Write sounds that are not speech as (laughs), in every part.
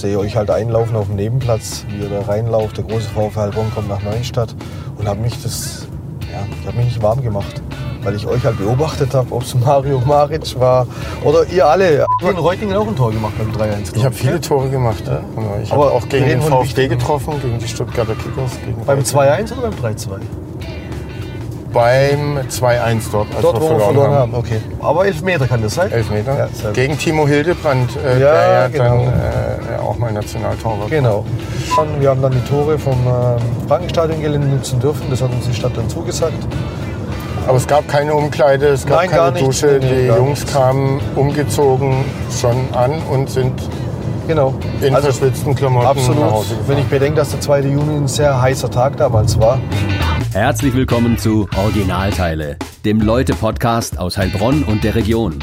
sehe euch halt einlaufen auf dem Nebenplatz, wie ihr da reinlauft. Der große VfL Heilbronn kommt nach Neustadt und habe mich das, ja, ich habe mich nicht warm gemacht weil ich euch halt beobachtet habe, ob es Mario Maric war oder ihr alle. Ich habe in Reutingen auch ein Tor gemacht beim 3-1. Ich habe viele Tore gemacht. Ja. Ich habe auch gegen den VfB getroffen, gegen die Stuttgarter Kickers. beim 2-1 oder beim 3-2? Beim 2-1 dort, als dort, wir verloren, wir verloren haben. haben. Okay. Aber Elfmeter kann das sein? Elfmeter. Ja, Gegen Timo Hildebrand, äh, ja, der ja genau. dann äh, auch mal Nationaltorwart Genau. Wir haben dann die Tore vom äh, Frankenstadion-Gelände nutzen dürfen. Das hat uns die Stadt dann zugesagt. Aber es gab keine Umkleide, es gab Nein, keine Dusche. Nee, die Jungs nichts. kamen umgezogen schon an und sind genau. in also, verschwitzten Klamotten absolut, nach Hause gefahren. Wenn ich bedenke, dass der 2. Juni ein sehr heißer Tag damals war. Herzlich willkommen zu Originalteile, dem Leute-Podcast aus Heilbronn und der Region.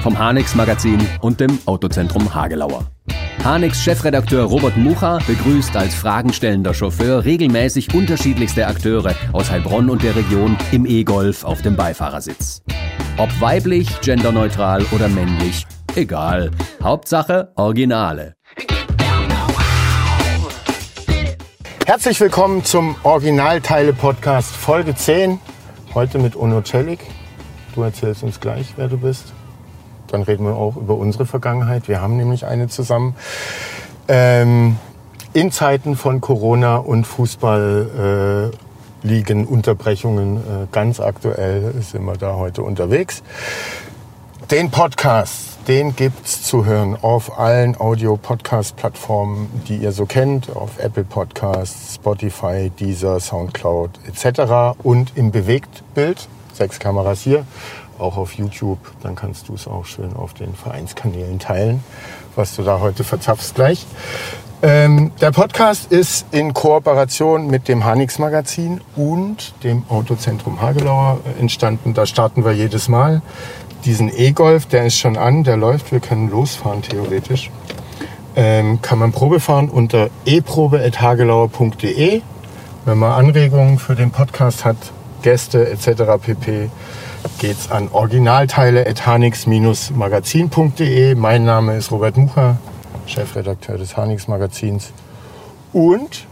Vom Hanex Magazin und dem Autozentrum Hagelauer. Hanex Chefredakteur Robert Mucha begrüßt als fragenstellender Chauffeur regelmäßig unterschiedlichste Akteure aus Heilbronn und der Region im E-Golf auf dem Beifahrersitz. Ob weiblich, genderneutral oder männlich, egal. Hauptsache Originale. Herzlich willkommen zum Originalteile-Podcast Folge 10. Heute mit Ono Celik. Du erzählst uns gleich, wer du bist dann reden wir auch über unsere Vergangenheit. Wir haben nämlich eine zusammen. Ähm, in Zeiten von Corona und Fußball äh, liegen Unterbrechungen äh, ganz aktuell sind wir da heute unterwegs. Den Podcast, den gibt's zu hören auf allen Audio-Podcast-Plattformen, die ihr so kennt, auf Apple Podcasts, Spotify, Deezer, Soundcloud etc. und im Bewegtbild, sechs Kameras hier, auch auf YouTube. Dann kannst du es auch schön auf den Vereinskanälen teilen, was du da heute verzapfst gleich. Ähm, der Podcast ist in Kooperation mit dem Hanix Magazin und dem Autozentrum Hagelauer entstanden. Da starten wir jedes Mal. Diesen E-Golf, der ist schon an, der läuft. Wir können losfahren theoretisch. Ähm, kann man Probe fahren unter eprobe.hagelauer.de. Wenn man Anregungen für den Podcast hat, Gäste etc. pp geht's an originalteile.hanix-magazin.de. Mein Name ist Robert Mucher, Chefredakteur des Hanix Magazins. Und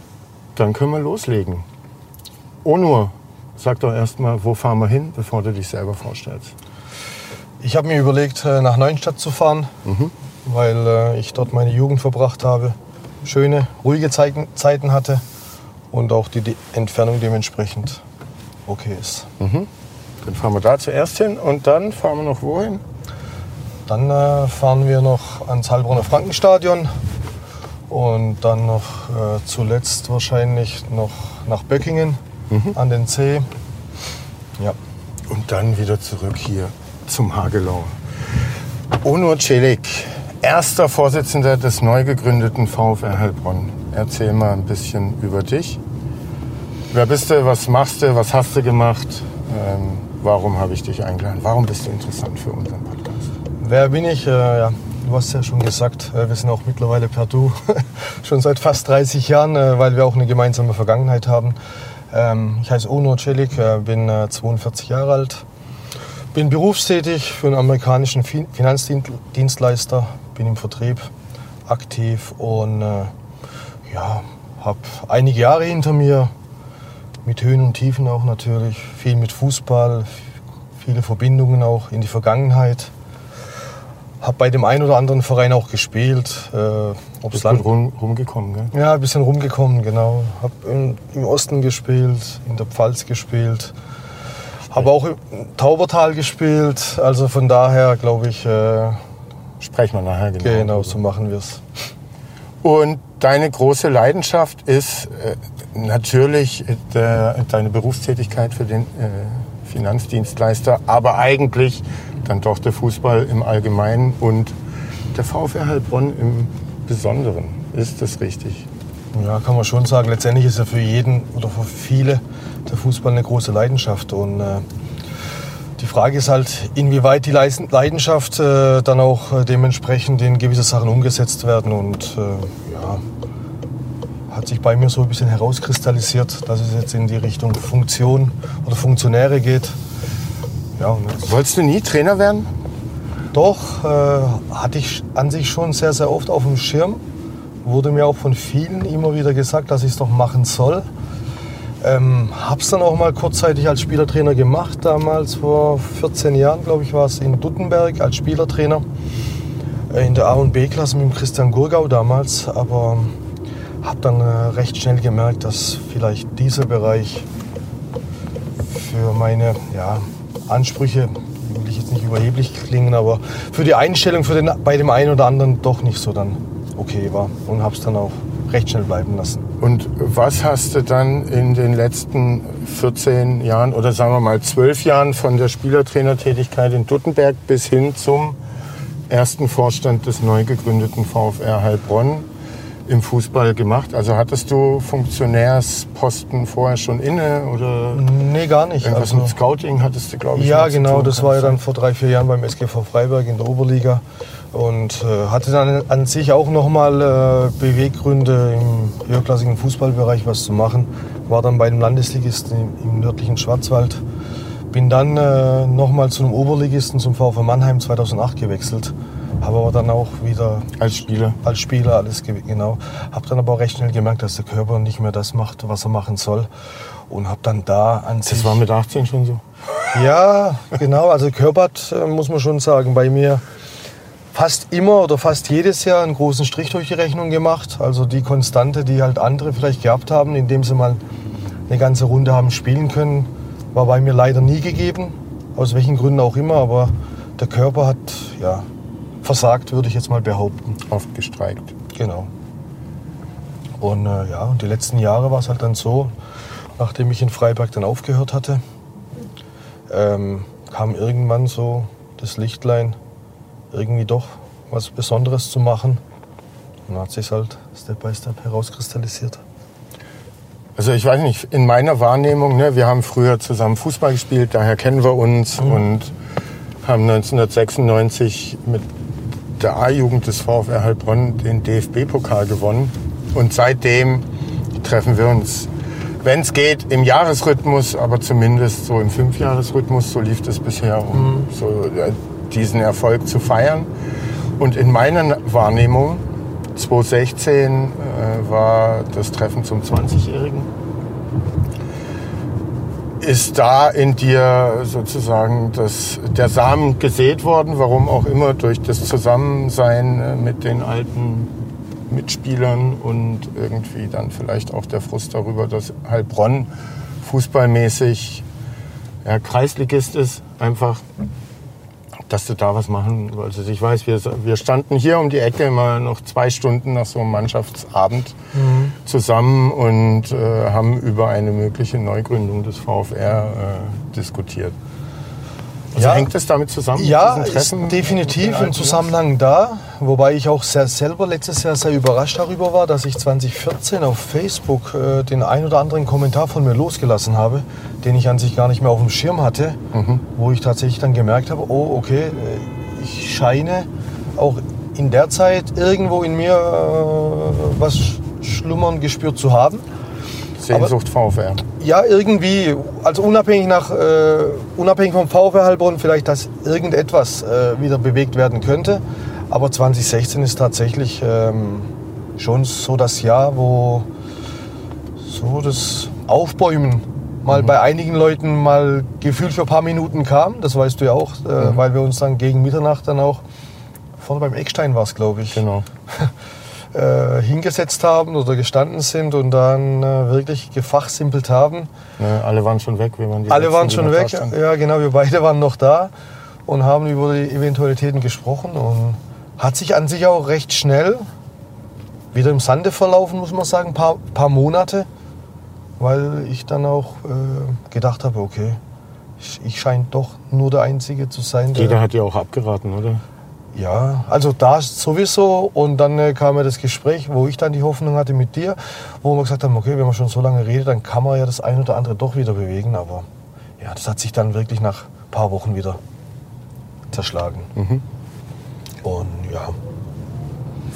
dann können wir loslegen. Onur, sag doch erstmal, wo fahren wir hin, bevor du dich selber vorstellst. Ich habe mir überlegt, äh, nach Neuenstadt zu fahren, mhm. weil äh, ich dort meine Jugend verbracht habe, schöne, ruhige Zeiten hatte und auch die Entfernung dementsprechend okay ist. Mhm. Dann fahren wir da zuerst hin und dann fahren wir noch wohin? Dann äh, fahren wir noch ans Heilbronner Frankenstadion und dann noch äh, zuletzt wahrscheinlich noch nach Böckingen mhm. an den See. Ja. Und dann wieder zurück hier zum Hagelau. Onur Celik, erster Vorsitzender des neu gegründeten VfR Heilbronn. Erzähl mal ein bisschen über dich. Wer bist du, was machst du, was hast du gemacht? Ähm, warum habe ich dich eingeladen? Warum bist du interessant für unseren Podcast? Wer bin ich? Äh, ja, du hast ja schon gesagt, äh, wir sind auch mittlerweile per Du, (laughs) schon seit fast 30 Jahren, äh, weil wir auch eine gemeinsame Vergangenheit haben. Ähm, ich heiße Ono Celik, äh, bin 42 äh, Jahre alt, bin berufstätig für einen amerikanischen Finanzdienstleister, bin im Vertrieb aktiv und äh, ja, habe einige Jahre hinter mir, mit Höhen und Tiefen auch natürlich, viel mit Fußball, viele Verbindungen auch in die Vergangenheit. Habe bei dem einen oder anderen Verein auch gespielt. Äh, Bist Land rum, rumgekommen, gell? Ja, ein bisschen rumgekommen, genau. Habe im Osten gespielt, in der Pfalz gespielt. Habe auch im Taubertal gespielt. Also von daher glaube ich. Äh, Sprechen wir nachher genau. Genau, so machen wir es. Und deine große Leidenschaft ist äh, natürlich der, deine Berufstätigkeit für den äh, Finanzdienstleister, aber eigentlich dann doch der Fußball im Allgemeinen und der VfR Heilbronn im Besonderen. Ist das richtig? Ja, kann man schon sagen. Letztendlich ist ja für jeden oder für viele der Fußball eine große Leidenschaft. Und äh, die Frage ist halt, inwieweit die Leidenschaft äh, dann auch äh, dementsprechend in gewisse Sachen umgesetzt werden. Und äh, ja, hat sich bei mir so ein bisschen herauskristallisiert, dass es jetzt in die Richtung Funktion oder Funktionäre geht. Ja, Wolltest du nie Trainer werden? Doch, äh, hatte ich an sich schon sehr, sehr oft auf dem Schirm, wurde mir auch von vielen immer wieder gesagt, dass ich es doch machen soll. Ähm, habe es dann auch mal kurzzeitig als Spielertrainer gemacht, damals vor 14 Jahren, glaube ich, war es in Duttenberg als Spielertrainer. Äh, in der A- und B-Klasse mit dem Christian Gurgau damals. Aber habe dann äh, recht schnell gemerkt, dass vielleicht dieser Bereich für meine ja, Ansprüche, will ich jetzt nicht überheblich klingen, aber für die Einstellung für den, bei dem einen oder anderen doch nicht so dann okay war. Und habe es dann auch recht schnell bleiben lassen. Und was hast du dann in den letzten 14 Jahren oder sagen wir mal 12 Jahren von der Spielertrainertätigkeit in Duttenberg bis hin zum ersten Vorstand des neu gegründeten VfR Heilbronn im Fußball gemacht? Also hattest du Funktionärsposten vorher schon inne oder Nee, gar nicht. irgendwas Also- mit Scouting hattest du, glaube ich, Ja, genau, das war ja dann sein? vor drei, vier Jahren beim SGV Freiberg in der Oberliga und äh, hatte dann an sich auch nochmal äh, Beweggründe im höherklassigen Fußballbereich was zu machen. War dann bei dem Landesligisten im, im nördlichen Schwarzwald. Bin dann äh, nochmal zu einem Oberligisten, zum VfL Mannheim 2008 gewechselt. Habe aber dann auch wieder als Spieler. als Spieler alles ge- genau. Habe dann aber auch recht schnell gemerkt, dass der Körper nicht mehr das macht, was er machen soll. Und habe dann da an sich... Das war mit 18 schon so. Ja, genau. Also Körpert äh, muss man schon sagen, bei mir fast immer oder fast jedes Jahr einen großen Strich durch die Rechnung gemacht. Also die Konstante, die halt andere vielleicht gehabt haben, indem sie mal eine ganze Runde haben spielen können, war bei mir leider nie gegeben. Aus welchen Gründen auch immer, aber der Körper hat ja versagt, würde ich jetzt mal behaupten. Oft gestreikt. Genau. Und äh, ja, und die letzten Jahre war es halt dann so, nachdem ich in Freiberg dann aufgehört hatte, ähm, kam irgendwann so das Lichtlein, irgendwie doch was Besonderes zu machen. Und dann hat sich halt Step by Step herauskristallisiert. Also ich weiß nicht, in meiner Wahrnehmung, ne, wir haben früher zusammen Fußball gespielt, daher kennen wir uns und haben 1996 mit der A-Jugend des VfR Heilbronn den DFB-Pokal gewonnen. Und seitdem treffen wir uns, wenn es geht, im Jahresrhythmus, aber zumindest so im Fünfjahresrhythmus, so lief es bisher, um so diesen Erfolg zu feiern. Und in meiner Wahrnehmung 2016 äh, war das Treffen zum 20-Jährigen. Ist da in dir sozusagen das, der Samen gesät worden, warum auch immer, durch das Zusammensein äh, mit den alten Mitspielern und irgendwie dann vielleicht auch der Frust darüber, dass Heilbronn fußballmäßig ja, Kreisligist ist, einfach dass du da was machen wolltest. Ich weiß, wir, wir standen hier um die Ecke mal noch zwei Stunden nach so einem Mannschaftsabend Mhm. zusammen und äh, haben über eine mögliche Neugründung des VfR äh, diskutiert. Also Ja. hängt das damit zusammen? Ja, ist definitiv im Zusammenhang da. Wobei ich auch sehr, selber letztes Jahr sehr überrascht darüber war, dass ich 2014 auf Facebook äh, den ein oder anderen Kommentar von mir losgelassen habe, den ich an sich gar nicht mehr auf dem Schirm hatte, wo ich tatsächlich dann gemerkt habe, oh okay, äh, ich scheine auch in der Zeit irgendwo in mir äh, was schlummern gespürt zu haben. Sehnsucht VfR. Ja, irgendwie, also unabhängig, nach, äh, unabhängig vom VfR Heilbronn vielleicht, dass irgendetwas äh, wieder bewegt werden könnte. Aber 2016 ist tatsächlich ähm, schon so das Jahr, wo so das Aufbäumen mal bei einigen Leuten mal gefühlt für ein paar Minuten kam. Das weißt du ja auch, äh, weil wir uns dann gegen Mitternacht dann auch, vorne beim Eckstein war es, glaube ich, Genau. (laughs) äh, hingesetzt haben oder gestanden sind und dann äh, wirklich gefachsimpelt haben. Ne, alle waren schon weg. Wir waren die Alle Letzten, waren schon weg, ja genau, wir beide waren noch da und haben über die Eventualitäten gesprochen und hat sich an sich auch recht schnell wieder im Sande verlaufen, muss man sagen, ein paar, paar Monate, weil ich dann auch äh, gedacht habe, okay, ich, ich scheine doch nur der Einzige zu sein, der... Jeder hat ja auch abgeraten, oder? Ja, also da sowieso. Und dann äh, kam ja das Gespräch, wo ich dann die Hoffnung hatte mit dir, wo wir gesagt haben, okay, wenn man schon so lange redet, dann kann man ja das ein oder andere doch wieder bewegen. Aber ja, das hat sich dann wirklich nach ein paar Wochen wieder zerschlagen. Und ja,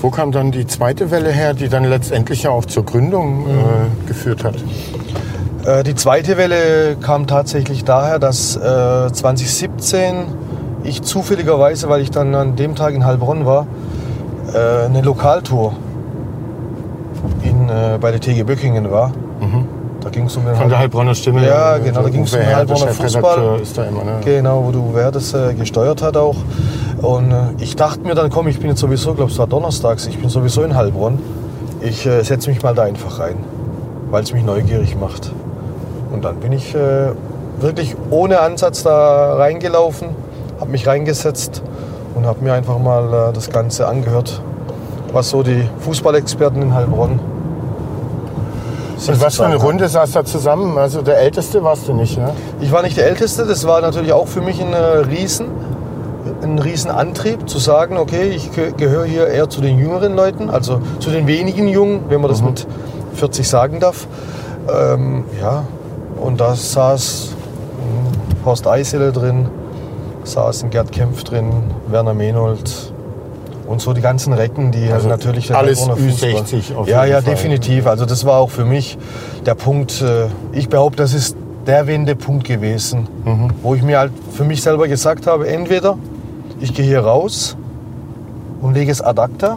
Wo kam dann die zweite Welle her, die dann letztendlich ja auch zur Gründung äh, geführt hat? Äh, Die zweite Welle kam tatsächlich daher, dass äh, 2017 ich zufälligerweise, weil ich dann an dem Tag in Heilbronn war, äh, eine Lokaltour in, äh, bei der TG Böckingen war. Da ging es um den Mhm. Von der Heilbronner Stimme. Ja, äh, genau, da ging es um den Heilbronner Fußball. Ist da immer, ne? Genau, wo du wer das äh, gesteuert hat auch. Und äh, ich dachte mir dann, komm, ich bin jetzt sowieso, glaube es war donnerstags, ich bin sowieso in Heilbronn. Ich äh, setze mich mal da einfach rein, weil es mich neugierig macht. Und dann bin ich wirklich ohne Ansatz da reingelaufen, habe mich reingesetzt und habe mir einfach mal äh, das Ganze angehört, was so die Fußballexperten in Heilbronn. Und was für eine. Runde saß da zusammen? Also der Älteste warst du nicht, ne? Ich war nicht der Älteste, das war natürlich auch für mich ein äh, Riesen, ein Riesenantrieb zu sagen, okay, ich geh- gehöre hier eher zu den jüngeren Leuten, also zu den wenigen Jungen, wenn man das mit 40 sagen darf. Ähm, ja, und da saß ein Horst Eisele drin, saß ein Gerd Kempf drin, Werner Menold und so die ganzen Recken, die Also natürlich alles Heilbronner Fußball- Ü60 auf Ja, ja, Fall. definitiv. Also das war auch für mich der Punkt. äh, Ich behaupte, das ist der Wendepunkt gewesen, Mhm. wo ich mir halt für mich selber gesagt habe, entweder ich gehe hier raus und lege es ad acta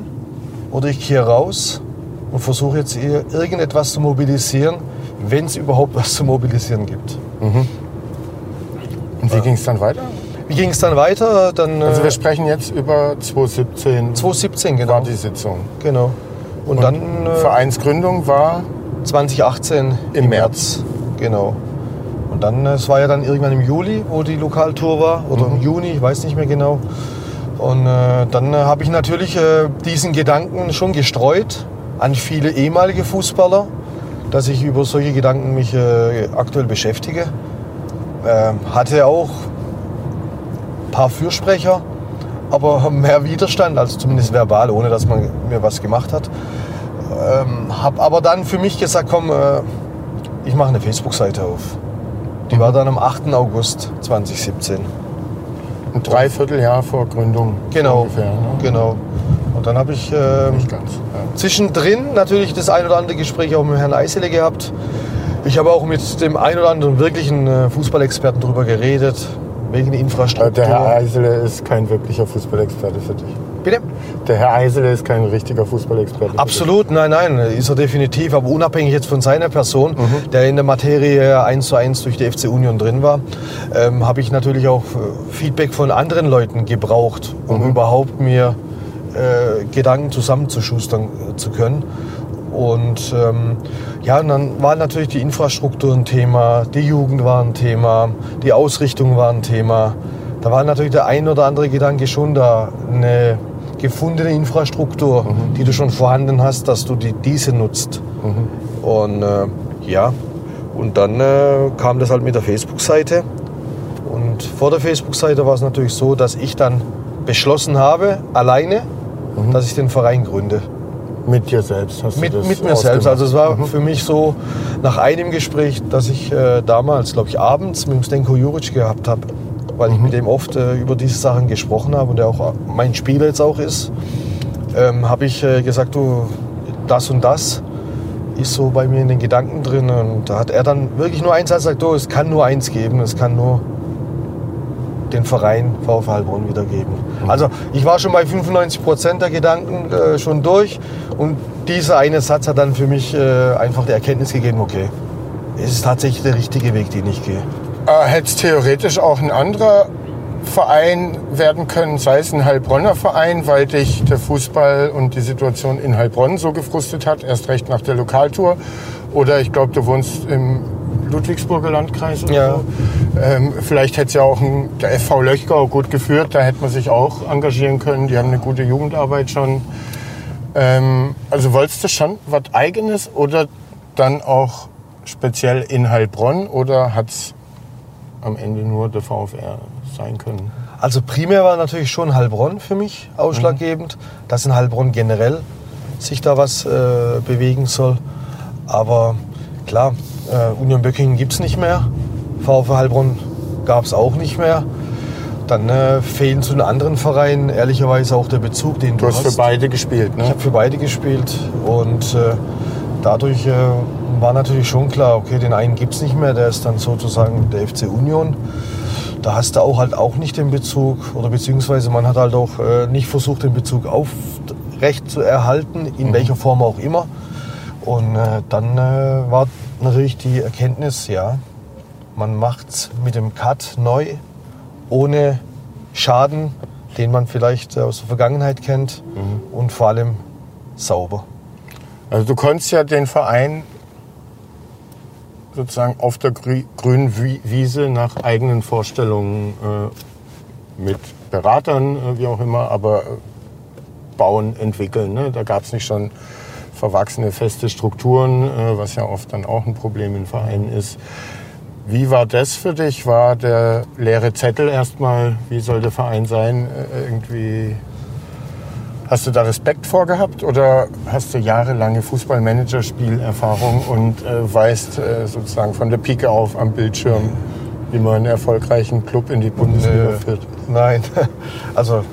oder ich gehe raus und versuche jetzt hier irgendetwas zu mobilisieren, wenn es überhaupt was zu mobilisieren gibt. Und wie ging es dann weiter? Wie ging es dann weiter? Dann Also äh, wir sprechen jetzt über 2017 2017, war genau. die Sitzung. genau. Und, dann äh, Vereinsgründung war 2018 Im im März. Genau. Und dann, äh, es war ja dann irgendwann im Juli, wo die Lokaltour war, oder im Juni, ich weiß nicht mehr genau. Und äh, dann äh, habe ich natürlich äh, diesen Gedanken schon gestreut an viele ehemalige Fußballer, dass ich über solche Gedanken mich aktuell beschäftige. Ähm, hatte auch paar Fürsprecher, aber (laughs) mehr Widerstand, also zumindest verbal, ohne dass man mir was gemacht hat. Ähm, habe aber dann für mich gesagt, komm, äh, ich mache eine Facebook-Seite auf. Die war dann am 8. August 2017. ein Dreivierteljahr vor Gründung. Genau, Ungefähr, ne? genau. Und dann habe ich ähm, Nicht ganz. Ja. zwischendrin natürlich das ein oder andere Gespräch auch mit Herrn Eisele gehabt. Ich habe auch mit dem ein oder anderen wirklichen äh, Fußballexperten darüber geredet, wegen der Äh, Infrastruktur. Der Herr Eisele ist kein wirklicher Fußballexperte für dich. Bitte? Der Herr Eisele ist kein richtiger Fußballexperte. Absolut, nein, nein, ist er definitiv. Aber unabhängig jetzt von seiner Person, der in der Materie eins zu eins durch die FC Union drin war, ähm, habe ich natürlich auch äh, Feedback von anderen Leuten gebraucht, um überhaupt mir äh, Gedanken zusammenzuschustern äh, zu können. Und ähm, ja, und dann war natürlich die Infrastruktur ein Thema, die Jugend war ein Thema, die Ausrichtung war ein Thema. Da war natürlich der ein oder andere Gedanke schon da, eine gefundene Infrastruktur, die du schon vorhanden hast, dass du die, diese nutzt. Und äh, ja, und dann äh, kam das halt mit der Facebook-Seite. Und vor der Facebook-Seite war es natürlich so, dass ich dann beschlossen habe, alleine, dass ich den Verein gründe. Mit dir selbst hast Mit, du das mit mir selbst. Also es war für mich so nach einem Gespräch, das ich äh, damals, glaube ich, abends mit dem Stenko Juric gehabt habe, weil ich mit dem oft äh, über diese Sachen gesprochen habe und der auch mein Spieler jetzt auch ist, ähm, habe ich äh, gesagt, du, das und das ist so bei mir in den Gedanken drin. Und da hat er dann wirklich nur eins gesagt, du, es kann nur eins geben, es kann nur den Verein VfL Heilbronn wiedergeben. Also ich war schon bei 95 Prozent der Gedanken äh, schon durch und dieser eine Satz hat dann für mich äh, einfach die Erkenntnis gegeben, okay, es ist tatsächlich der richtige Weg, den ich gehe. Äh, Hätte es theoretisch auch ein anderer Verein werden können, sei es ein Heilbronner Verein, weil dich der Fußball und die Situation in Heilbronn so gefrustet hat, erst recht nach der Lokaltour. Oder ich glaube, du wohnst im Ludwigsburger Landkreis oder Ja. so. Ähm, vielleicht hätte es ja auch ein, der FV Löchgau gut geführt, da hätte man sich auch engagieren können. Die haben eine gute Jugendarbeit schon. Ähm, also wolltest du schon was Eigenes oder dann auch speziell in Heilbronn oder hat es am Ende nur der VfR sein können? Also primär war natürlich schon Heilbronn für mich ausschlaggebend, dass in Heilbronn generell sich da was äh, bewegen soll. Aber klar, äh, Union Böckingen gibt es nicht mehr. VfL Heilbronn gab es auch nicht mehr. Dann äh, fehlen zu den anderen Vereinen ehrlicherweise auch der Bezug, den du, Du hast hast. für beide gespielt, Ich ne? habe für beide gespielt und äh, dadurch äh, war natürlich schon klar, okay, den einen gibt es nicht mehr, der ist dann sozusagen der FC Union. Da hast du auch halt auch nicht den Bezug oder beziehungsweise man hat halt auch äh, nicht versucht, den Bezug aufrecht zu erhalten, in welcher Form auch immer. Und äh, dann äh, war natürlich die Erkenntnis, ja, man macht es mit dem Cut neu, ohne Schaden, den man vielleicht aus der Vergangenheit kennt und vor allem sauber. Also du konntest ja den Verein sozusagen auf der grü grünen Wi- Wiese nach eigenen Vorstellungen äh, mit Beratern, äh, wie auch immer, aber äh, bauen, entwickeln. Ne? Da gab es nicht schon verwachsene, feste Strukturen, äh, was ja oft dann auch ein Problem in Vereinen ist. Wie war das für dich? War der leere Zettel erstmal, wie soll der Verein sein, äh, irgendwie Hast du da Respekt vor gehabt oder hast du jahrelange Fußballmanagerspielerfahrung und äh, weißt äh, sozusagen von der Pike auf am Bildschirm, wie man einen erfolgreichen Club in die Bundesliga Nö. führt? Nein, (laughs) also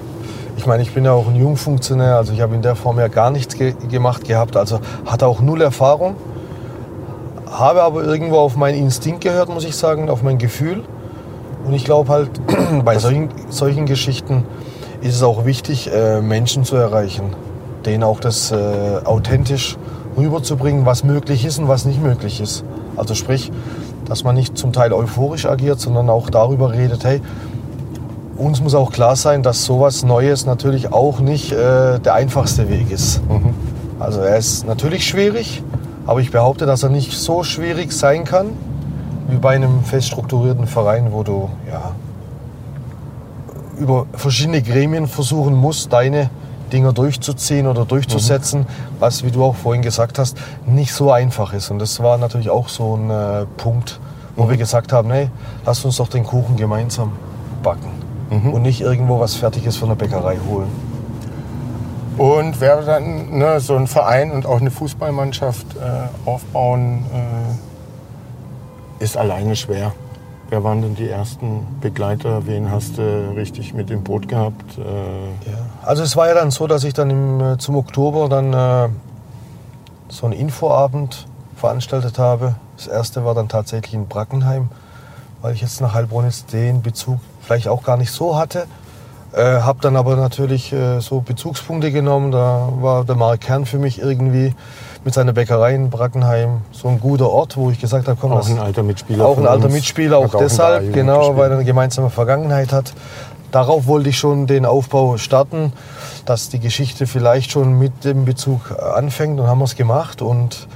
ich meine, ich bin ja auch ein Jungfunktionär, also ich habe in der Form ja gar nichts ge gemacht gehabt, also hatte auch null Erfahrung, habe aber irgendwo auf meinen Instinkt gehört, muss ich sagen, auf mein Gefühl. Und ich glaube halt, (clears throat) bei solchen, solchen Geschichten ist es auch wichtig, äh, Menschen zu erreichen, denen auch das äh, authentisch rüberzubringen, was möglich ist und was nicht möglich ist. Also sprich, dass man nicht zum Teil euphorisch agiert, sondern auch darüber redet, hey, uns muss auch klar sein, dass sowas Neues natürlich auch nicht äh, der einfachste Weg ist. Also er ist natürlich schwierig, aber ich behaupte, dass er nicht so schwierig sein kann wie bei einem fest strukturierten Verein, wo du ja, über verschiedene Gremien versuchen musst, deine Dinger durchzuziehen oder durchzusetzen, was, wie du auch vorhin gesagt hast, nicht so einfach ist. Und das war natürlich auch so ein äh, Punkt, wo wir gesagt haben, hey, lass uns doch den Kuchen gemeinsam backen und nicht irgendwo was Fertiges von der Bäckerei holen. Und wäre dann ne, so ein Verein und auch eine Fußballmannschaft äh, aufbauen, äh, ist alleine schwer. Wer waren denn die ersten Begleiter? Wen hast du richtig mit im Boot gehabt? Äh, Ja. Also es war ja dann so, dass ich dann im, äh, zum Oktober dann äh, so einen Infoabend veranstaltet habe. Das erste war dann tatsächlich in Brackenheim, weil ich jetzt nach Heilbronn jetzt den Bezug vielleicht auch gar nicht so hatte. Äh, habe dann aber natürlich äh, so Bezugspunkte genommen. Da war der Mark Kern für mich irgendwie mit seiner Bäckerei in Brackenheim so ein guter Ort, wo ich gesagt habe, komm, auch ein alter Mitspieler. auch ein alter. Mitspieler, auch der deshalb, genau, weil er eine gemeinsame Vergangenheit hat. Darauf wollte ich schon den Aufbau starten, dass die Geschichte vielleicht schon mit dem Bezug anfängt und haben wir es gemacht. Und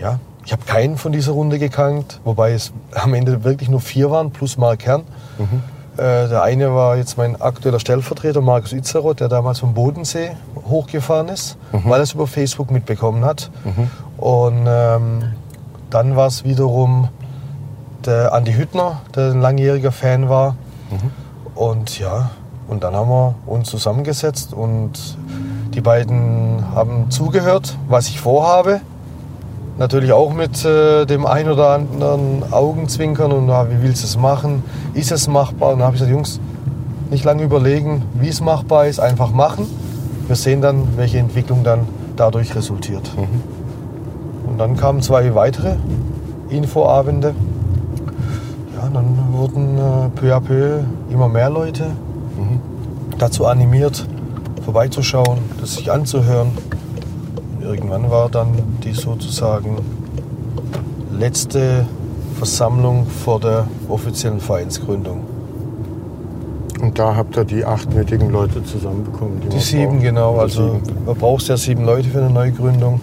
ja, ich habe keinen von dieser Runde gekannt, wobei es am Ende wirklich nur vier waren, plus Mark Kern. Äh, der eine war jetzt mein aktueller Stellvertreter, Markus Itzeroth, der damals vom Bodensee hochgefahren ist, weil er es über Facebook mitbekommen hat. Und ähm, dann war es wiederum der Andi Hüttner, der ein langjähriger Fan war. Und ja, und dann haben wir uns zusammengesetzt und die beiden haben zugehört, was ich vorhabe. Natürlich auch mit äh, dem ein oder anderen Augenzwinkern und ah, wie willst du es machen? Ist es machbar? Und dann habe ich gesagt, Jungs, nicht lange überlegen, wie es machbar ist, einfach machen. Wir sehen dann, welche Entwicklung dann dadurch resultiert. Und dann kamen zwei weitere Infoabende. Ja, dann wurden äh, peu à peu immer mehr Leute dazu animiert, vorbeizuschauen, das sich anzuhören. Irgendwann war dann die sozusagen letzte Versammlung vor der offiziellen Vereinsgründung. Und da habt ihr die acht nötigen Leute zusammenbekommen. Die man sieben, braucht. genau. Die Also sieben. man braucht ja sieben Leute für eine Neugründung.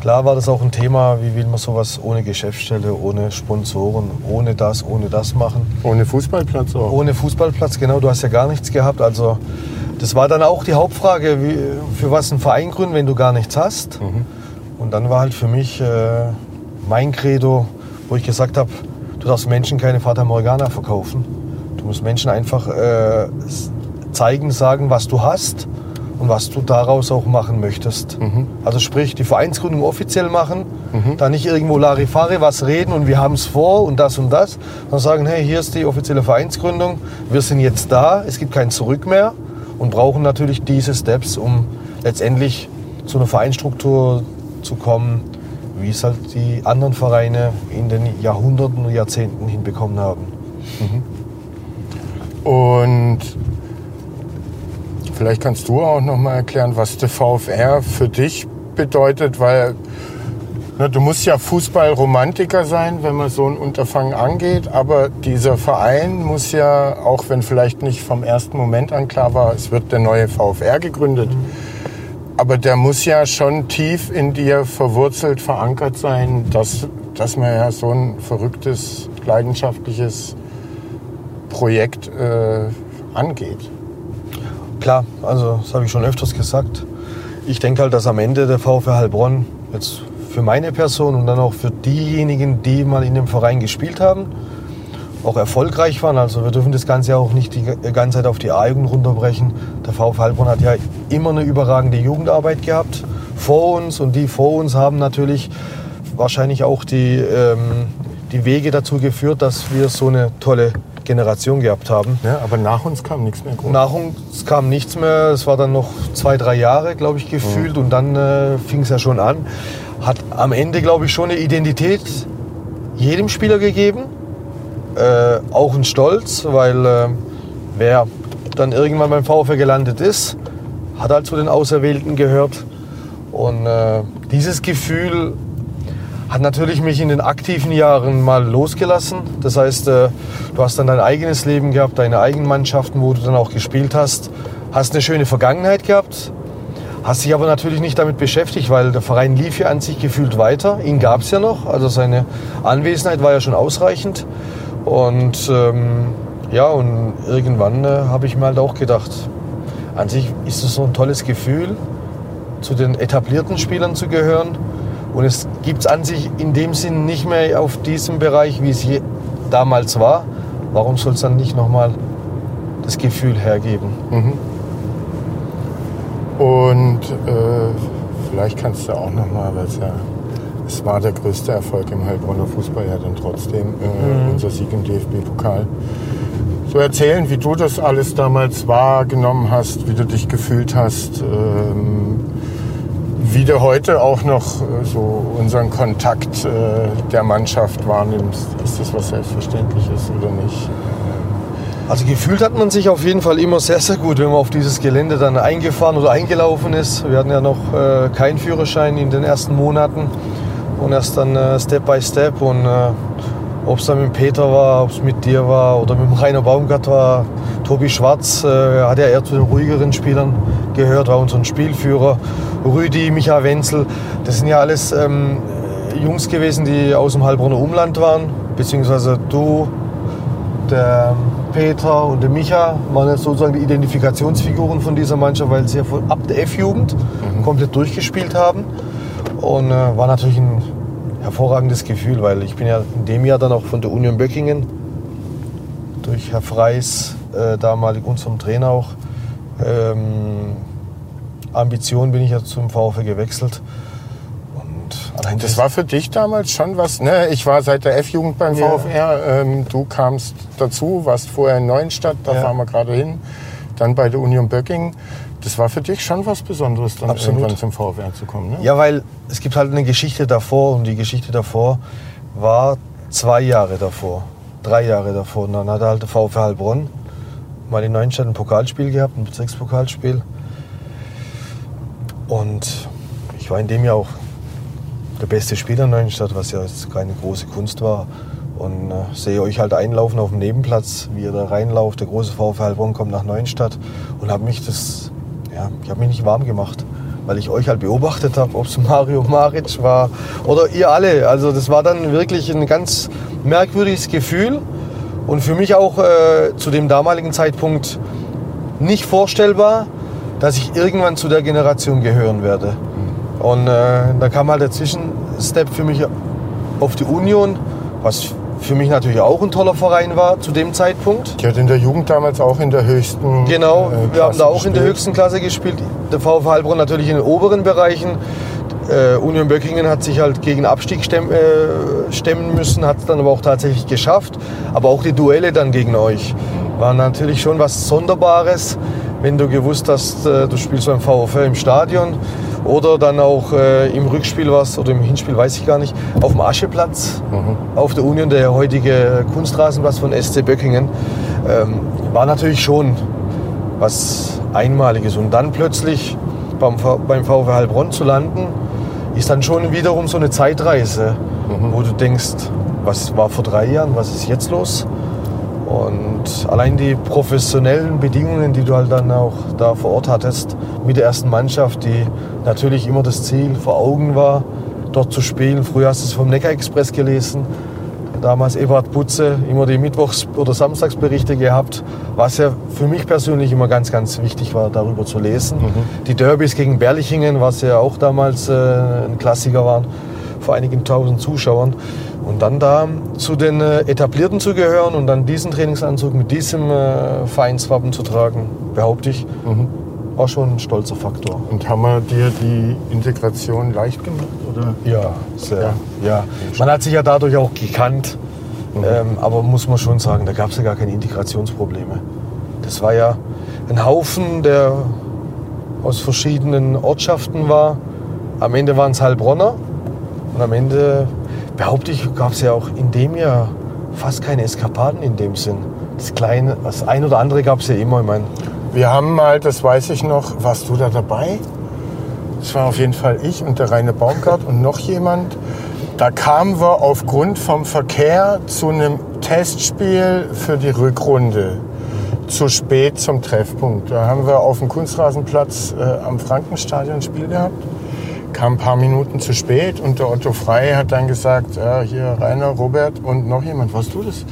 Klar war das auch ein Thema, wie will man sowas ohne Geschäftsstelle, ohne Sponsoren, ohne das, ohne das machen. Ohne Fußballplatz auch. Ohne Fußballplatz, genau, du hast ja gar nichts gehabt. Also das war dann auch die Hauptfrage, wie, für was einen Verein gründen, wenn du gar nichts hast. Und dann war halt für mich äh, mein Credo, wo ich gesagt habe, du darfst Menschen keine Fata Morgana verkaufen. Du musst Menschen einfach äh, zeigen, sagen, was du hast und was du daraus auch machen möchtest. Also sprich, die Vereinsgründung offiziell machen, da nicht irgendwo Larifari was reden und wir haben es vor und das und das, sondern sagen, hey, hier ist die offizielle Vereinsgründung, wir sind jetzt da, es gibt kein Zurück mehr und brauchen natürlich diese Steps, um letztendlich zu einer Vereinsstruktur zu kommen, wie es halt die anderen Vereine in den Jahrhunderten und Jahrzehnten hinbekommen haben. Und vielleicht kannst du auch noch mal erklären, was der VfR für dich bedeutet, weil du musst ja Fußballromantiker sein, wenn man so ein Unterfangen angeht. Aber dieser Verein muss ja, auch wenn vielleicht nicht vom ersten Moment an klar war, es wird der neue VfR gegründet. Aber der muss ja schon tief in dir verwurzelt, verankert sein, dass, dass man ja so ein verrücktes, leidenschaftliches Projekt äh, angeht. Klar, also das habe ich schon öfters gesagt. Ich denke halt, dass am Ende der VfR Heilbronn jetzt für meine Person und dann auch für diejenigen, die mal in dem Verein gespielt haben, auch erfolgreich waren. Also wir dürfen das Ganze auch nicht die ganze Zeit auf die A-Jugend runterbrechen. Der VfL Heilbronn hat ja immer eine überragende Jugendarbeit gehabt vor uns und die vor uns haben natürlich wahrscheinlich auch die, ähm, die Wege dazu geführt, dass wir so eine tolle Generation gehabt haben. Ja, aber nach uns kam nichts mehr. Groß. Nach uns kam nichts mehr. Es war dann noch zwei, drei Jahre, glaube ich, gefühlt. Und dann äh, fing es ja schon an. Hat am Ende, glaube ich, schon eine Identität jedem Spieler gegeben. Äh, auch ein Stolz, weil äh, wer dann irgendwann beim VfL gelandet ist, hat halt zu den Auserwählten gehört. Und äh, dieses Gefühl hat natürlich mich in den aktiven Jahren mal losgelassen. Das heißt, äh, du hast dann dein eigenes Leben gehabt, deine eigenen Mannschaften, wo du dann auch gespielt hast, hast eine schöne Vergangenheit gehabt, hast dich aber natürlich nicht damit beschäftigt, weil der Verein lief ja an sich gefühlt weiter. Ihn gab es ja noch, also seine Anwesenheit war ja schon ausreichend. Und ähm, ja, und irgendwann äh, habe ich mir halt auch gedacht, an sich ist es so ein tolles Gefühl, zu den etablierten Spielern zu gehören und es gibt es an sich in dem Sinn nicht mehr auf diesem Bereich, wie es damals war. Warum soll es dann nicht nochmal das Gefühl hergeben? Mhm. Und äh, vielleicht kannst du auch nochmal, weil es ja, es war der größte Erfolg im Heilbronner Fußball, ja dann trotzdem äh, mhm. unser Sieg im DFB-Pokal. So erzählen, wie du das alles damals wahrgenommen hast, wie du dich gefühlt hast. Ähm, wie du heute auch noch äh, so unseren Kontakt äh, der Mannschaft wahrnimmst. Ist das was Selbstverständliches oder nicht? Also gefühlt hat man sich auf jeden Fall immer sehr, sehr gut, wenn man auf dieses Gelände dann eingefahren oder eingelaufen ist. Wir hatten ja noch äh, keinen Führerschein in den ersten Monaten und erst dann äh, Step by Step. Und äh, ob es dann mit Peter war, ob es mit dir war oder mit Rainer Baumgart war, Tobi Schwarz äh, hat ja eher zu den ruhigeren Spielern gehört, war unser Spielführer. Rüdi, Micha Wenzel, das sind ja alles ähm, Jungs gewesen, die aus dem Heilbronner Umland waren, beziehungsweise du, der Peter und der Micha waren jetzt sozusagen die Identifikationsfiguren von dieser Mannschaft, weil sie ja von, ab der F-Jugend mhm. komplett durchgespielt haben. Und äh, war natürlich ein hervorragendes Gefühl, weil ich bin ja in dem Jahr dann auch von der Union Böckingen durch Herr Freis, äh, damalig unserem Trainer auch, ähm, Ambition bin ich ja zum VfL gewechselt. Und das war für dich damals schon was. Ne? Ich war seit der F-Jugend beim ja. VfR. Ähm, du kamst dazu, warst vorher in Neuenstadt, da ja. fahren wir gerade hin. Dann bei der Union Böcking. Das war für dich schon was Besonderes, dann Absolut. irgendwann zum VfR zu kommen. Ne? Ja, weil es gibt halt eine Geschichte davor und die Geschichte davor war zwei Jahre davor, drei Jahre davor. Und dann hat halt der VfR Heilbronn mal in Neuenstadt ein Pokalspiel gehabt, ein Bezirkspokalspiel. Und ich war in dem Jahr auch der beste Spieler in Neuenstadt, was ja jetzt keine große Kunst war. Und äh, sehe euch halt einlaufen auf dem Nebenplatz, wie ihr da reinlauft. Der große VfL Heilbronn kommt nach Neuenstadt und habe mich das, ja, ich habe mich nicht warm gemacht, weil ich euch halt beobachtet habe, ob es (laughs) Mario Maric war oder ihr alle. Also das war dann wirklich ein ganz merkwürdiges Gefühl und für mich auch äh, zu dem damaligen Zeitpunkt nicht vorstellbar, dass ich irgendwann zu der Generation gehören werde. Und äh, da kam halt der Zwischenstep für mich auf die Union, was für mich natürlich auch ein toller Verein war zu dem Zeitpunkt. Die hat in der Jugend damals auch in der höchsten Genau, äh, wir haben da auch gespielt. in der höchsten Klasse gespielt. Der VfL Heilbronn natürlich in den oberen Bereichen. Äh, Union Böckingen hat sich halt gegen Abstieg stemmen, äh, stemmen müssen, hat es dann aber auch tatsächlich geschafft. Aber auch die Duelle dann gegen euch waren natürlich schon was Sonderbares wenn du gewusst hast, äh, du spielst beim VfL im Stadion oder dann auch äh, im Rückspiel was oder im Hinspiel weiß ich gar nicht, auf dem Ascheplatz, mhm. auf der Union, der heutige Kunstrasenplatz von SC Böckingen, ähm, war natürlich schon was Einmaliges. Und dann plötzlich beim, beim VfL Heilbronn zu landen, ist dann schon wiederum so eine Zeitreise, wo du denkst, was war vor drei Jahren, was ist jetzt los? Und allein die professionellen Bedingungen, die du halt dann auch da vor Ort hattest, mit der ersten Mannschaft, die natürlich immer das Ziel vor Augen war, dort zu spielen. Früher hast du es vom Neckar Express gelesen, damals Eberhard Butze, immer die Mittwochs- oder Samstagsberichte gehabt, was ja für mich persönlich immer ganz, ganz wichtig war, darüber zu lesen. Die Derbys gegen Berlichingen, was ja auch damals äh, ein Klassiker waren, vor einigen tausend Zuschauern. Und dann da zu den äh, Etablierten zu gehören und dann diesen Trainingsanzug mit diesem äh, Vereinswappen zu tragen, behaupte ich, war schon ein stolzer Faktor. Und haben wir dir die Integration leicht gemacht? Oder? Ja, sehr. Ja. Man hat sich ja dadurch auch gekannt. Ähm, aber muss man schon sagen, da gab es ja gar keine Integrationsprobleme. Das war ja ein Haufen, der aus verschiedenen Ortschaften war. Am Ende waren es Heilbronner. Und am Ende, behaupte ich, gab es ja auch in dem Jahr fast keine Eskapaden in dem Sinn. Das kleine, das ein oder andere gab es ja immer. Ich meine, Wir haben mal, das weiß ich noch, warst du da dabei? Das war auf jeden Fall ich und der Rainer Baumgart und noch jemand. Da kamen wir aufgrund vom Verkehr zu einem Testspiel für die Rückrunde. Zu spät zum Treffpunkt. Da haben wir auf dem Kunstrasenplatz äh, am Frankenstadion ein Spiel gehabt. Kam ein paar Minuten zu spät und der Otto Frei hat dann gesagt, ja, hier Rainer, Robert und noch jemand, warst du das?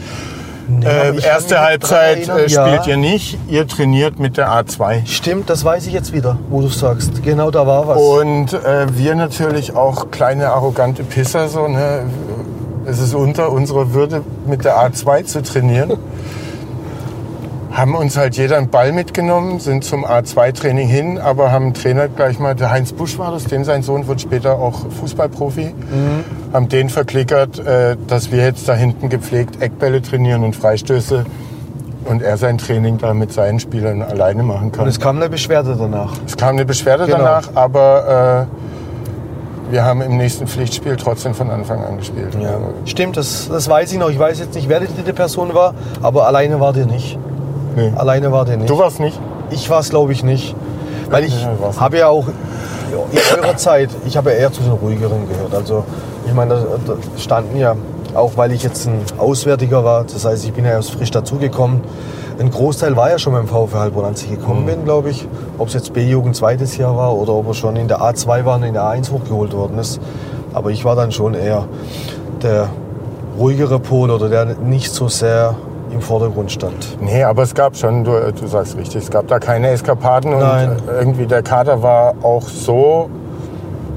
aber Äh, ich erste Halbzeit äh, spielt ja. ihr nicht, ihr trainiert mit der A2. Stimmt, das weiß ich jetzt wieder, wo du sagst. Genau da war was. Und äh, wir natürlich auch kleine arrogante Pisser, so, ne? es ist unter unserer Würde, mit der A2 zu trainieren. (laughs) haben uns halt jeder einen Ball mitgenommen, sind zum A2-Training hin, aber haben Trainer gleich mal, der Heinz Busch war das, dem sein Sohn wird später auch Fußballprofi, haben den verklickert, äh, dass wir jetzt da hinten gepflegt Eckbälle trainieren und Freistöße und er sein Training da mit seinen Spielern alleine machen kann. Und es kam eine Beschwerde danach. Es kam eine Beschwerde Genau. danach, aber äh, wir haben im nächsten Pflichtspiel trotzdem von Anfang an gespielt. Also, Stimmt, das, das weiß ich noch. Ich weiß jetzt nicht, wer die dritte Person war, aber alleine war der nicht. Nee. Alleine war der nicht. Du warst nicht? Ich war es, glaube ich, nicht. Weil ich Ja, habe ja auch in eurer Zeit, ich habe ja eher zu den ruhigeren gehört. Also ich meine, da, standen ja, auch weil ich jetzt ein Auswärtiger war, das heißt, ich bin ja erst frisch dazugekommen. Ein Großteil war ja schon beim VfL Heilbronn, als ich gekommen bin, glaube ich. Ob es jetzt B-Jugend zweites Jahr war oder ob er schon in der A2 war und in der A1 hochgeholt worden ist. Aber ich war dann schon eher der ruhigere Pol oder der nicht so sehr im Vordergrund stand. Nee, aber es gab schon, du, du sagst richtig, es gab da keine Eskapaden Nein. und irgendwie der Kader war auch so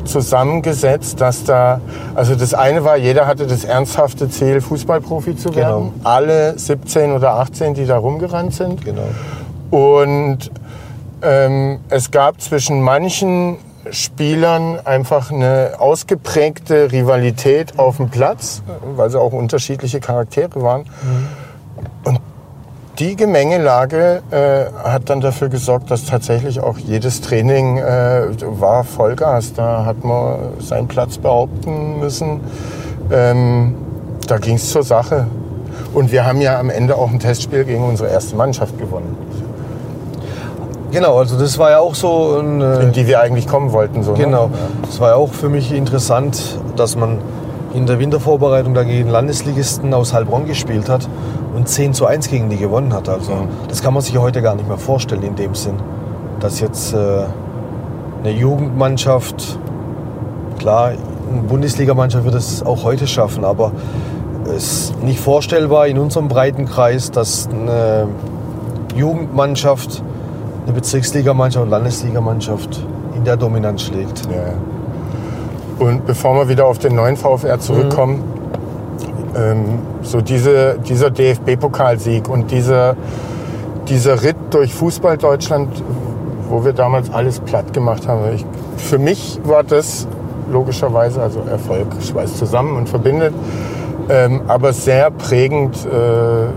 zusammengesetzt, dass da, also das eine war, jeder hatte das ernsthafte Ziel, Fußballprofi zu werden. Genau. Alle 17 oder 18, die da rumgerannt sind. Genau. Und ähm, es gab zwischen manchen Spielern einfach eine ausgeprägte Rivalität auf dem Platz, weil sie auch unterschiedliche Charaktere waren. Und die Gemengelage äh, hat dann dafür gesorgt, dass tatsächlich auch jedes Training äh, war Vollgas. Da hat man seinen Platz behaupten müssen. Ähm, da ging es zur Sache. Und wir haben ja am Ende auch ein Testspiel gegen unsere erste Mannschaft gewonnen, Genau, also das war ja auch so ein... äh, in die wir eigentlich kommen wollten. So, ne? Genau. Das war ja auch für mich interessant, dass man in der Wintervorbereitung da gegen Landesligisten aus Heilbronn gespielt hat und 10 zu 1 gegen die gewonnen hat. Also das kann man sich heute gar nicht mehr vorstellen in dem Sinn. Dass jetzt äh, eine Jugendmannschaft, klar, eine Bundesligamannschaft wird es auch heute schaffen, aber es ist nicht vorstellbar in unserem breiten Kreis, dass eine Jugendmannschaft, eine Bezirksligamannschaft und Landesligamannschaft in der Dominanz schlägt. Ja. Und bevor wir wieder auf den neuen VfR zurückkommen, ähm, so diese, dieser DFB-Pokalsieg und dieser, dieser Ritt durch Fußball Deutschland, wo wir damals alles platt gemacht haben. Ich, für mich war das logischerweise, also Erfolg schweißt zusammen und verbindet, ähm, aber sehr prägend äh,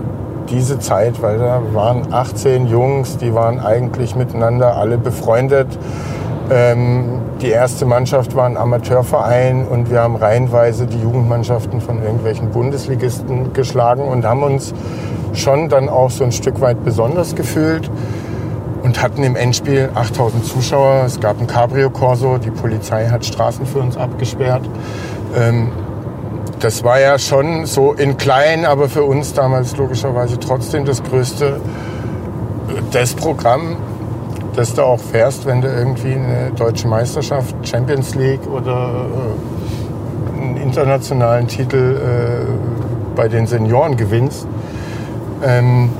diese Zeit, weil da waren 18 Jungs, die waren eigentlich miteinander alle befreundet. Ähm, die erste Mannschaft war ein Amateurverein und wir haben reihenweise die Jugendmannschaften von irgendwelchen und hatten im Endspiel 8000 Zuschauer. Es gab ein Cabrio-Corso, die Polizei hat Straßen für uns abgesperrt. Ähm, das war ja schon so in klein, aber für uns damals logischerweise trotzdem das größte das Programm, das du auch fährst, wenn du irgendwie eine deutsche Meisterschaft, Champions League oder äh, einen internationalen Titel äh, bei den Senioren gewinnst. Ähm,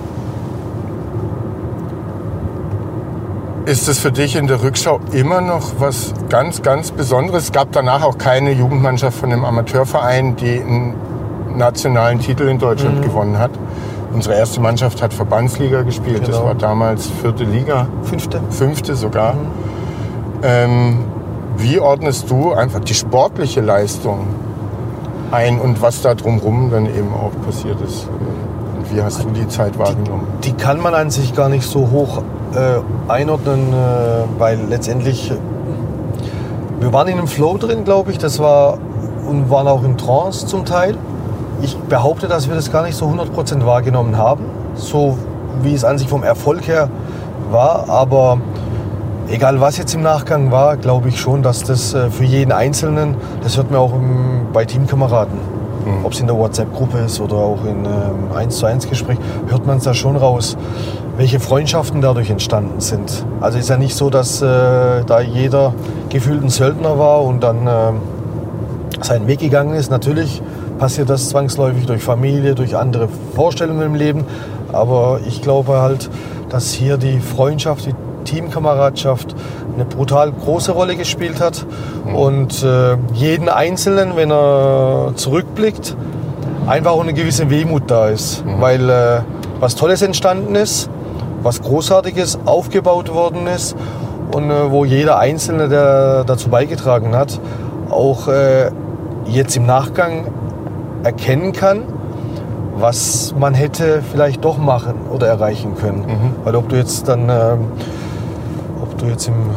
ist es für dich in der Rückschau immer noch was ganz, ganz Besonderes? Es gab danach auch keine Jugendmannschaft von einem Amateurverein, die einen nationalen Titel in Deutschland mhm. gewonnen hat. Unsere erste Mannschaft hat Verbandsliga gespielt. Genau. Das war damals vierte Liga. Fünfte. Fünfte sogar. Mhm. Ähm, wie ordnest du einfach die sportliche Leistung ein und was da drumherum dann eben auch passiert ist? Und wie hast du die Zeit wahrgenommen? Die, die kann man an sich gar nicht so hoch äh, einordnen, äh, weil letztendlich wir waren in einem Flow drin, glaube ich. Das war und waren auch in Trance zum Teil. Ich behaupte, dass wir das gar nicht so 100% wahrgenommen haben, so wie es an sich vom Erfolg her war. Aber egal was jetzt im Nachgang war, glaube ich schon, dass das äh, für jeden Einzelnen, das hört man auch bei Teamkameraden, mhm. ob es in der WhatsApp-Gruppe ist oder auch in einem 1 zu 1 Gespräch, hört man es da schon raus welche Freundschaften dadurch entstanden sind. Also ist ja nicht so, dass äh, da jeder gefühlt ein Söldner war und dann äh, seinen Weg gegangen ist. Natürlich passiert das zwangsläufig durch Familie, durch andere Vorstellungen im Leben. Aber ich glaube halt, dass hier die Freundschaft, die Teamkameradschaft eine brutal große Rolle gespielt hat. Mhm. Und äh, jeden Einzelnen, wenn er zurückblickt, einfach auch eine gewisse Wehmut da ist. Mhm. Weil äh, was Tolles entstanden ist, was Großartiges aufgebaut worden ist und äh, wo jeder Einzelne, der dazu beigetragen hat, auch äh, jetzt im Nachgang erkennen kann, was man hätte vielleicht doch machen oder erreichen können. Mhm. Weil ob du jetzt dann, äh, ob du jetzt im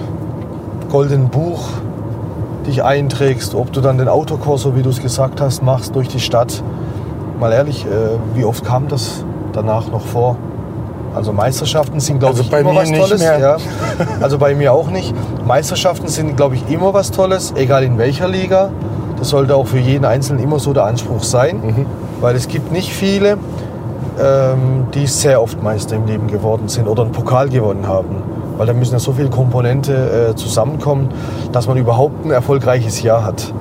goldenen Buch dich einträgst, ob du dann den Autokurs, so wie du es gesagt hast, machst durch die Stadt. Mal ehrlich, äh, wie oft kam das danach noch vor? Also Meisterschaften sind, glaube also ich, immer was Tolles. Ja. (laughs) Also bei mir auch nicht. Meisterschaften sind, glaube ich, immer was Tolles, egal in welcher Liga. Das sollte auch für jeden Einzelnen immer so der Anspruch sein, mhm. weil es gibt nicht viele, ähm, die sehr oft Meister im Leben geworden sind oder einen Pokal gewonnen haben. Weil da müssen ja so viele Komponente äh, zusammenkommen, dass man überhaupt ein erfolgreiches Jahr hat.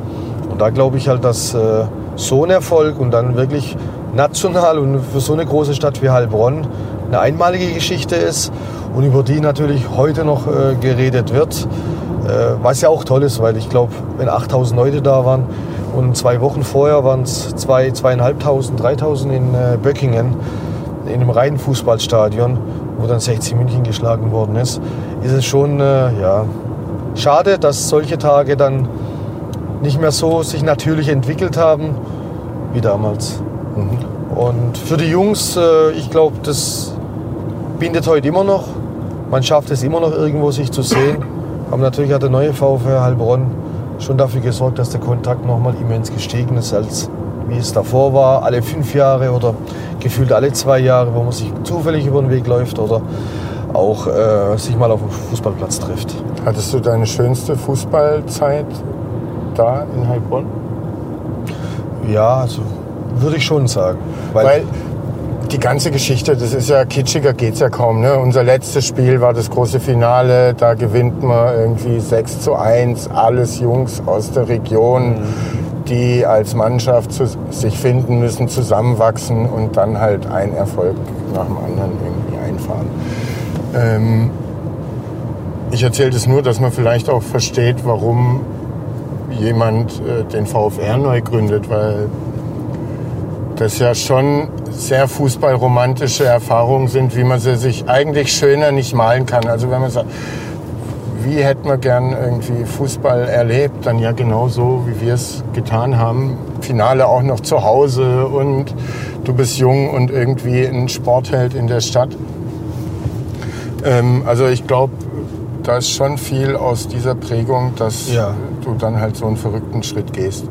Und da glaube ich halt, dass äh, so ein Erfolg und dann wirklich national und für so eine große Stadt wie Heilbronn eine einmalige Geschichte ist und über die natürlich heute noch äh, geredet wird. Äh, was ja auch toll ist, weil ich glaube, wenn 8000 Leute da waren und zwei Wochen vorher waren es zwei, zweieinhalbtausend, dreitausend in äh, Böckingen in einem reinen Fußballstadion, wo dann 60 München geschlagen worden ist, ist es schon äh, ja, schade, dass solche Tage dann nicht mehr so sich natürlich entwickelt haben wie damals. Mhm. Und für die Jungs, äh, ich glaube, das bindet heute immer noch. Man schafft es immer noch irgendwo, sich zu sehen. Aber natürlich hat der neue VfR Heilbronn schon dafür gesorgt, dass der Kontakt nochmal immens gestiegen ist, als wie es davor war, alle fünf Jahre oder gefühlt alle zwei Jahre, wo man sich zufällig über den Weg läuft oder auch äh, sich mal auf dem Fußballplatz trifft. Hattest du deine schönste Fußballzeit da in Heilbronn? Ja, also würde ich schon sagen. Weil, Weil die ganze Geschichte, das ist ja kitschiger geht's ja kaum. Ne? Unser letztes Spiel war das große Finale, da gewinnt man irgendwie 6 zu 1, alles Jungs aus der Region, mhm. die als Mannschaft zu, sich finden müssen, zusammenwachsen und dann halt ein Erfolg nach dem anderen irgendwie einfahren. Ähm, ich erzähle das nur, dass man vielleicht auch versteht, warum jemand äh, den VfR neu gründet, weil das ja schon sehr fußballromantische Erfahrungen sind, wie man sie sich eigentlich schöner nicht malen kann. Also wenn man sagt, wie hätte man gern irgendwie Fußball erlebt, dann ja genau so, wie wir es getan haben. Finale auch noch zu Hause und du bist jung und irgendwie ein Sportheld in der Stadt. Ähm, also ich glaube, da ist schon viel aus dieser Prägung, dass ja. du dann halt so einen verrückten Schritt gehst.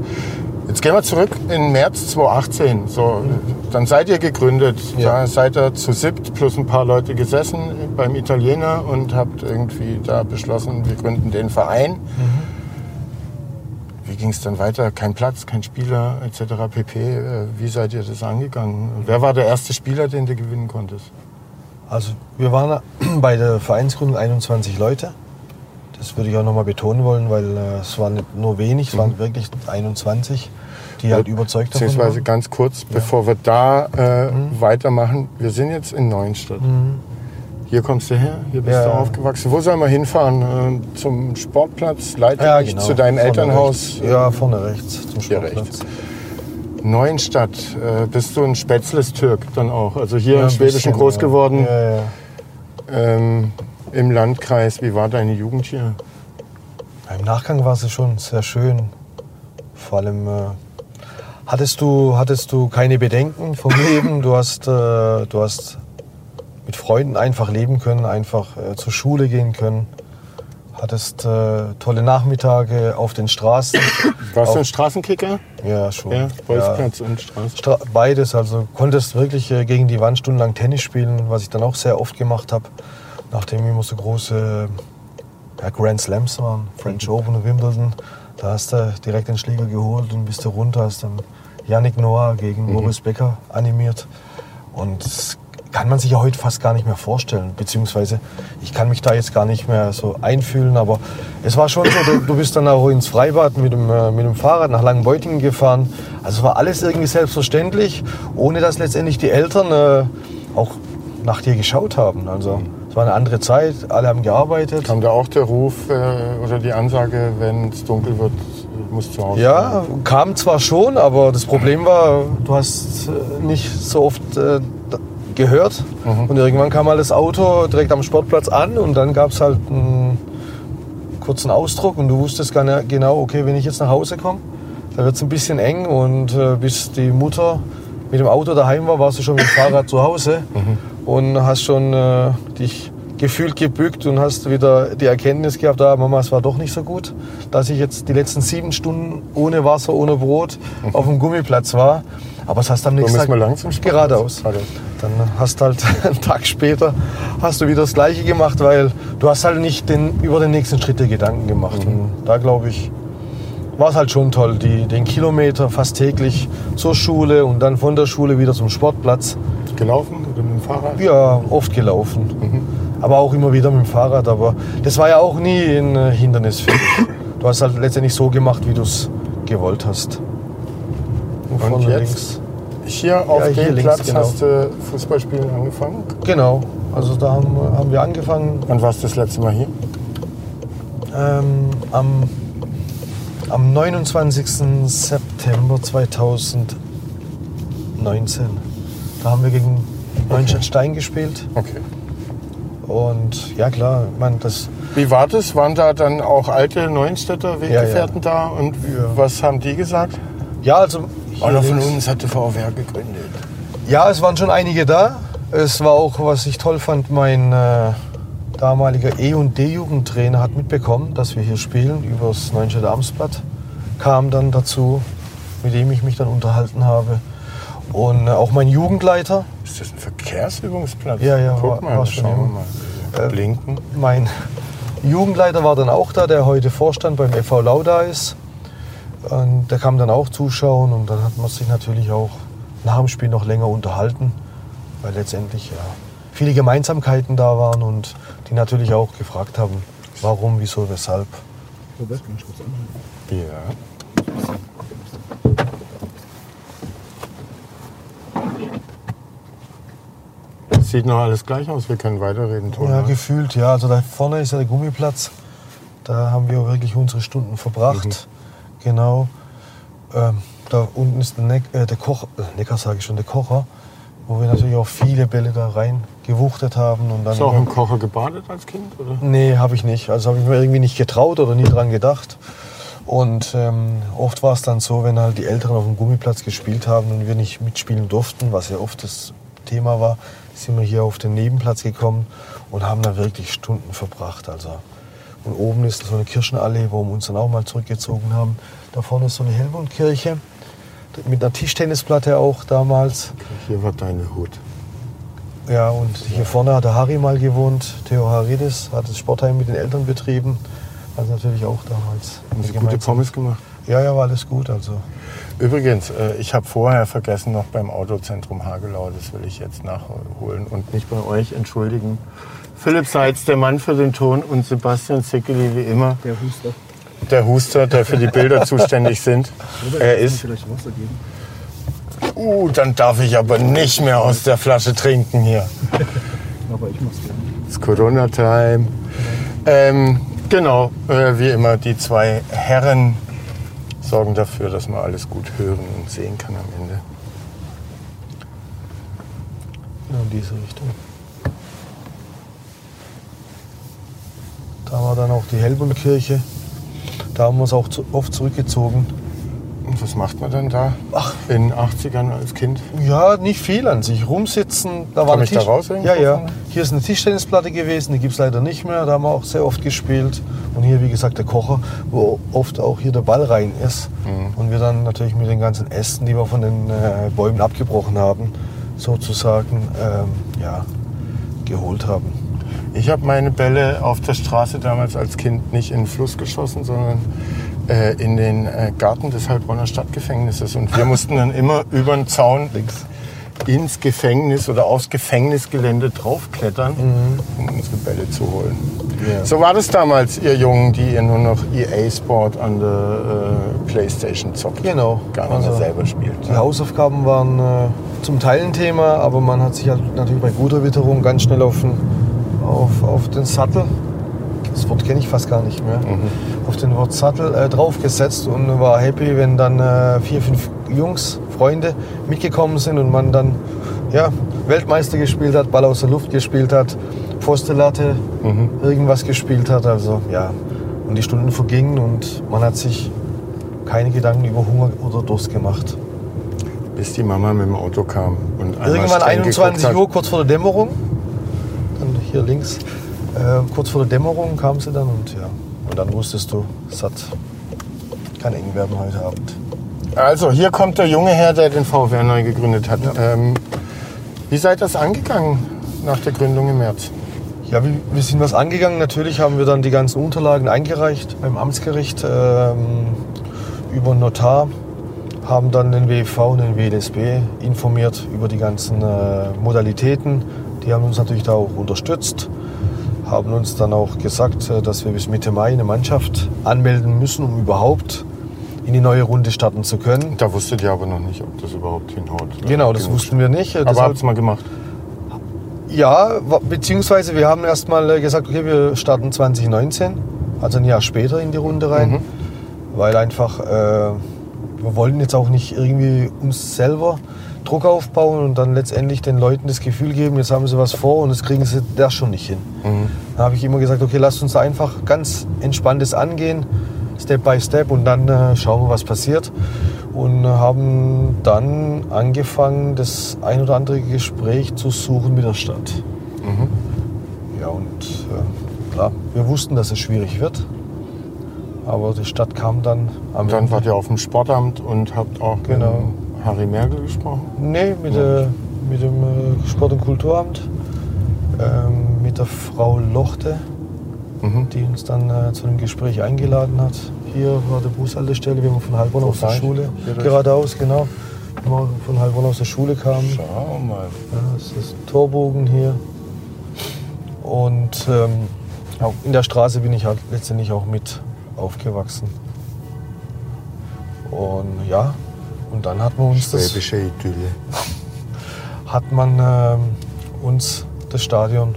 Gehen wir zurück in März 2018. So, dann seid ihr gegründet. Ja. Da seid ihr zu siebt plus ein paar Leute gesessen beim Italiener und habt irgendwie da beschlossen, wir gründen den Verein. Wie ging es dann weiter? Kein Platz, kein Spieler etc. pp. Äh, Wie seid ihr das angegangen? Wer war der erste Spieler, den du gewinnen konntest? Also wir waren (clears throat) bei der Vereinsgründung 21 Leute. Das würde ich auch nochmal betonen wollen, weil äh, es waren nicht nur wenig, es waren wirklich 21, die halt überzeugt davon Beziehungsweise waren. ganz kurz, bevor wir da äh, weitermachen. Wir sind jetzt in Neuenstadt. Hier kommst du her, hier bist Ja. du aufgewachsen. Wo sollen wir hinfahren? Äh, zum Sportplatz? Leite Ja, genau. zu deinem Vorne Elternhaus? Rechts. Ja, vorne rechts zum Sportplatz. Neuenstadt. Äh, bist du ein Spätzles-Türk dann auch? Also hier Ja, im Schwäbischen bisschen, groß ja. geworden, Ja, ja. ähm, im Landkreis. Wie war deine Jugend hier? Im Nachgang war es schon sehr schön. Vor allem äh, hattest, du, hattest du keine Bedenken vom (laughs) Leben. Du hast, äh, du hast mit Freunden einfach leben können, einfach äh, zur Schule gehen können. Hattest äh, tolle Nachmittage auf den Straßen. (coughs) Warst Auch- du ein Straßenkicker? Ja, schon. Ja, Ja. Bolzplatz und Straße. Stra beides, also konntest wirklich äh, gegen die Wand stundenlang Tennis spielen, was ich dann auch sehr oft gemacht habe, nachdem immer so große ja, Grand Slams waren, French Open und Wimbledon. Da hast du direkt den Schläger geholt und bist du runter, hast dann Yannick Noah gegen Boris Becker animiert. Und das kann man sich ja heute fast gar nicht mehr vorstellen, beziehungsweise ich kann mich da jetzt gar nicht mehr so einfühlen, aber es war schon so, du, bist dann auch ins Freibad mit dem, äh, mit dem Fahrrad nach Langenbeutingen gefahren. Also es war alles irgendwie selbstverständlich, ohne dass letztendlich die Eltern äh, auch nach dir geschaut haben. Also es war eine andere Zeit, alle haben gearbeitet. Kam da auch der Ruf äh, oder die Ansage, wenn es dunkel wird, muss zu Hause Ja, sein? kam zwar schon, aber das Problem war, du hast äh, nicht so oft äh, gehört. Und irgendwann kam mal das Auto direkt am Sportplatz an und dann gab es halt einen kurzen Ausdruck und du wusstest genau, okay, wenn ich jetzt nach Hause komme, da wird es ein bisschen eng und äh, bis die Mutter mit dem Auto daheim war, warst du schon mit dem Fahrrad zu Hause und hast schon äh, dich gefühlt gebückt und hast wieder die Erkenntnis gehabt, ah, Mama, es war doch nicht so gut, dass ich jetzt die letzten sieben Stunden ohne Wasser, ohne Brot auf dem Gummiplatz war. Aber es hast am nächsten Tag wir lang zum Sportplatz? geradeaus. Dann hast halt (laughs) einen Tag später hast du wieder das Gleiche gemacht, weil du hast halt nicht den, über den nächsten Schritt dir Gedanken gemacht. Und da glaube ich, war es halt schon toll, die, den Kilometer fast täglich zur Schule und dann von der Schule wieder zum Sportplatz. Gelaufen oder mit dem Fahrrad? Ja, oft gelaufen. Aber auch immer wieder mit dem Fahrrad. Aber das war ja auch nie ein äh, Hindernis für dich. Du hast halt letztendlich so gemacht, wie du es gewollt hast. Und vorne jetzt? Hier auf Ja, hier dem links, Platz genau. hast du Fußballspielen angefangen. Genau. Also da haben, wir- haben wir angefangen Wann warst du das letzte Mal hier? ähm, am, am 29. September 2019. Da haben wir gegen Neuenstadt Stein gespielt. Okay. Und ja klar, meine, das Wie war das? Waren da dann auch alte Neuenstädter Weggefährten da? Und was haben die gesagt? Ja, also. Einer von uns hatte VfR gegründet. Ja, es waren schon einige da. Es war auch, was ich toll fand, mein äh, damaliger E- und D-Jugendtrainer hat mitbekommen, dass wir hier spielen, übers Neunstädter Amtsblatt. Kam dann dazu, mit dem ich mich dann unterhalten habe. Und äh, auch mein Jugendleiter, Ist das ein Verkehrsübungsplatz? Ja, ja, Guck war- mal, war schauen wir mal. Äh, Blinken. mein (laughs) Jugendleiter war dann auch da, der heute Vorstand beim FV Lauda ist. Und der kam dann auch zuschauen und dann hat man sich natürlich auch nach dem Spiel noch länger unterhalten, weil letztendlich ja, viele Gemeinsamkeiten da waren und die natürlich auch gefragt haben, warum, wieso, weshalb. Ja. Sieht noch alles gleich aus. Wir können weiterreden. Ja, Thomas. gefühlt, ja. Also da vorne ist ja der Gummiplatz. Da haben wir wirklich unsere Stunden verbracht. Genau. Ähm, da unten ist der, Neck, äh, der Koch, äh, Neckar sage ich schon, der Kocher, wo wir natürlich auch viele Bälle da rein gewuchtet haben. Und dann Hast du auch im Kocher gebadet als Kind? Oder? Nee, habe ich nicht. Also habe ich mir irgendwie nicht getraut oder nie dran gedacht. Und ähm, oft war es dann so, wenn halt die Eltern auf dem Gummiplatz gespielt haben und wir nicht mitspielen durften, was ja oft das Thema war, sind wir hier auf den Nebenplatz gekommen und haben da wirklich Stunden verbracht. Also und oben ist so eine Kirchenallee, wo wir uns dann auch mal zurückgezogen haben. Da vorne ist so eine Helmundkirche. mit einer Tischtennisplatte auch damals. Hier war deine Hut. Ja, und hier vorne hat der Harry mal gewohnt. Theo Haridis hat das Sportheim mit den Eltern betrieben. Also natürlich auch damals. Haben Sie gute Pommes gemacht? Ja, ja, war alles gut. Also Übrigens, äh, ich habe vorher vergessen, noch beim Autozentrum Hagelau, das will ich jetzt nachholen und nicht bei euch entschuldigen. Philipp Seitz, der Mann für den Ton und Sebastian Sickeli, wie immer, Der Huster. der Huster, der für die Bilder zuständig sind. Er ist. Vielleicht Wasser geben. Uh, dann darf ich aber nicht mehr aus der Flasche trinken hier. Aber ich mach's gerne. Das Corona-Time. Ähm, genau, äh, wie immer, die zwei Herren sorgen dafür, dass man alles gut hören und sehen kann am Ende. genau in diese Richtung. Da war dann auch die Hellbundkirche. Da haben wir uns auch zu, oft zurückgezogen. Und was macht man dann da? In den 80ern als Kind? Ja, nicht viel an sich. Rumsitzen. Da war eine ich da raus irgendwo Ja, ja. Hier ist eine Tischtennisplatte gewesen, die gibt es leider nicht mehr. Da haben wir auch sehr oft gespielt. Und hier, wie gesagt, der Kocher, wo oft auch hier der Ball rein ist. Mhm. Und wir dann natürlich mit den ganzen Ästen, die wir von den äh, Bäumen abgebrochen haben, sozusagen ähm, ja, geholt haben. Ich habe meine Bälle auf der Straße damals als Kind nicht in den Fluss geschossen, sondern äh, in den äh, Garten des Heilbronner Stadtgefängnisses. Und wir mussten dann immer über den Zaun ins Gefängnis oder aufs Gefängnisgelände draufklettern, um unsere Bälle zu holen. Ja. So war das damals, ihr Jungen, die ihr nur noch EA Sport an der äh, Playstation zockt. Genau. Gar nicht mehr Also, selber spielt. Die Hausaufgaben waren äh, zum Teil ein Thema, aber man hat sich halt natürlich bei guter Witterung ganz schnell auf den, auf, auf den Sattel, das Wort kenne ich fast gar nicht mehr, auf den Wort Sattel äh, draufgesetzt und war happy, wenn dann äh, vier, fünf Jungs, Freunde mitgekommen sind und man dann ja, Weltmeister gespielt hat, Ball aus der Luft gespielt hat, Pfostenlatte, irgendwas gespielt hat. Also ja, und die Stunden vergingen und man hat sich keine Gedanken über Hunger oder Durst gemacht. Bis die Mama mit dem Auto kam. Und Irgendwann streng 21 geguckt hat. Uhr, kurz vor der Dämmerung, dann hier links, äh, kurz vor der Dämmerung kam sie dann und ja, und dann wusstest du, es hat, kann eng werden heute Abend. Also, hier kommt der junge Herr, der den VfR neu gegründet hat. Ähm, wie seid ihr das angegangen nach der Gründung im März? Ja, wir, wir sind was angegangen. Natürlich haben wir dann die ganzen Unterlagen eingereicht beim Amtsgericht ähm, über einen Notar, haben dann den WV und den WLSB informiert über die ganzen äh, Modalitäten. Die haben uns natürlich da auch unterstützt, haben uns dann auch gesagt, äh, dass wir bis Mitte Mai eine Mannschaft anmelden müssen, um überhaupt in die neue Runde starten zu können. Da wusstet ihr aber noch nicht, ob das überhaupt hinhaut. Genau, das wussten wir nicht. Aber Deshalb- habt ihr mal gemacht? Ja, beziehungsweise wir haben erstmal äh, gesagt, okay, wir starten 2019, also ein Jahr später in die Runde rein, weil einfach, äh, wir wollten jetzt auch nicht irgendwie uns selber Druck aufbauen und dann letztendlich den Leuten das Gefühl geben, jetzt haben sie was vor und das kriegen sie das schon nicht hin. Da habe ich immer gesagt, okay, lasst uns einfach ganz entspanntes angehen, Step by Step und dann äh, schauen wir, was passiert. Und haben dann angefangen, das ein oder andere Gespräch zu suchen mit der Stadt. Ja, und äh, klar, wir wussten, dass es schwierig wird. Aber die Stadt kam dann am Und dann wart ihr auf dem Sportamt und habt auch Genau. Harry Merkel gesprochen. Nee, mit, der, mit dem äh, Sport- und Kulturamt, ähm, mit der Frau Lochte, Mhm. die uns dann äh, zu einem Gespräch eingeladen hat. Hier war die Bushaltestelle, wie wir von Heilbronn aus der? Schule, geradeaus, genau. Wir von Heilbronn aus der Schule kamen. Schau mal. Ja, das ist Torbogen hier. Und ähm, in der Straße bin ich halt letztendlich auch mit aufgewachsen. Und ja, und dann hat man uns das, Schwäbische Idylle. hat man ähm, uns das Stadion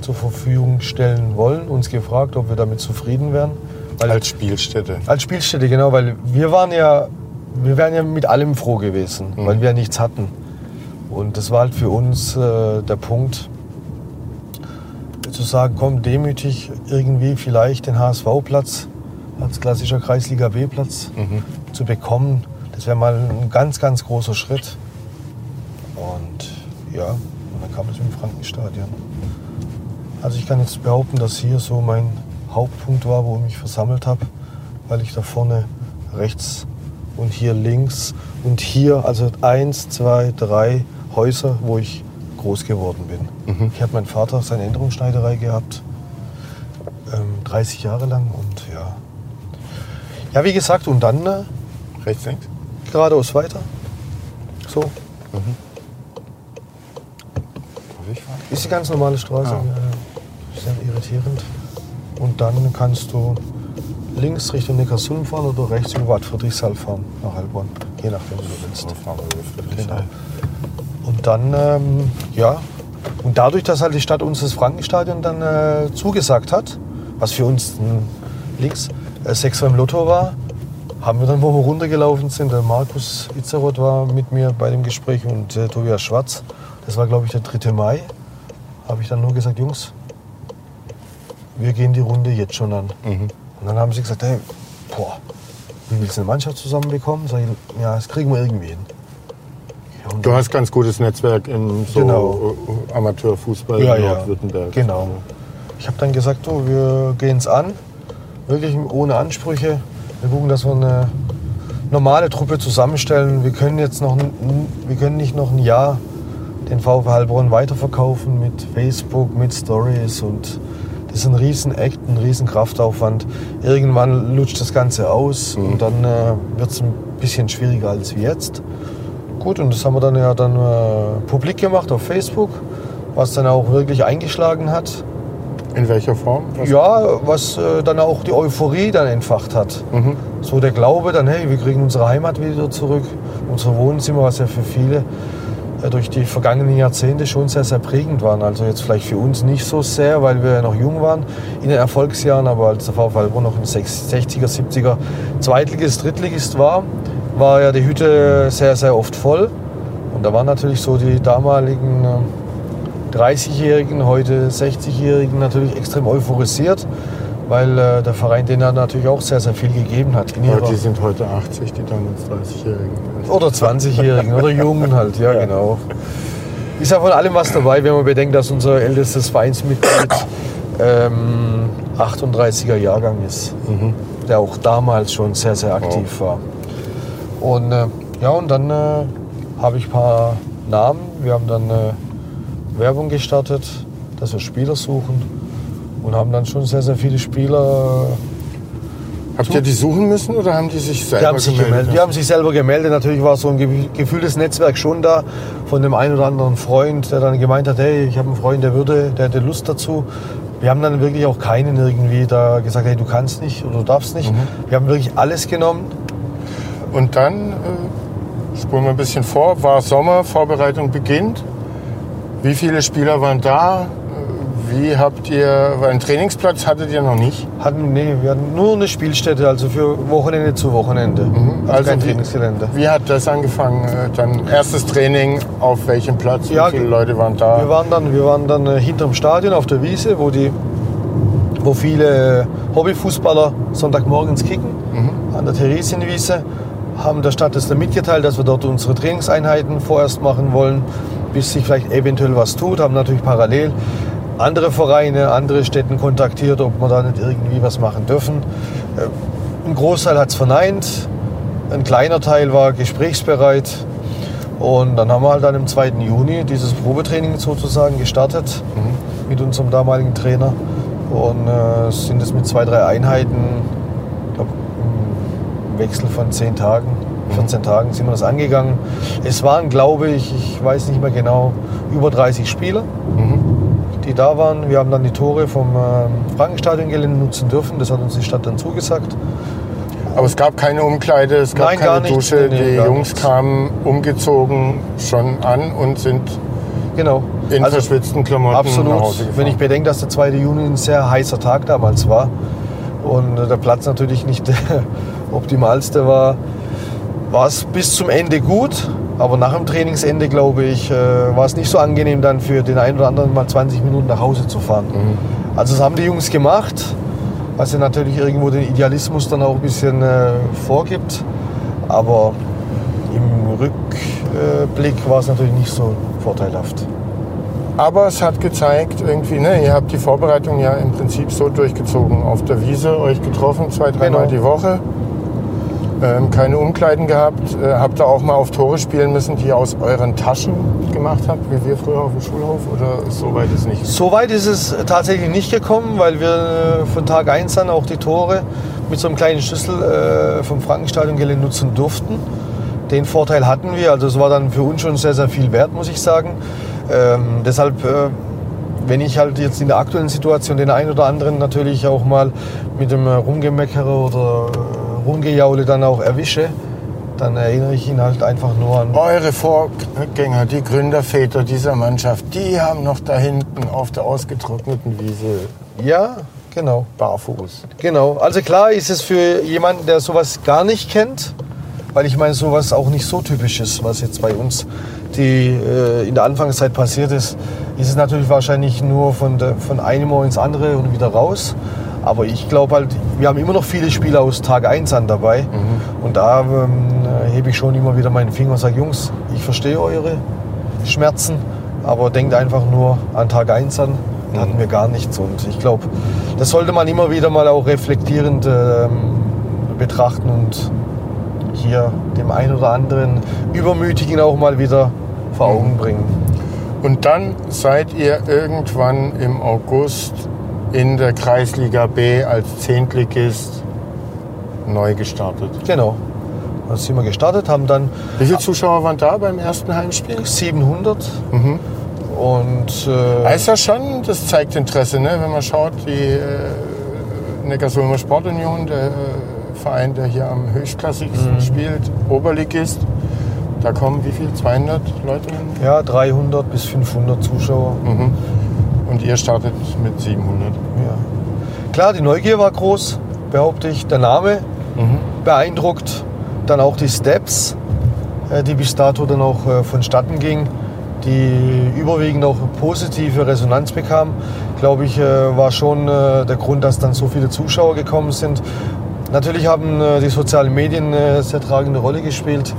zur Verfügung stellen wollen, uns gefragt, ob wir damit zufrieden wären. Weil Als Spielstätte. als Spielstätte, genau, weil wir waren ja, wir wären ja mit allem froh gewesen, weil wir ja nichts hatten. Und das war halt für uns äh, der Punkt, zu sagen, komm, demütig irgendwie vielleicht den HSV-Platz als klassischer Kreisliga B-Platz zu bekommen. Das wäre mal ein ganz, ganz großer Schritt. Und ja, und dann kam es mit dem Frankenstadion. Also ich kann jetzt behaupten, dass hier so mein Hauptpunkt war, wo ich mich versammelt habe, weil ich da vorne rechts und hier links und hier, also eins, zwei, drei Häuser, wo ich groß geworden bin. Hier hat mein Vater seine Änderungsschneiderei gehabt, ähm, 30 Jahre lang und ja. Ja, wie gesagt, und dann äh, Rechts, links? Geradeaus weiter. So, fahren? ist die ganz normale Straße. Ah. Ja, sehr irritierend. Und dann kannst du links Richtung Neckarsulm fahren oder rechts über Bad Friedrichshall fahren, nach Heilbronn. Je nachdem, wie du willst. Genau. Und dann, ähm, ja, und dadurch, dass halt die Stadt uns das Frankenstadion dann äh, zugesagt hat, was für uns ein links äh, sechs beim Lotto war, haben wir dann, wo wir runtergelaufen sind, der Markus Itzeroth war mit mir bei dem Gespräch und äh, Tobias Schwarz, das war glaube ich der 3. Mai, habe ich dann nur gesagt, Jungs, wir gehen die Runde jetzt schon an. Und dann haben sie gesagt, hey, boah, wie willst du eine Mannschaft zusammenbekommen? Sag ich, ja, das kriegen wir irgendwie hin. Ja, Du hast ganz gutes Netzwerk im so Genau. äh, Amateurfußball Ja, in ja. Nordwürttemberg. Genau. Ich habe dann gesagt, oh, wir gehen es an, wirklich ohne Ansprüche. Wir gucken, dass wir eine normale Truppe zusammenstellen. Wir können jetzt noch, wir können nicht noch ein Jahr den VfB Heilbronn weiterverkaufen mit Facebook, mit Stories und das ist ein riesen Act, ein riesen Kraftaufwand. Irgendwann lutscht das Ganze aus und dann äh, wird es ein bisschen schwieriger als jetzt. Gut, und das haben wir dann ja dann äh, publik gemacht auf Facebook, was dann auch wirklich eingeschlagen hat. In welcher Form? Was- Ja, was äh, dann auch die Euphorie dann entfacht hat. So der Glaube dann, hey, wir kriegen unsere Heimat wieder zurück, unsere Wohnzimmer, was ja für viele äh, durch die vergangenen Jahrzehnte schon sehr, sehr prägend waren. Also jetzt vielleicht für uns nicht so sehr, weil wir ja noch jung waren in den Erfolgsjahren, aber als der VfL Heilbronn noch ein 60er, 70er Zweitligist, Drittligist war, war ja die Hütte sehr, sehr oft voll. Und da waren natürlich so die damaligen äh, 30-Jährigen, heute 60-Jährigen natürlich extrem euphorisiert, weil äh, der Verein denen natürlich auch sehr, sehr viel gegeben hat. In Ja, ihrer, die sind heute 80, die damals 30-Jährigen. oder 20-Jährigen oder (laughs) Jungen halt, ja, genau. Ist ja von allem was dabei, wenn man bedenkt, dass unser ältestes Vereinsmitglied ähm, 38er Jahrgang ist, der auch damals schon sehr, sehr aktiv war. Und äh, ja, und dann äh, habe ich ein paar Namen. Wir haben dann äh, Werbung gestartet, dass wir Spieler suchen und haben dann schon sehr, sehr viele Spieler Habt ihr die suchen müssen oder haben die sich selber die haben sich gemeldet. Die haben sich selber gemeldet. Natürlich war so ein ge- gefühltes Netzwerk schon da von dem einen oder anderen Freund, der dann gemeint hat, hey, ich habe einen Freund, der würde, der hätte Lust dazu. Wir haben dann wirklich auch keinen irgendwie da gesagt, hey, du kannst nicht oder du darfst nicht. Wir haben wirklich alles genommen. Und dann, äh, spulen wir ein bisschen vor, war Sommer, Vorbereitung beginnt. Wie viele Spieler waren da? Äh, Wie habt ihr, weil einen Trainingsplatz hattet ihr noch nicht? Hatten, nee, wir hatten nur eine Spielstätte, also für Wochenende zu Wochenende. Also, kein wie- Trainingsgelände. Wie hat das angefangen? Äh, Dann erstes Training, auf welchem Platz? Ja, Wie viele Leute waren da? Wir waren dann, wir waren dann äh, hinterm Stadion auf der Wiese, wo, die, wo viele Hobbyfußballer Sonntagmorgens kicken, an der Theresienwiese. Haben der Stadt das dann mitgeteilt, dass wir dort unsere Trainingseinheiten vorerst machen wollen, bis sich vielleicht eventuell was tut. Haben natürlich parallel andere Vereine, andere Städten kontaktiert, ob wir da nicht irgendwie was machen dürfen. Äh, Ein Großteil hat es verneint, ein kleiner Teil war gesprächsbereit. Und dann haben wir halt dann im 2. Juni dieses Probetraining sozusagen gestartet mit unserem damaligen Trainer. Und äh, sind es mit zwei, drei Einheiten, ich glaube im Wechsel von 10 Tagen, 14 Tagen sind wir das angegangen. Es waren, glaube ich, ich weiß nicht mehr genau, über 30 Spieler, die da waren. Wir haben dann die Tore vom äh, Frankenstadiongelände nutzen dürfen. Das hat uns die Stadt dann zugesagt. Aber es gab keine Umkleide, es gab Nein, keine nichts. Dusche. Nee, die Jungs nichts. kamen umgezogen schon an und sind Genau. in Also- verschwitzten Klamotten nach Absolut. Hause gefahren. Wenn ich bedenke, dass der 2. Juni ein sehr heißer Tag damals war und der Platz natürlich nicht (laughs) der optimalste war, war es bis zum Ende gut. Aber nach dem Trainingsende, glaube ich, äh, war es nicht so angenehm, dann für den einen oder anderen mal 20 Minuten nach Hause zu fahren. Also das haben die Jungs gemacht, was ja natürlich irgendwo den Idealismus dann auch ein bisschen äh, vorgibt. Aber im Rückblick war es natürlich nicht so vorteilhaft. Aber es hat gezeigt, irgendwie, ne, ihr habt die Vorbereitung ja im Prinzip so durchgezogen. Auf der Wiese euch getroffen, zwei, dreimal Genau. die Woche. Ähm, keine Umkleiden gehabt. Äh, habt ihr auch mal auf Tore spielen müssen, die ihr aus euren Taschen gemacht habt, wie wir früher auf dem Schulhof? Oder so weit ist nicht? So weit ist es tatsächlich nicht gekommen, weil wir äh, von Tag 1 an auch die Tore mit so einem kleinen Schlüssel äh, vom Frankenstadion Gelände nutzen durften. Den Vorteil hatten wir, also es war dann für uns schon sehr, sehr viel wert, muss ich sagen. Ähm, deshalb, äh, wenn ich halt jetzt in der aktuellen Situation den einen oder anderen natürlich auch mal mit dem äh, Rumgemeckere oder äh, Rumgejaule dann auch erwische, dann erinnere ich ihn halt einfach nur an. Eure Vorgänger, die Gründerväter dieser Mannschaft, die haben noch da hinten auf der ausgetrockneten Wiese Ja, genau. barfuß. Genau, also klar ist es für jemanden, der sowas gar nicht kennt, weil ich meine, sowas auch nicht so typisch ist, was jetzt bei uns die, äh, in der Anfangszeit passiert ist, ist es natürlich wahrscheinlich nur von, der, von einem Ohr ins andere und wieder raus. Aber ich glaube halt, wir haben immer noch viele Spieler aus Tag 1 an dabei. Und da ähm, hebe ich schon immer wieder meinen Finger und sage, Jungs, ich verstehe eure Schmerzen, aber denkt einfach nur an Tag 1 an. Da hatten wir gar nichts. Und ich glaube, das sollte man immer wieder mal auch reflektierend ähm, betrachten und hier dem einen oder anderen Übermütigen auch mal wieder vor Augen bringen. Und dann seid ihr irgendwann im August in der Kreisliga B als Zehntligist neu gestartet. Genau. Da sind wir gestartet, haben dann Wie viele Zuschauer waren da beim ersten Heimspiel? 700 Mhm. und äh, Das ist ja schon, das zeigt Interesse, ne? wenn man schaut, die äh, Neckarsulmer Sportunion, der äh, Verein, der hier am höchstklassigsten spielt, Oberligist, da kommen wie viel? 200 Leute hin? ja, 300 bis 500 Zuschauer. Mhm. Und ihr startet mit 700. Ja. Klar, die Neugier war groß, behaupte ich. Der Name beeindruckt. Dann auch die Steps, äh, die bis dato dann auch äh, vonstatten gingen, die überwiegend auch positive Resonanz bekamen. Glaube ich, äh, war schon der Grund, dass dann so viele Zuschauer gekommen sind. Natürlich haben die sozialen Medien eine sehr tragende Rolle gespielt,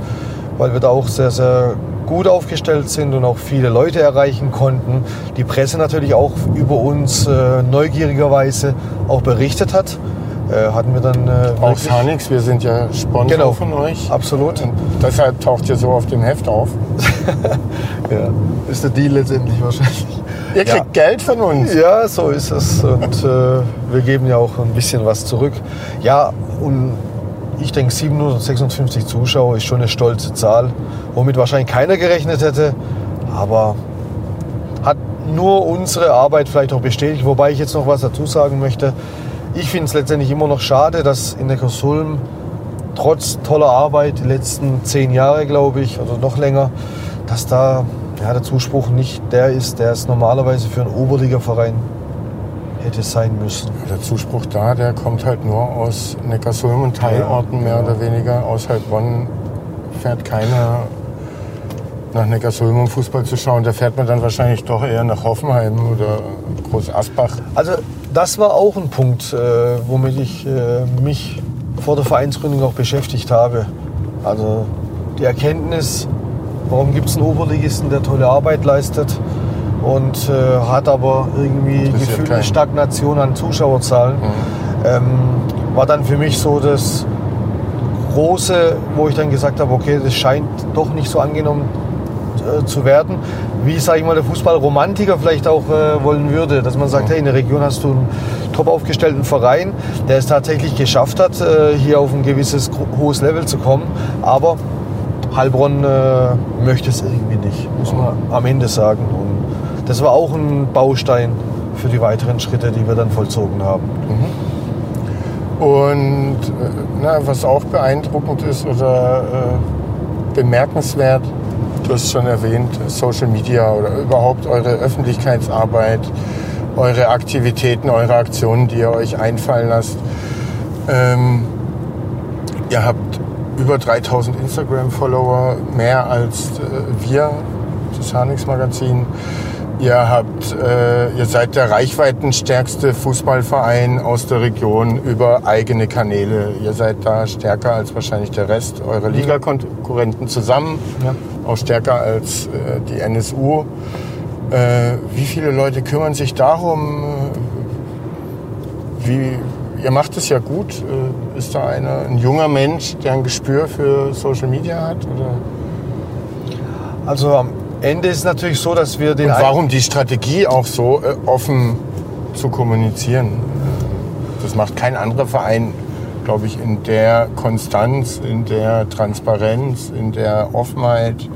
weil wir da auch sehr, sehr gut aufgestellt sind und auch viele Leute erreichen konnten. Die Presse natürlich auch über uns äh, neugierigerweise auch berichtet hat. Äh, hatten wir dann äh, Auch wirklich- Sanix, wir sind ja Sponsor Genau. von euch. Absolut. Und deshalb taucht ihr so auf dem Heft auf. (laughs) Ja, ist der Deal letztendlich wahrscheinlich. Ihr kriegt Ja. Geld von uns. Ja, so ist es. Und äh, wir geben ja auch ein bisschen was zurück. Ja, und ich denke, 756 Zuschauer ist schon eine stolze Zahl, womit wahrscheinlich keiner gerechnet hätte. Aber hat nur unsere Arbeit vielleicht auch bestätigt. Wobei ich jetzt noch was dazu sagen möchte. Ich finde es letztendlich immer noch schade, dass in Neckarsulm trotz toller Arbeit die letzten zehn Jahre, glaube ich, oder noch länger, dass da ja, der Zuspruch nicht der ist, der es normalerweise für einen Oberligaverein hätte sein müssen. Der Zuspruch da, der kommt halt nur aus Neckarsulm und Teilorten mehr oder weniger. Außerhalb Bonn fährt keiner nach Neckarsulm, um Fußball zu schauen. Da fährt man dann wahrscheinlich doch eher nach Hoffenheim oder Groß Asbach. Also das war auch ein Punkt, äh, womit ich äh, mich vor der Vereinsgründung auch beschäftigt habe. Also die Erkenntnis, warum gibt es einen Oberligisten, der tolle Arbeit leistet und äh, hat aber irgendwie gefühlt eine Stagnation an Zuschauerzahlen, ähm, war dann für mich so das Große, wo ich dann gesagt habe, okay, das scheint doch nicht so angenommen äh, zu werden, wie sage ich mal der Fußballromantiker vielleicht auch äh, wollen würde, dass man sagt, hey, in der Region hast du einen top aufgestellten Verein, der es tatsächlich geschafft hat, äh, hier auf ein gewisses hohes Level zu kommen, aber Heilbronn äh, möchte es irgendwie nicht, muss man am Ende sagen. Und das war auch ein Baustein für die weiteren Schritte, die wir dann vollzogen haben. Und äh, na, was auch beeindruckend ist oder äh, bemerkenswert, du hast schon erwähnt, Social Media oder überhaupt eure Öffentlichkeitsarbeit, eure Aktivitäten, eure Aktionen, die ihr euch einfallen lasst. Ähm, ihr habt über 3000 Instagram-Follower, mehr als äh, wir, das Hanix Magazin. Ihr, habt, äh, ihr seid der reichweitenstärkste Fußballverein aus der Region über eigene Kanäle. Ihr seid da stärker als wahrscheinlich der Rest eurer Ligakonkurrenten zusammen, Ja. auch stärker als äh, die NSU. Äh, wie viele Leute kümmern sich darum? Wie, ihr macht es ja gut. Äh, Ist da eine, ein junger Mensch, der ein Gespür für Social Media hat? Oder? Also Ende ist es natürlich so, dass wir den Und warum die Strategie auch so äh, offen zu kommunizieren? Das macht kein anderer Verein, glaube ich, in der Konstanz, in der Transparenz, in der Offenheit.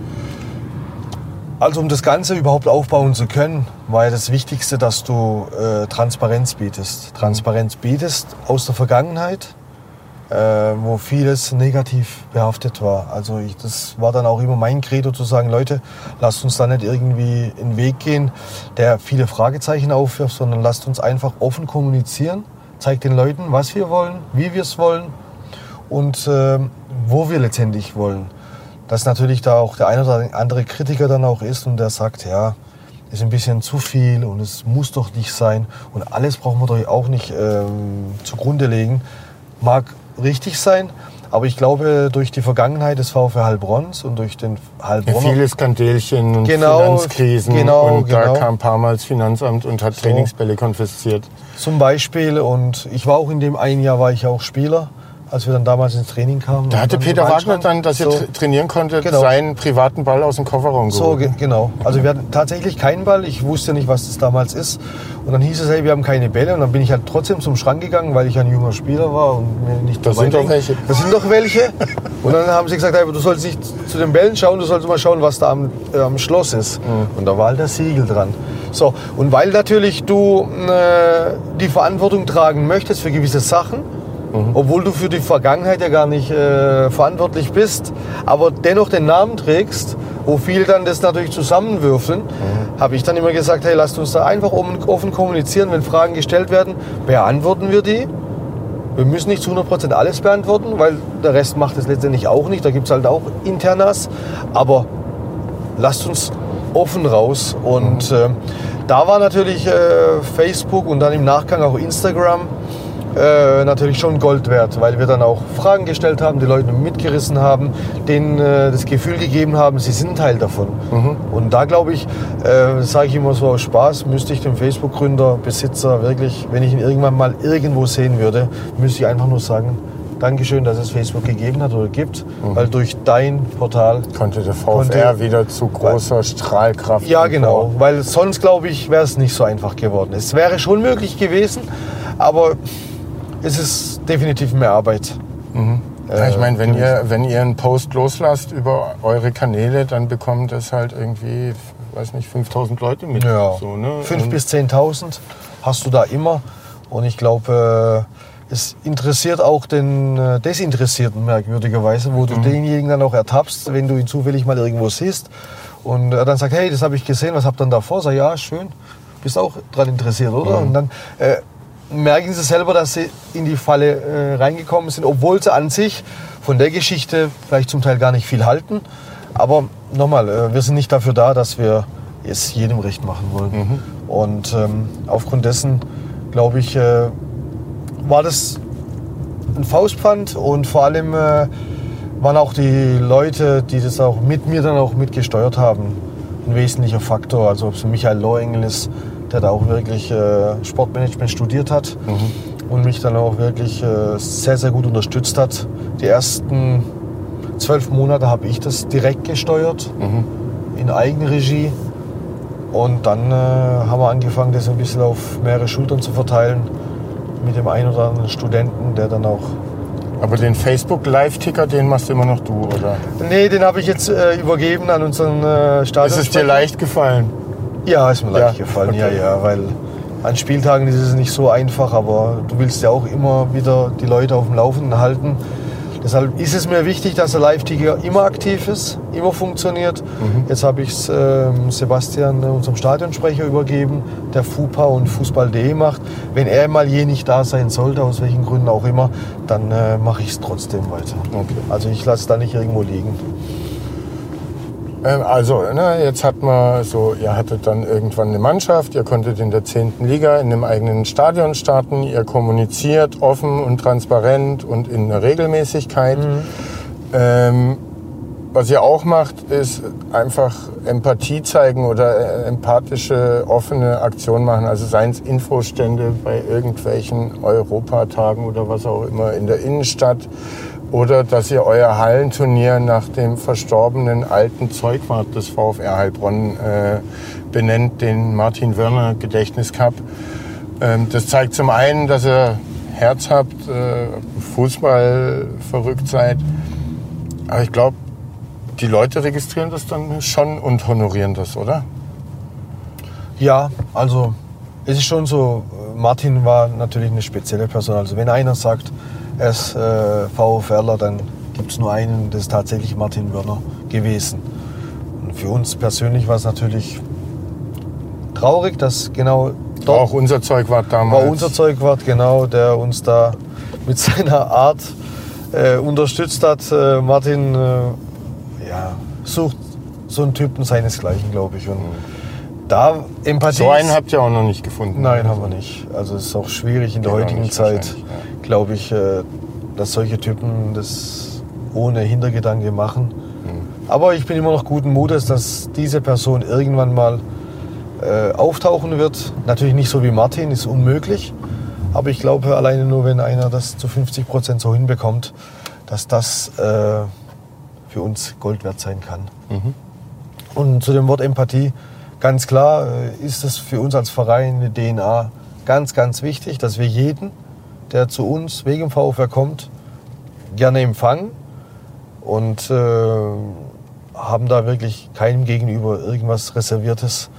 Also um das Ganze überhaupt aufbauen zu können, war ja das Wichtigste, dass du äh, Transparenz bietest. Transparenz bietest aus der Vergangenheit, wo vieles negativ behaftet war. Also ich, das war dann auch immer mein Credo zu sagen, Leute, lasst uns da nicht irgendwie einen Weg gehen, der viele Fragezeichen aufwirft, sondern lasst uns einfach offen kommunizieren, zeigt den Leuten, was wir wollen, wie wir es wollen und äh, wo wir letztendlich wollen. Dass natürlich da auch der eine oder andere Kritiker dann auch ist und der sagt, ja, ist ein bisschen zu viel und es muss doch nicht sein und alles brauchen wir doch auch nicht ähm, zugrunde legen. Mag richtig sein, aber ich glaube, durch die Vergangenheit des VfL Heilbronns und durch den Ja, Heilbronner... viele Skandelchen und Genau, Finanzkrisen. genau, und da genau. kam ein paar Mal das Finanzamt und hat So. Trainingsbälle konfisziert. Zum Beispiel und ich war auch in dem einen Jahr war ich auch Spieler, als wir dann damals ins Training kamen. Da hatte Peter Wagner dann, dass ihr so- tra- trainieren konntet, Genau. seinen privaten Ball aus dem Kofferraum So, geholt. ge genau. Also wir hatten tatsächlich keinen Ball. Ich wusste nicht, was das damals ist. Und dann hieß es, hey, wir haben keine Bälle. Und dann bin ich halt trotzdem zum Schrank gegangen, weil ich ein junger Spieler war und mir nicht Da dabei sind doch welche. Da sind doch welche. Und dann haben sie gesagt, hey, du sollst nicht zu den Bällen schauen, du sollst mal schauen, was da am, äh, am Schloss ist. Mhm. Und da war halt der Siegel dran. So, und weil natürlich du äh, die Verantwortung tragen möchtest für gewisse Sachen, Mhm. obwohl du für die Vergangenheit ja gar nicht äh, verantwortlich bist, aber dennoch den Namen trägst, wo viele dann das natürlich zusammenwürfeln, habe ich dann immer gesagt, hey, lasst uns da einfach offen, kommunizieren, wenn Fragen gestellt werden, beantworten wir die. Wir müssen nicht zu 100% alles beantworten, weil der Rest macht es letztendlich auch nicht. Da gibt es halt auch Internas. Aber lasst uns offen raus. Und äh, da war natürlich äh, Facebook und dann im Nachgang auch Instagram äh, natürlich schon Gold wert, weil wir dann auch Fragen gestellt haben, die Leute mitgerissen haben, denen äh, das Gefühl gegeben haben, sie sind Teil davon. Und da glaube ich, äh, sage ich immer so aus Spaß, müsste ich dem Facebook-Gründer, Besitzer wirklich, wenn ich ihn irgendwann mal irgendwo sehen würde, müsste ich einfach nur sagen, Dankeschön, dass es Facebook gegeben hat oder gibt, weil durch dein Portal Konnte der VfR Konnte- wieder zu großer Strahlkraft. ja, genau. Weil sonst, glaube ich, wäre es nicht so einfach geworden. Es wäre schon möglich gewesen, aber es ist definitiv mehr Arbeit. Ja, ich meine, wenn Äh, ihr, wenn ihr einen Post loslasst über eure Kanäle, dann bekommt das halt irgendwie, weiß nicht, 5000 Leute mit. Ja, So, ne? 5.000 Und- bis 10.000 hast du da immer. Und ich glaube, äh, es interessiert auch den äh, Desinteressierten merkwürdigerweise, wo du Mhm. denjenigen dann auch ertappst, wenn du ihn zufällig mal irgendwo siehst. Und er dann sagt, hey, das habe ich gesehen, was habt ihr denn da vor? Sag, ja, schön, bist auch dran interessiert, oder? Mhm. Und dann äh, merken sie selber, dass sie in die Falle äh, reingekommen sind, obwohl sie an sich von der Geschichte vielleicht zum Teil gar nicht viel halten. Aber nochmal, äh, wir sind nicht dafür da, dass wir es jedem recht machen wollen. Und ähm, aufgrund dessen, glaube ich, äh, war das ein Faustpfand und vor allem äh, waren auch die Leute, die das auch mit mir dann auch mitgesteuert haben, ein wesentlicher Faktor. Also ob es Michael Lohengel ist, der da auch wirklich äh, Sportmanagement studiert hat und mich dann auch wirklich äh, sehr, sehr gut unterstützt hat. Die ersten zwölf Monate habe ich das direkt gesteuert, in Eigenregie. Und dann äh, haben wir angefangen, das ein bisschen auf mehrere Schultern zu verteilen mit dem einen oder anderen Studenten, der dann auch Aber den Facebook-Live-Ticker, den machst immer noch du, oder? Nee, den habe ich jetzt äh, übergeben an unseren äh, Stadion. Ist es dir leicht gefallen? Ja, ist mir leicht Ja, gefallen, ja, okay. ja, weil an Spieltagen ist es nicht so einfach, aber du willst ja auch immer wieder die Leute auf dem Laufenden halten. Deshalb ist es mir wichtig, dass der Live-Ticker immer aktiv ist, immer funktioniert. Mhm. Jetzt habe ich es ähm, Sebastian, äh, unserem Stadionsprecher, übergeben, der FUPA und Fußball.de macht. Wenn er mal je nicht da sein sollte, aus welchen Gründen auch immer, dann äh, mache ich es trotzdem weiter. Okay. Also ich lasse es da nicht irgendwo liegen. Ähm, Also, ne, jetzt hat man so, ihr hattet dann irgendwann eine Mannschaft, ihr konntet in der 10. Liga in einem eigenen Stadion starten, ihr kommuniziert offen und transparent und in einer Regelmäßigkeit. Ähm, was ihr auch macht, ist einfach Empathie zeigen oder äh, empathische, offene Aktionen machen. Also seien es Infostände bei irgendwelchen Europatagen oder was auch immer in der Innenstadt. Oder dass ihr euer Hallenturnier nach dem verstorbenen alten Zeugwart des VfR Heilbronn äh, benennt, den Martin Wörner Gedächtnis Cup. Ähm, das zeigt zum einen, dass ihr Herz habt, äh, Fußball verrückt seid. Aber ich glaube, die Leute registrieren das dann schon und honorieren das, oder? Ja, also es ist schon so, Martin war natürlich eine spezielle Person. Also wenn einer sagt, ist äh, dann gibt es nur einen, das ist tatsächlich Martin Wörner gewesen. Und für uns persönlich war es natürlich traurig, dass genau dort Auch unser Zeugwart damals. war unser Zeugwart, genau, der uns da mit (laughs) seiner Art äh, unterstützt hat. Äh, Martin äh, ja, sucht so einen Typen seinesgleichen, glaube ich. Und da Empathie. so einen habt ihr auch noch nicht gefunden. Nein, haben wir nicht. Also es ist auch schwierig in der heutigen Zeit, ja. Glaube ich, äh, dass solche Typen das ohne Hintergedanke machen. Mhm. Aber ich bin immer noch guten Mutes, dass diese Person irgendwann mal äh, auftauchen wird. Natürlich nicht so wie Martin, ist unmöglich. Aber ich glaube alleine nur, wenn einer das zu 50 Prozent so hinbekommt, dass das äh, für uns Gold wert sein kann. Und zu dem Wort Empathie, ganz klar äh, ist es für uns als Verein eine DNA ganz, ganz wichtig, dass wir jeden, der zu uns wegen dem VfR kommt, gerne empfangen und äh, haben da wirklich keinem gegenüber irgendwas Reserviertes,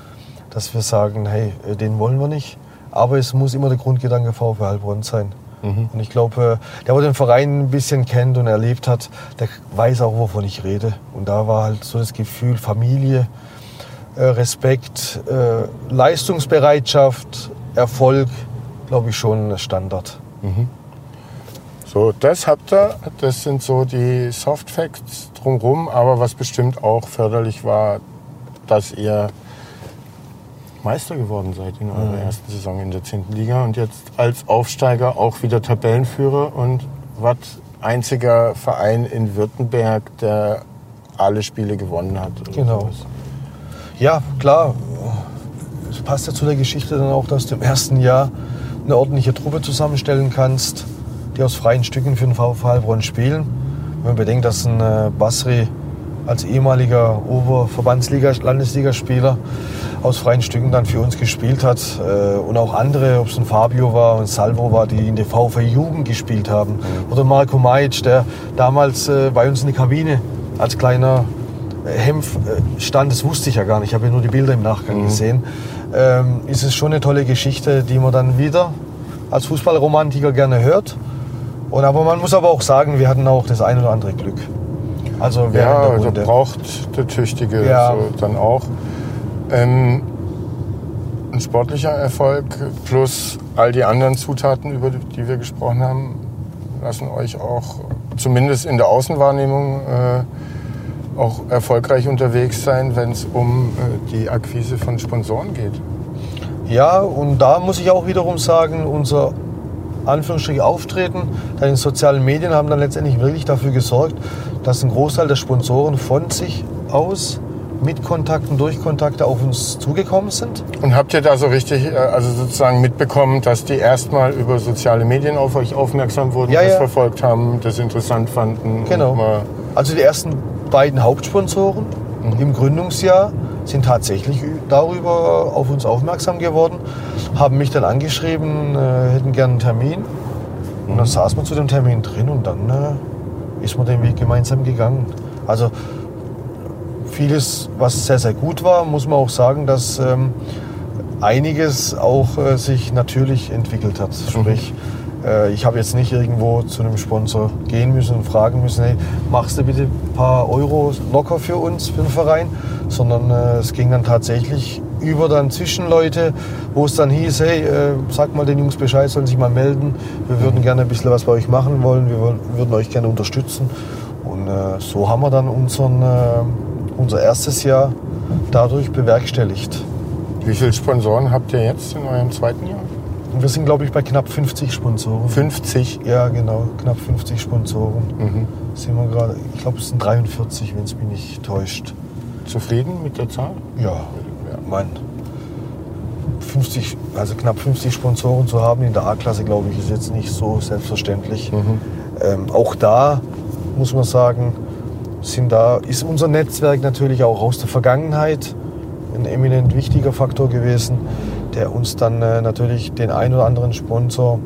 dass wir sagen, hey, äh, den wollen wir nicht. Aber es muss immer der Grundgedanke VfR Heilbronn sein. Und ich glaube, äh, der, der den Verein ein bisschen kennt und erlebt hat, der weiß auch, wovon ich rede. Und da war halt so das Gefühl Familie, äh, Respekt, Leistungsbereitschaft, Erfolg, glaube ich schon Standard. So, das habt ihr, das sind so die Soft Facts drumherum, aber was bestimmt auch förderlich war, dass ihr Meister geworden seid in eurer ersten Saison in der 10. Liga und jetzt als Aufsteiger auch wieder Tabellenführer und was einziger Verein in Württemberg, der alle Spiele gewonnen hat. Genau. sowas. Ja, klar. Es passt ja zu der Geschichte dann auch, dass du im ersten Jahr eine ordentliche Truppe zusammenstellen kannst, die aus freien Stücken für den VfL Heilbronn spielen. Wenn man bedenkt, dass ein äh, Basri als ehemaliger Oberverbandsliga-Landesligaspieler aus freien Stücken dann für uns gespielt hat äh, und auch andere, ob es ein Fabio war und Salvo war, die in der VfL Jugend gespielt haben. Oder Marco Majic, der damals äh, bei uns in der Kabine als kleiner Hempf stand, das wusste ich ja gar nicht, ich habe ja nur die Bilder im Nachgang gesehen, ähm, ist es schon eine tolle Geschichte, die man dann wieder als Fußballromantiker gerne hört. Und aber man muss aber auch sagen, wir hatten auch das ein oder andere Glück. Also Ja, der da Runde. braucht der Tüchtige Ja. so dann auch. Ähm, ein sportlicher Erfolg plus all die anderen Zutaten, über die wir gesprochen haben, lassen euch auch zumindest in der Außenwahrnehmung äh, auch erfolgreich unterwegs sein, wenn es um äh, die Akquise von Sponsoren geht. Ja, und da muss ich auch wiederum sagen, unser Anführungsstrich Auftreten in den sozialen Medien haben dann letztendlich wirklich dafür gesorgt, dass ein Großteil der Sponsoren von sich aus mit Kontakten, durch Kontakte auf uns zugekommen sind. Und habt ihr da so richtig, äh, also sozusagen mitbekommen, dass die erstmal über soziale Medien auf euch aufmerksam wurden, Ja, das ja. verfolgt haben, das interessant fanden? Genau. Also die ersten beiden Hauptsponsoren im Gründungsjahr sind tatsächlich darüber auf uns aufmerksam geworden, haben mich dann angeschrieben, äh, hätten gerne einen Termin. Und dann saß man zu dem Termin drin und dann äh, ist man den Weg gemeinsam gegangen. Also vieles, was sehr, sehr gut war, muss man auch sagen, dass ähm, einiges auch äh, sich natürlich entwickelt hat. Sprich, äh, ich habe jetzt nicht irgendwo zu einem Sponsor gehen müssen und fragen müssen, hey, machst du bitte ein paar Euro locker für uns, für den Verein, sondern äh, es ging dann tatsächlich über dann Zwischenleute, wo es dann hieß, hey, äh, sag mal den Jungs Bescheid, sollen sich mal melden, wir würden gerne ein bisschen was bei euch machen wollen, wir wollen- würden euch gerne unterstützen. Und äh, so haben wir dann unseren, äh, unser erstes Jahr dadurch bewerkstelligt. Wie viele Sponsoren habt ihr jetzt in eurem zweiten Jahr? Wir sind, glaube ich, bei knapp 50 Sponsoren. 50. Ja, genau, knapp 50 Sponsoren. Mhm. Sind wir gerade, ich glaube, es sind 43, wenn es mich nicht täuscht. Zufrieden mit der Zahl? Ja, mein 50, also knapp 50 Sponsoren zu haben in der A-Klasse, glaube ich, ist jetzt nicht so selbstverständlich. Ähm, auch da muss man sagen, sind da, ist unser Netzwerk natürlich auch aus der Vergangenheit ein eminent wichtiger Faktor gewesen, der uns dann äh, natürlich den ein oder anderen Sponsor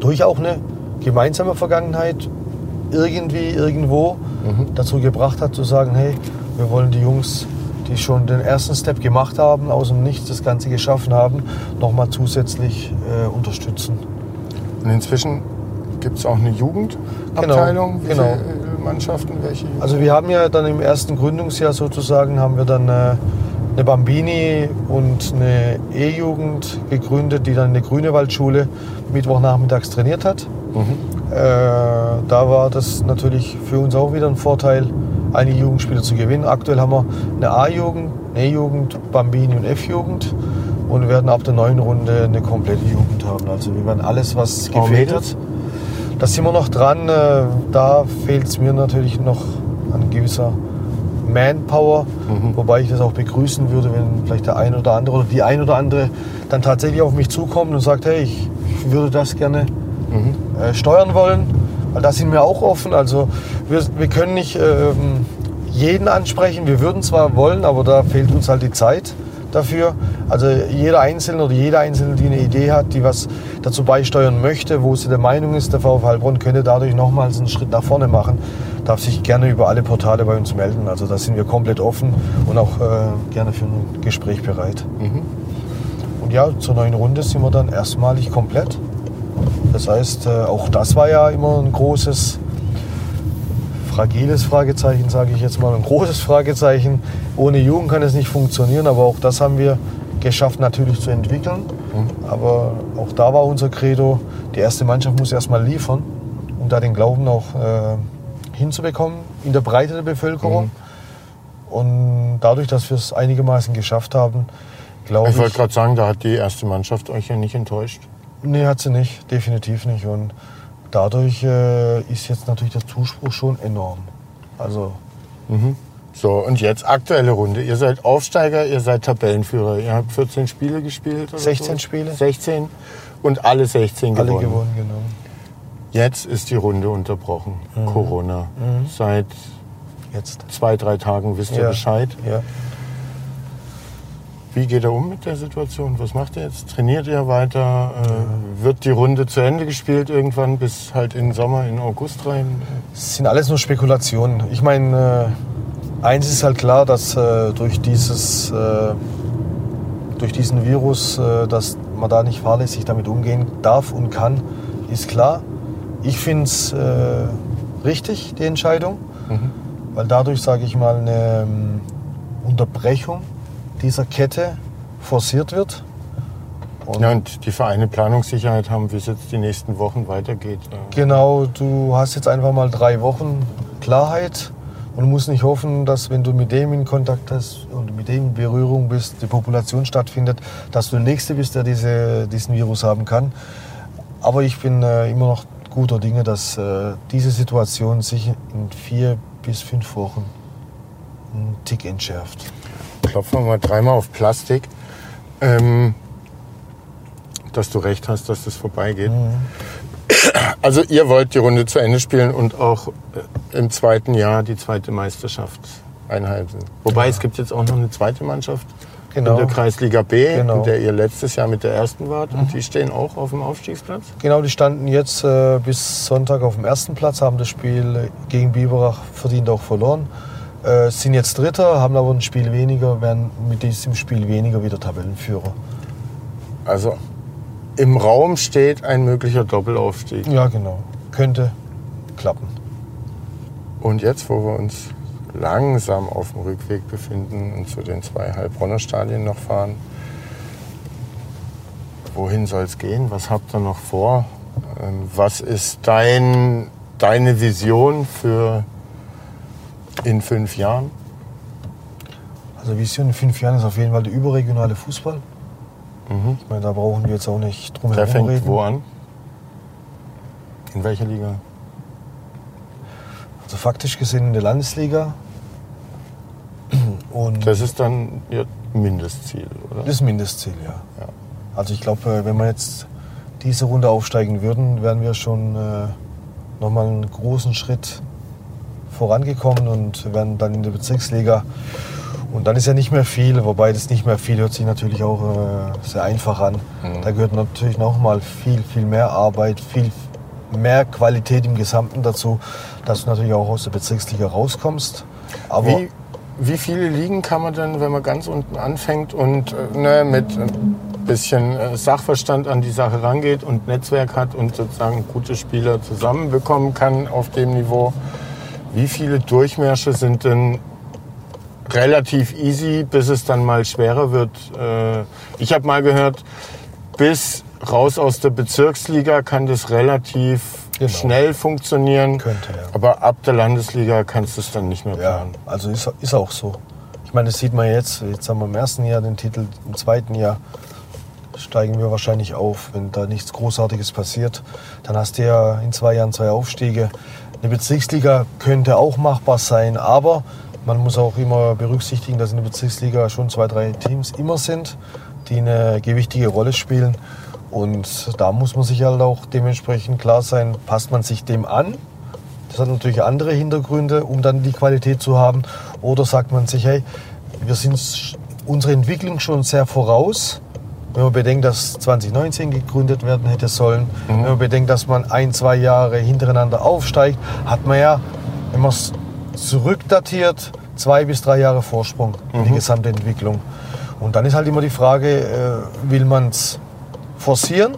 durch auch eine gemeinsame Vergangenheit irgendwie, irgendwo dazu gebracht hat, zu sagen, hey, wir wollen die Jungs, die schon den ersten Step gemacht haben, aus dem Nichts das Ganze geschaffen haben, nochmal zusätzlich äh, unterstützen. Und inzwischen gibt es auch eine Jugendabteilung. Wie genau. viele Mannschaften? Welche? Also wir haben ja dann im ersten Gründungsjahr sozusagen, haben wir dann äh, eine Bambini und eine E-Jugend gegründet, die dann eine Grünewaldschule Mittwochnachmittags trainiert hat. Äh, da war das natürlich für uns auch wieder ein Vorteil, einige Jugendspieler zu gewinnen. Aktuell haben wir eine A-Jugend, eine E-Jugend, Bambini und F-Jugend. Und werden ab der neuen Runde eine komplette Jugend haben. Also wir werden alles, was gefehlt hat. Da sind wir noch dran. Äh, Da fehlt es mir natürlich noch an gewisser Manpower. Wobei ich das auch begrüßen würde, wenn vielleicht der ein oder andere oder die ein oder andere dann tatsächlich auf mich zukommt und sagt, hey, ich, würde das gerne äh, steuern wollen. Weil da sind wir auch offen. Also wir, wir können nicht ähm, jeden ansprechen. Wir würden zwar wollen, aber da fehlt uns halt die Zeit dafür. Also jeder Einzelne oder jede Einzelne, die eine Idee hat, die was dazu beisteuern möchte, wo sie der Meinung ist, der VfL Heilbronn könnte dadurch nochmals einen Schritt nach vorne machen, darf sich gerne über alle Portale bei uns melden. Also da sind wir komplett offen und auch äh, gerne für ein Gespräch bereit. Und ja, zur neuen Runde sind wir dann erstmalig komplett. Das heißt, äh, auch das war ja immer ein großes, fragiles Fragezeichen, sage ich jetzt mal, ein großes Fragezeichen. Ohne Jugend kann es nicht funktionieren, aber auch das haben wir geschafft natürlich zu entwickeln. Aber auch da war unser Credo, die erste Mannschaft muss erstmal liefern, um da den Glauben auch äh, hinzubekommen in der Breite der Bevölkerung. Und dadurch, dass wir es einigermaßen geschafft haben, glaube Ich ich. wollte gerade sagen, da hat die erste Mannschaft euch ja nicht enttäuscht. Nee, hat sie nicht, definitiv nicht. Und dadurch äh, ist jetzt natürlich der Zuspruch schon enorm. Also, So, und jetzt aktuelle Runde. Ihr seid Aufsteiger, ihr seid Tabellenführer. Ihr habt 14 Spiele gespielt. Oder 16 so? Spiele. 16 und alle 16 alle gewonnen. gewonnen, genau. Jetzt ist die Runde unterbrochen. Corona. Seit Jetzt. zwei, drei Tagen wisst ihr Ja. Bescheid. Ja. Wie geht er um mit der Situation? Was macht er jetzt? Trainiert er weiter? Äh, wird die Runde zu Ende gespielt irgendwann bis halt in Sommer, in August rein? Es sind alles nur Spekulationen. Ich meine, äh, eins ist halt klar, dass äh, durch, dieses, äh, durch diesen Virus, äh, dass man da nicht fahrlässig damit umgehen darf und kann, ist klar. Ich finde es äh, richtig, die Entscheidung, weil dadurch, sage ich mal, eine ähm, Unterbrechung dieser Kette forciert wird. Und Ja, und die Vereine Planungssicherheit haben, wie es jetzt die nächsten Wochen weitergeht. Äh, Genau, du hast jetzt einfach mal drei Wochen Klarheit und musst nicht hoffen, dass wenn du mit dem in Kontakt hast und mit dem in Berührung bist, die Population stattfindet, dass du der Nächste bist, der diese, diesen Virus haben kann. Aber ich bin äh, immer noch guter Dinge, dass äh, diese Situation sich in vier bis fünf Wochen einen Tick entschärft. Klopfen wir mal dreimal auf Plastik. Ähm, dass du recht hast, dass das vorbeigeht. Also ihr wollt die Runde zu Ende spielen und auch äh, im zweiten Jahr die zweite Meisterschaft einhalten. Wobei es gibt jetzt auch noch eine zweite Mannschaft Genau. in der Kreisliga B, Genau. in der ihr letztes Jahr mit der ersten wart. Und die stehen auch auf dem Aufstiegsplatz. Genau, die standen jetzt äh, bis Sonntag auf dem ersten Platz, haben das Spiel gegen Biberach verdient auch verloren. Äh, sind jetzt Dritter, haben aber ein Spiel weniger, werden mit diesem Spiel weniger wieder Tabellenführer. Also im Raum steht ein möglicher Doppelaufstieg. Ja, genau. Könnte klappen. Und jetzt, wo wir uns langsam auf dem Rückweg befinden und zu den zwei Heilbronner Stadien noch fahren, wohin soll es gehen? Was habt ihr noch vor? Ähm, Was ist dein, deine Vision für in fünf Jahren? Also Vision in fünf Jahren ist auf jeden Fall der überregionale Fußball. Ich meine, da brauchen wir jetzt auch nicht drum Der herum fängt reden. wo an? In welcher Liga? Also faktisch gesehen in der Landesliga. Und Das ist dann Ihr Mindestziel, oder? das Mindestziel, ja. Ja. Also ich glaube, wenn wir jetzt diese Runde aufsteigen würden, wären wir schon äh, nochmal einen großen Schritt vorangekommen und wären dann in der Bezirksliga. Und dann ist ja nicht mehr viel, wobei das nicht mehr viel hört sich natürlich auch äh, sehr einfach an. Da gehört natürlich nochmal viel, viel mehr Arbeit, viel mehr Qualität im Gesamten dazu, dass du natürlich auch aus der Bezirksliga rauskommst. Aber Wie, wie viele Ligen kann man denn, wenn man ganz unten anfängt und äh, ne, mit ein bisschen äh, Sachverstand an die Sache rangeht und Netzwerk hat und sozusagen gute Spieler zusammenbekommen kann auf dem Niveau, wie viele Durchmärsche sind denn relativ easy, bis es dann mal schwerer wird? Äh, ich habe mal gehört, bis raus aus der Bezirksliga kann das relativ Genau. schnell funktionieren. Könnte, ja. Aber ab der Landesliga kannst du es dann nicht mehr Ja, planen. also ist, ist auch so. Ich meine, das sieht man jetzt. Jetzt haben wir im ersten Jahr den Titel, im zweiten Jahr steigen wir wahrscheinlich auf. Wenn da nichts Großartiges passiert, dann hast du ja in zwei Jahren zwei Aufstiege. Eine Bezirksliga könnte auch machbar sein, aber man muss auch immer berücksichtigen, dass in der Bezirksliga schon zwei, drei Teams immer sind, die eine gewichtige Rolle spielen. Und da muss man sich halt auch dementsprechend klar sein, passt man sich dem an das hat natürlich andere Hintergründe, um dann die Qualität zu haben. Oder sagt man sich, hey, wir sind unsere Entwicklung schon sehr voraus. Wenn man bedenkt, dass 2019 gegründet werden hätte sollen, wenn man bedenkt, dass man ein, zwei Jahre hintereinander aufsteigt, hat man ja, wenn man es zurückdatiert, zwei bis drei Jahre Vorsprung in die gesamte Entwicklung. Und dann ist halt immer die Frage, äh, will man es forcieren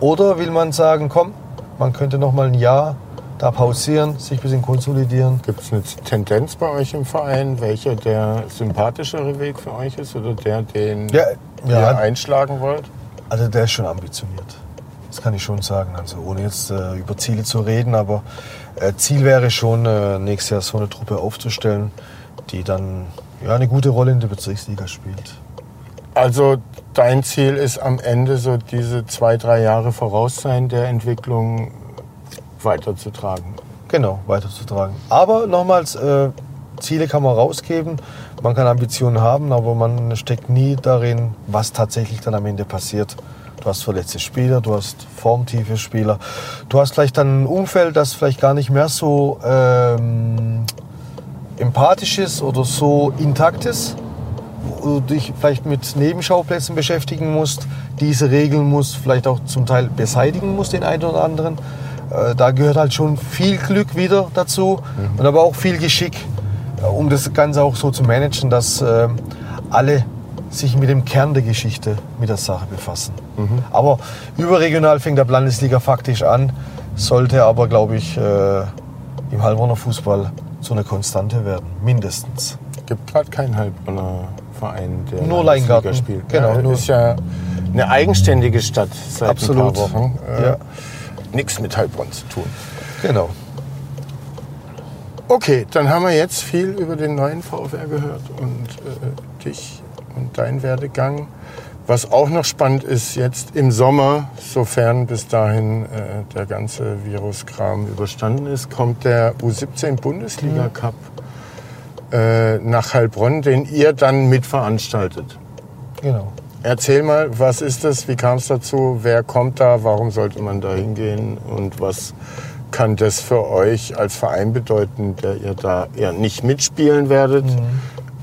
oder will man sagen, komm, man könnte noch mal ein Jahr da pausieren, sich ein bisschen konsolidieren. Gibt es eine Tendenz bei euch im Verein, welcher der sympathischere Weg für euch ist oder der, den Ja, ihr ja. einschlagen wollt? Also der ist schon ambitioniert. Das kann ich schon sagen. Also ohne jetzt äh, über Ziele zu reden, aber äh, Ziel wäre schon, äh, nächstes Jahr so eine Truppe aufzustellen, die dann ja, eine gute Rolle in der Bezirksliga spielt. Also dein Ziel ist am Ende so diese zwei, drei Jahre voraus sein der Entwicklung weiterzutragen. Genau, weiterzutragen. Aber nochmals, äh, Ziele kann man rausgeben, man kann Ambitionen haben, aber man steckt nie darin, was tatsächlich dann am Ende passiert. Du hast verletzte Spieler, du hast formtiefe Spieler, du hast vielleicht dann ein Umfeld, das vielleicht gar nicht mehr so ähm, empathisch ist oder so intakt ist, du dich vielleicht mit Nebenschauplätzen beschäftigen musst, diese regeln musst, vielleicht auch zum Teil beseitigen musst, den einen oder anderen. Äh, Da gehört halt schon viel Glück wieder dazu und aber auch viel Geschick, äh, um das Ganze auch so zu managen, dass äh, alle sich mit dem Kern der Geschichte mit der Sache befassen. Aber überregional fängt der Landesliga faktisch an, sollte aber, glaube ich, äh, im Heilbronner Fußball so eine Konstante werden, mindestens. Gibt gerade keinen Heilbronner Verein, der Nur Leingarten. spielt. Genau, Ja, ist ja eine eigenständige Stadt seit Absolut. ein paar Wochen. Äh, Ja. Nichts mit Heilbronn zu tun. Genau. Okay, dann haben wir jetzt viel über den neuen VfR gehört und äh, dich und deinen Werdegang. Was auch noch spannend ist, jetzt im Sommer, sofern bis dahin äh, der ganze Viruskram überstanden ist, kommt der U17 Bundesliga Cup äh, nach Heilbronn, den ihr dann mitveranstaltet. Genau. Erzähl mal, was ist das, wie kam es dazu, wer kommt da, warum sollte man da hingehen und was kann das für euch als Verein bedeuten, der ihr da ja nicht mitspielen werdet,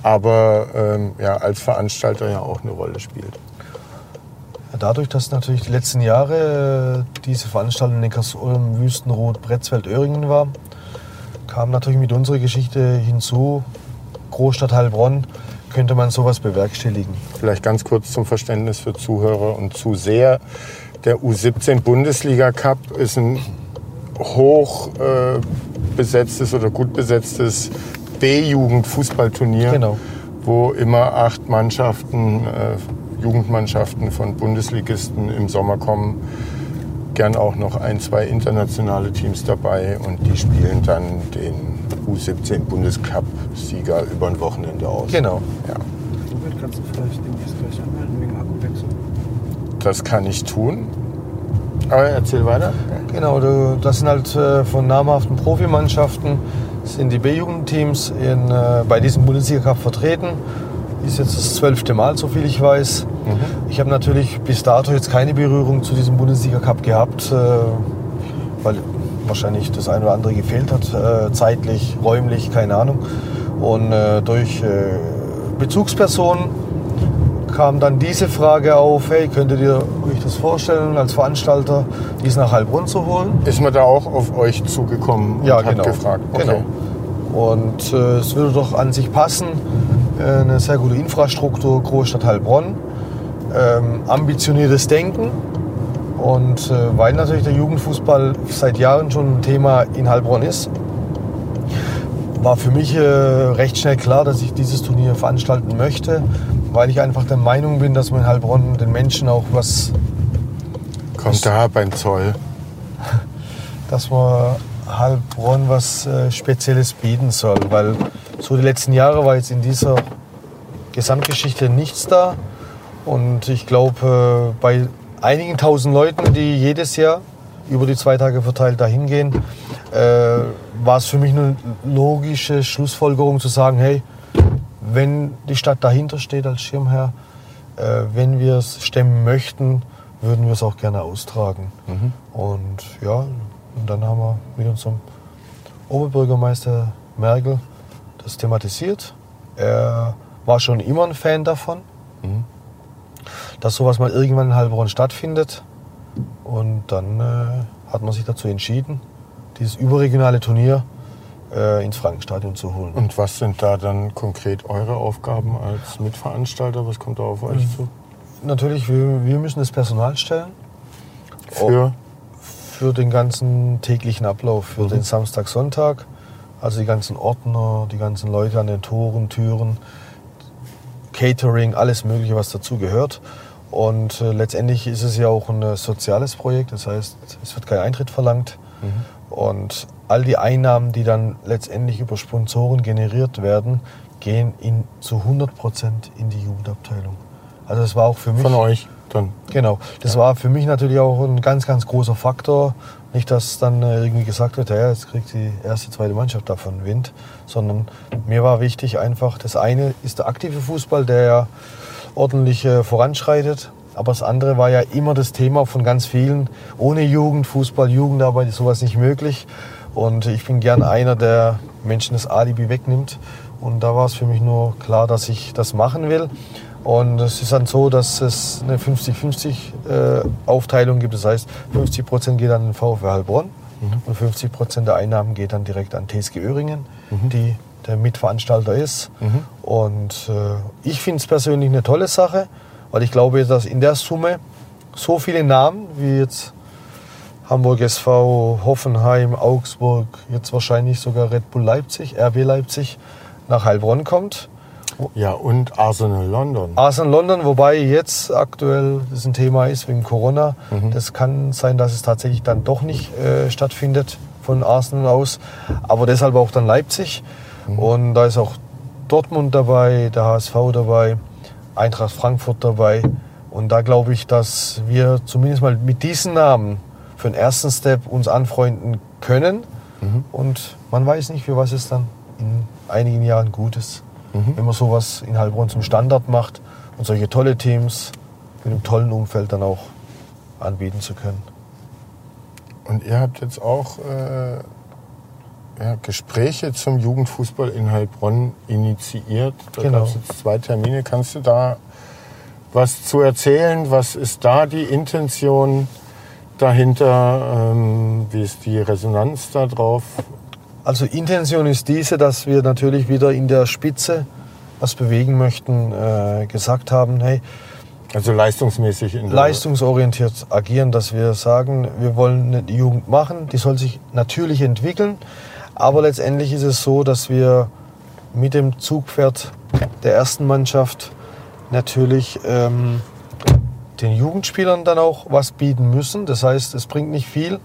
aber ähm, ja, als Veranstalter ja auch eine Rolle spielt. Dadurch, dass natürlich die letzten Jahre äh, diese Veranstaltung in Neckarsulm, Wüstenrot, Bretzfeld, Öhringen war, kam natürlich mit unserer Geschichte hinzu, Großstadt Heilbronn, könnte man sowas bewerkstelligen. Vielleicht ganz kurz zum Verständnis für Zuhörer und Zuseher. Der U17 Bundesliga Cup ist ein hoch äh, besetztes oder gut besetztes B-Jugend-Fußballturnier, Genau. wo immer acht Mannschaften, äh, Jugendmannschaften von Bundesligisten im Sommer kommen. Gern auch noch ein, zwei internationale Teams dabei und die spielen dann den U17 Bundescup-Sieger über ein Wochenende aus. Genau. Ja. Wird Kannst du vielleicht demnächst gleich anmelden wegen Akkuwechsel? Das kann ich tun. Aber erzähl weiter. Genau, du- das sind halt äh, von namhaften Profimannschaften, sind die B-Jugendteams in, äh, bei diesem Bundesliga-Cup vertreten. Ist jetzt das zwölfte Mal, so viel ich weiß. Ich habe natürlich bis dato jetzt keine Berührung zu diesem Bundesliga-Cup gehabt, äh, weil wahrscheinlich das eine oder andere gefehlt hat, äh, zeitlich, räumlich, keine Ahnung. Und äh, durch Bezugspersonen kam dann diese Frage auf, hey, könntet ihr euch das vorstellen, als Veranstalter dies nach Heilbronn zu holen? Ist man da auch auf euch zugekommen und Ja, hat genau. gefragt? Genau. Und äh, es würde doch an sich passen. Äh, eine sehr gute Infrastruktur, Großstadt Heilbronn, ähm, ambitioniertes Denken. Und äh, weil natürlich der Jugendfußball seit Jahren schon ein Thema in Heilbronn ist, war für mich äh, recht schnell klar, dass ich dieses Turnier veranstalten möchte, weil ich einfach der Meinung bin, dass man in Heilbronn den Menschen auch was Kommt da beim Zoll. (laughs) dass man Heilbronn was äh, Spezielles bieten soll, weil so die letzten Jahre war jetzt in dieser Gesamtgeschichte nichts da und ich glaube äh, bei einigen tausend Leuten, die jedes Jahr über die zwei Tage verteilt dahin gehen, äh, war es für mich eine logische Schlussfolgerung zu sagen, hey, wenn die Stadt dahinter steht als Schirmherr, äh, wenn wir es stemmen möchten, würden wir es auch gerne austragen. Und ja, und dann haben wir mit unserem Oberbürgermeister Merkel das thematisiert. Er war schon immer ein Fan davon, dass sowas mal irgendwann in Heilbronn stattfindet. Und dann äh, hat man sich dazu entschieden, dieses überregionale Turnier äh, ins Frankenstadion zu holen. Und was sind da dann konkret eure Aufgaben als Mitveranstalter? Was kommt da auf euch zu? Natürlich, wir, wir müssen das Personal stellen Für für den ganzen täglichen Ablauf, für den Samstag, Sonntag. Also die ganzen Ordner, die ganzen Leute an den Toren, Türen, Catering, alles Mögliche, was dazu gehört. Und äh, letztendlich ist es ja auch ein äh, soziales Projekt, das heißt, es wird kein Eintritt verlangt. Und all die Einnahmen, die dann letztendlich über Sponsoren generiert werden, gehen in, zu 100 Prozent in die Jugendabteilung. Also das war auch für mich... von euch dann. Genau. Das war für mich natürlich auch ein ganz, ganz großer Faktor. Nicht, dass dann äh, irgendwie gesagt wird, ja, jetzt kriegt die erste, zweite Mannschaft davon Wind, sondern mir war wichtig einfach, das eine ist der aktive Fußball, der ja ordentlich äh, voranschreitet. Aber das andere war ja immer das Thema von ganz vielen. Ohne Jugendfußball, Jugendarbeit ist sowas nicht möglich. Und ich bin gern einer, der Menschen das Alibi wegnimmt. Und da war es für mich nur klar, dass ich das machen will. Und es ist dann so, dass es eine 50-50 äh, gibt. Das heißt, 50 Prozent geht an den VfW Heilbronn und 50 Prozent der Einnahmen geht dann direkt an TSG Öhringen, die der Mitveranstalter ist. Und äh, ich finde es persönlich eine tolle Sache, weil ich glaube, dass in der Summe so viele Namen wie jetzt Hamburg SV, Hoffenheim, Augsburg, jetzt wahrscheinlich sogar Red Bull Leipzig, RB Leipzig nach Heilbronn kommt. Ja, und Arsenal London. Arsenal London, wobei jetzt aktuell das ein Thema ist wegen Corona. Das kann sein, dass es tatsächlich dann doch nicht äh, stattfindet von Arsenal aus. Aber deshalb auch dann Leipzig. Und da ist auch Dortmund dabei, der HSV dabei, Eintracht Frankfurt dabei. Und da glaube ich, dass wir zumindest mal mit diesen Namen für den ersten Step uns anfreunden können. Und man weiß nicht, für was es dann in einigen Jahren gut ist. Wenn man sowas in Heilbronn zum Standard macht und solche tolle Teams mit einem tollen Umfeld dann auch anbieten zu können. Und ihr habt jetzt auch äh, ja, Gespräche zum Jugendfußball in Heilbronn initiiert. Da Genau. gab es jetzt zwei Termine. Kannst du da was zu erzählen? Was ist da die Intention dahinter? Ähm, wie ist die Resonanz da drauf? Also Intention ist diese, dass wir natürlich wieder in der Spitze was bewegen möchten, äh, gesagt haben, hey, Also leistungsmäßig leistungsorientiert agieren, dass wir sagen, wir wollen eine Jugend machen, die soll sich natürlich entwickeln, aber letztendlich ist es so, dass wir mit dem Zugpferd der ersten Mannschaft natürlich ähm, den Jugendspielern dann auch was bieten müssen. Das heißt, es bringt nicht viel,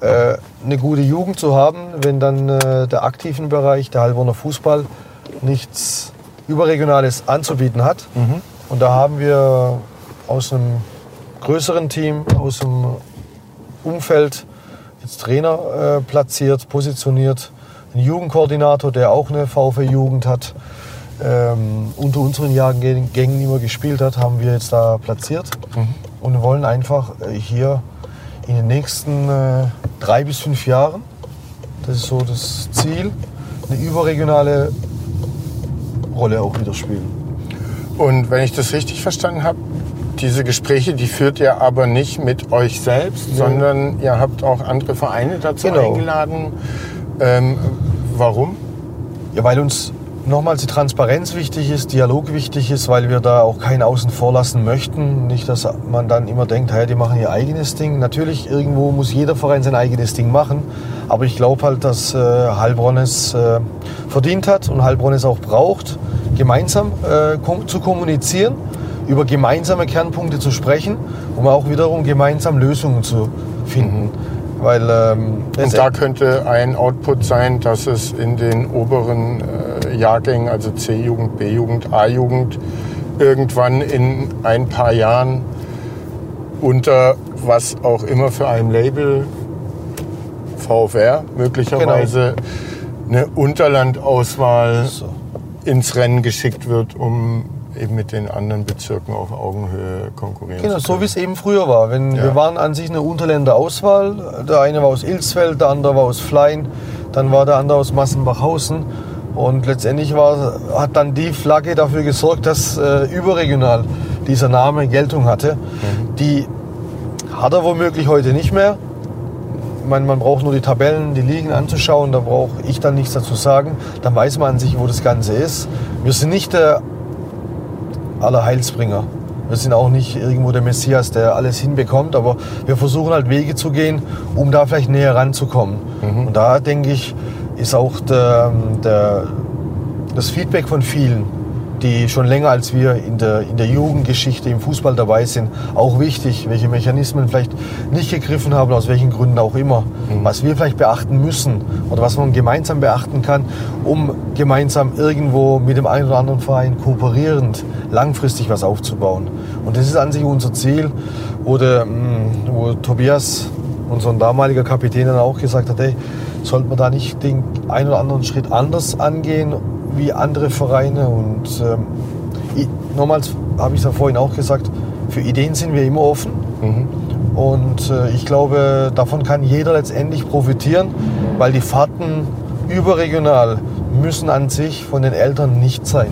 äh, eine gute Jugend zu haben, wenn dann äh, der aktiven Bereich, der Heilbronner Fußball, nichts Überregionales anzubieten hat. Und da haben wir aus einem größeren Team, aus dem Umfeld jetzt Trainer äh, platziert, positioniert, einen Jugendkoordinator, der auch eine VfL-Jugend hat, ähm, unter unseren Jahrgängen immer gespielt hat, haben wir jetzt da platziert und wollen einfach äh, hier in den nächsten äh, drei bis fünf Jahren, das ist so das Ziel, eine überregionale Rolle auch wieder spielen. Und wenn ich das richtig verstanden habe, diese Gespräche, die führt ihr aber nicht mit euch selbst, sondern ihr habt auch andere Vereine dazu Genau. eingeladen. Ähm, warum? Ja, weil uns nochmals die Transparenz wichtig ist, Dialog wichtig ist, weil wir da auch keinen außen vor lassen möchten. Nicht, dass man dann immer denkt, hey, die machen ihr eigenes Ding. Natürlich, irgendwo muss jeder Verein sein eigenes Ding machen. Aber ich glaube halt, dass äh, Heilbronn es äh, verdient hat und Heilbronn es auch braucht, gemeinsam äh, kom zu kommunizieren, über gemeinsame Kernpunkte zu sprechen, um auch wiederum gemeinsam Lösungen zu finden. Weil ähm, Und da könnte ein Output sein, dass es in den oberen äh, Jahrgängen, also C-Jugend, B-Jugend, A-Jugend, irgendwann in ein paar Jahren unter was auch immer für einem Label, VfR möglicherweise, eine Unterlandauswahl So. ins Rennen geschickt wird, um eben mit den anderen Bezirken auf Augenhöhe konkurrieren Genau, so wie es eben früher war. Wenn, Ja. Wir waren an sich eine Unterländer Auswahl. Der eine war aus Ilsfeld, der andere war aus Flein, dann war der andere aus Massenbachhausen. Und letztendlich war, hat dann die Flagge dafür gesorgt, dass äh, überregional dieser Name Geltung hatte. Die hat er womöglich heute nicht mehr. Ich meine, man braucht nur die Tabellen, die Ligen anzuschauen, da brauche ich dann nichts dazu sagen. Dann weiß man an sich, wo das Ganze ist. Wir sind nicht der aller Heilsbringer. Wir sind auch nicht irgendwo der Messias, der alles hinbekommt, aber wir versuchen halt Wege zu gehen, um da vielleicht näher ranzukommen. Und da denke ich, ist auch der, der, das Feedback von vielen, die schon länger als wir in der, in der Jugendgeschichte im Fußball dabei sind, auch wichtig, welche Mechanismen vielleicht nicht gegriffen haben, aus welchen Gründen auch immer, was wir vielleicht beachten müssen oder was man gemeinsam beachten kann, um gemeinsam irgendwo mit dem einen oder anderen Verein kooperierend langfristig was aufzubauen. Und das ist an sich unser Ziel, wo, der, mh, wo Tobias, unser damaliger Kapitän, dann auch gesagt hat, hey, sollte man da nicht den einen oder anderen Schritt anders angehen wie andere Vereine? Und ähm, nochmals habe ich es ja vorhin auch gesagt, für Ideen sind wir immer offen. Und äh, ich glaube, davon kann jeder letztendlich profitieren, weil die Fahrten überregional müssen an sich von den Eltern nicht sein,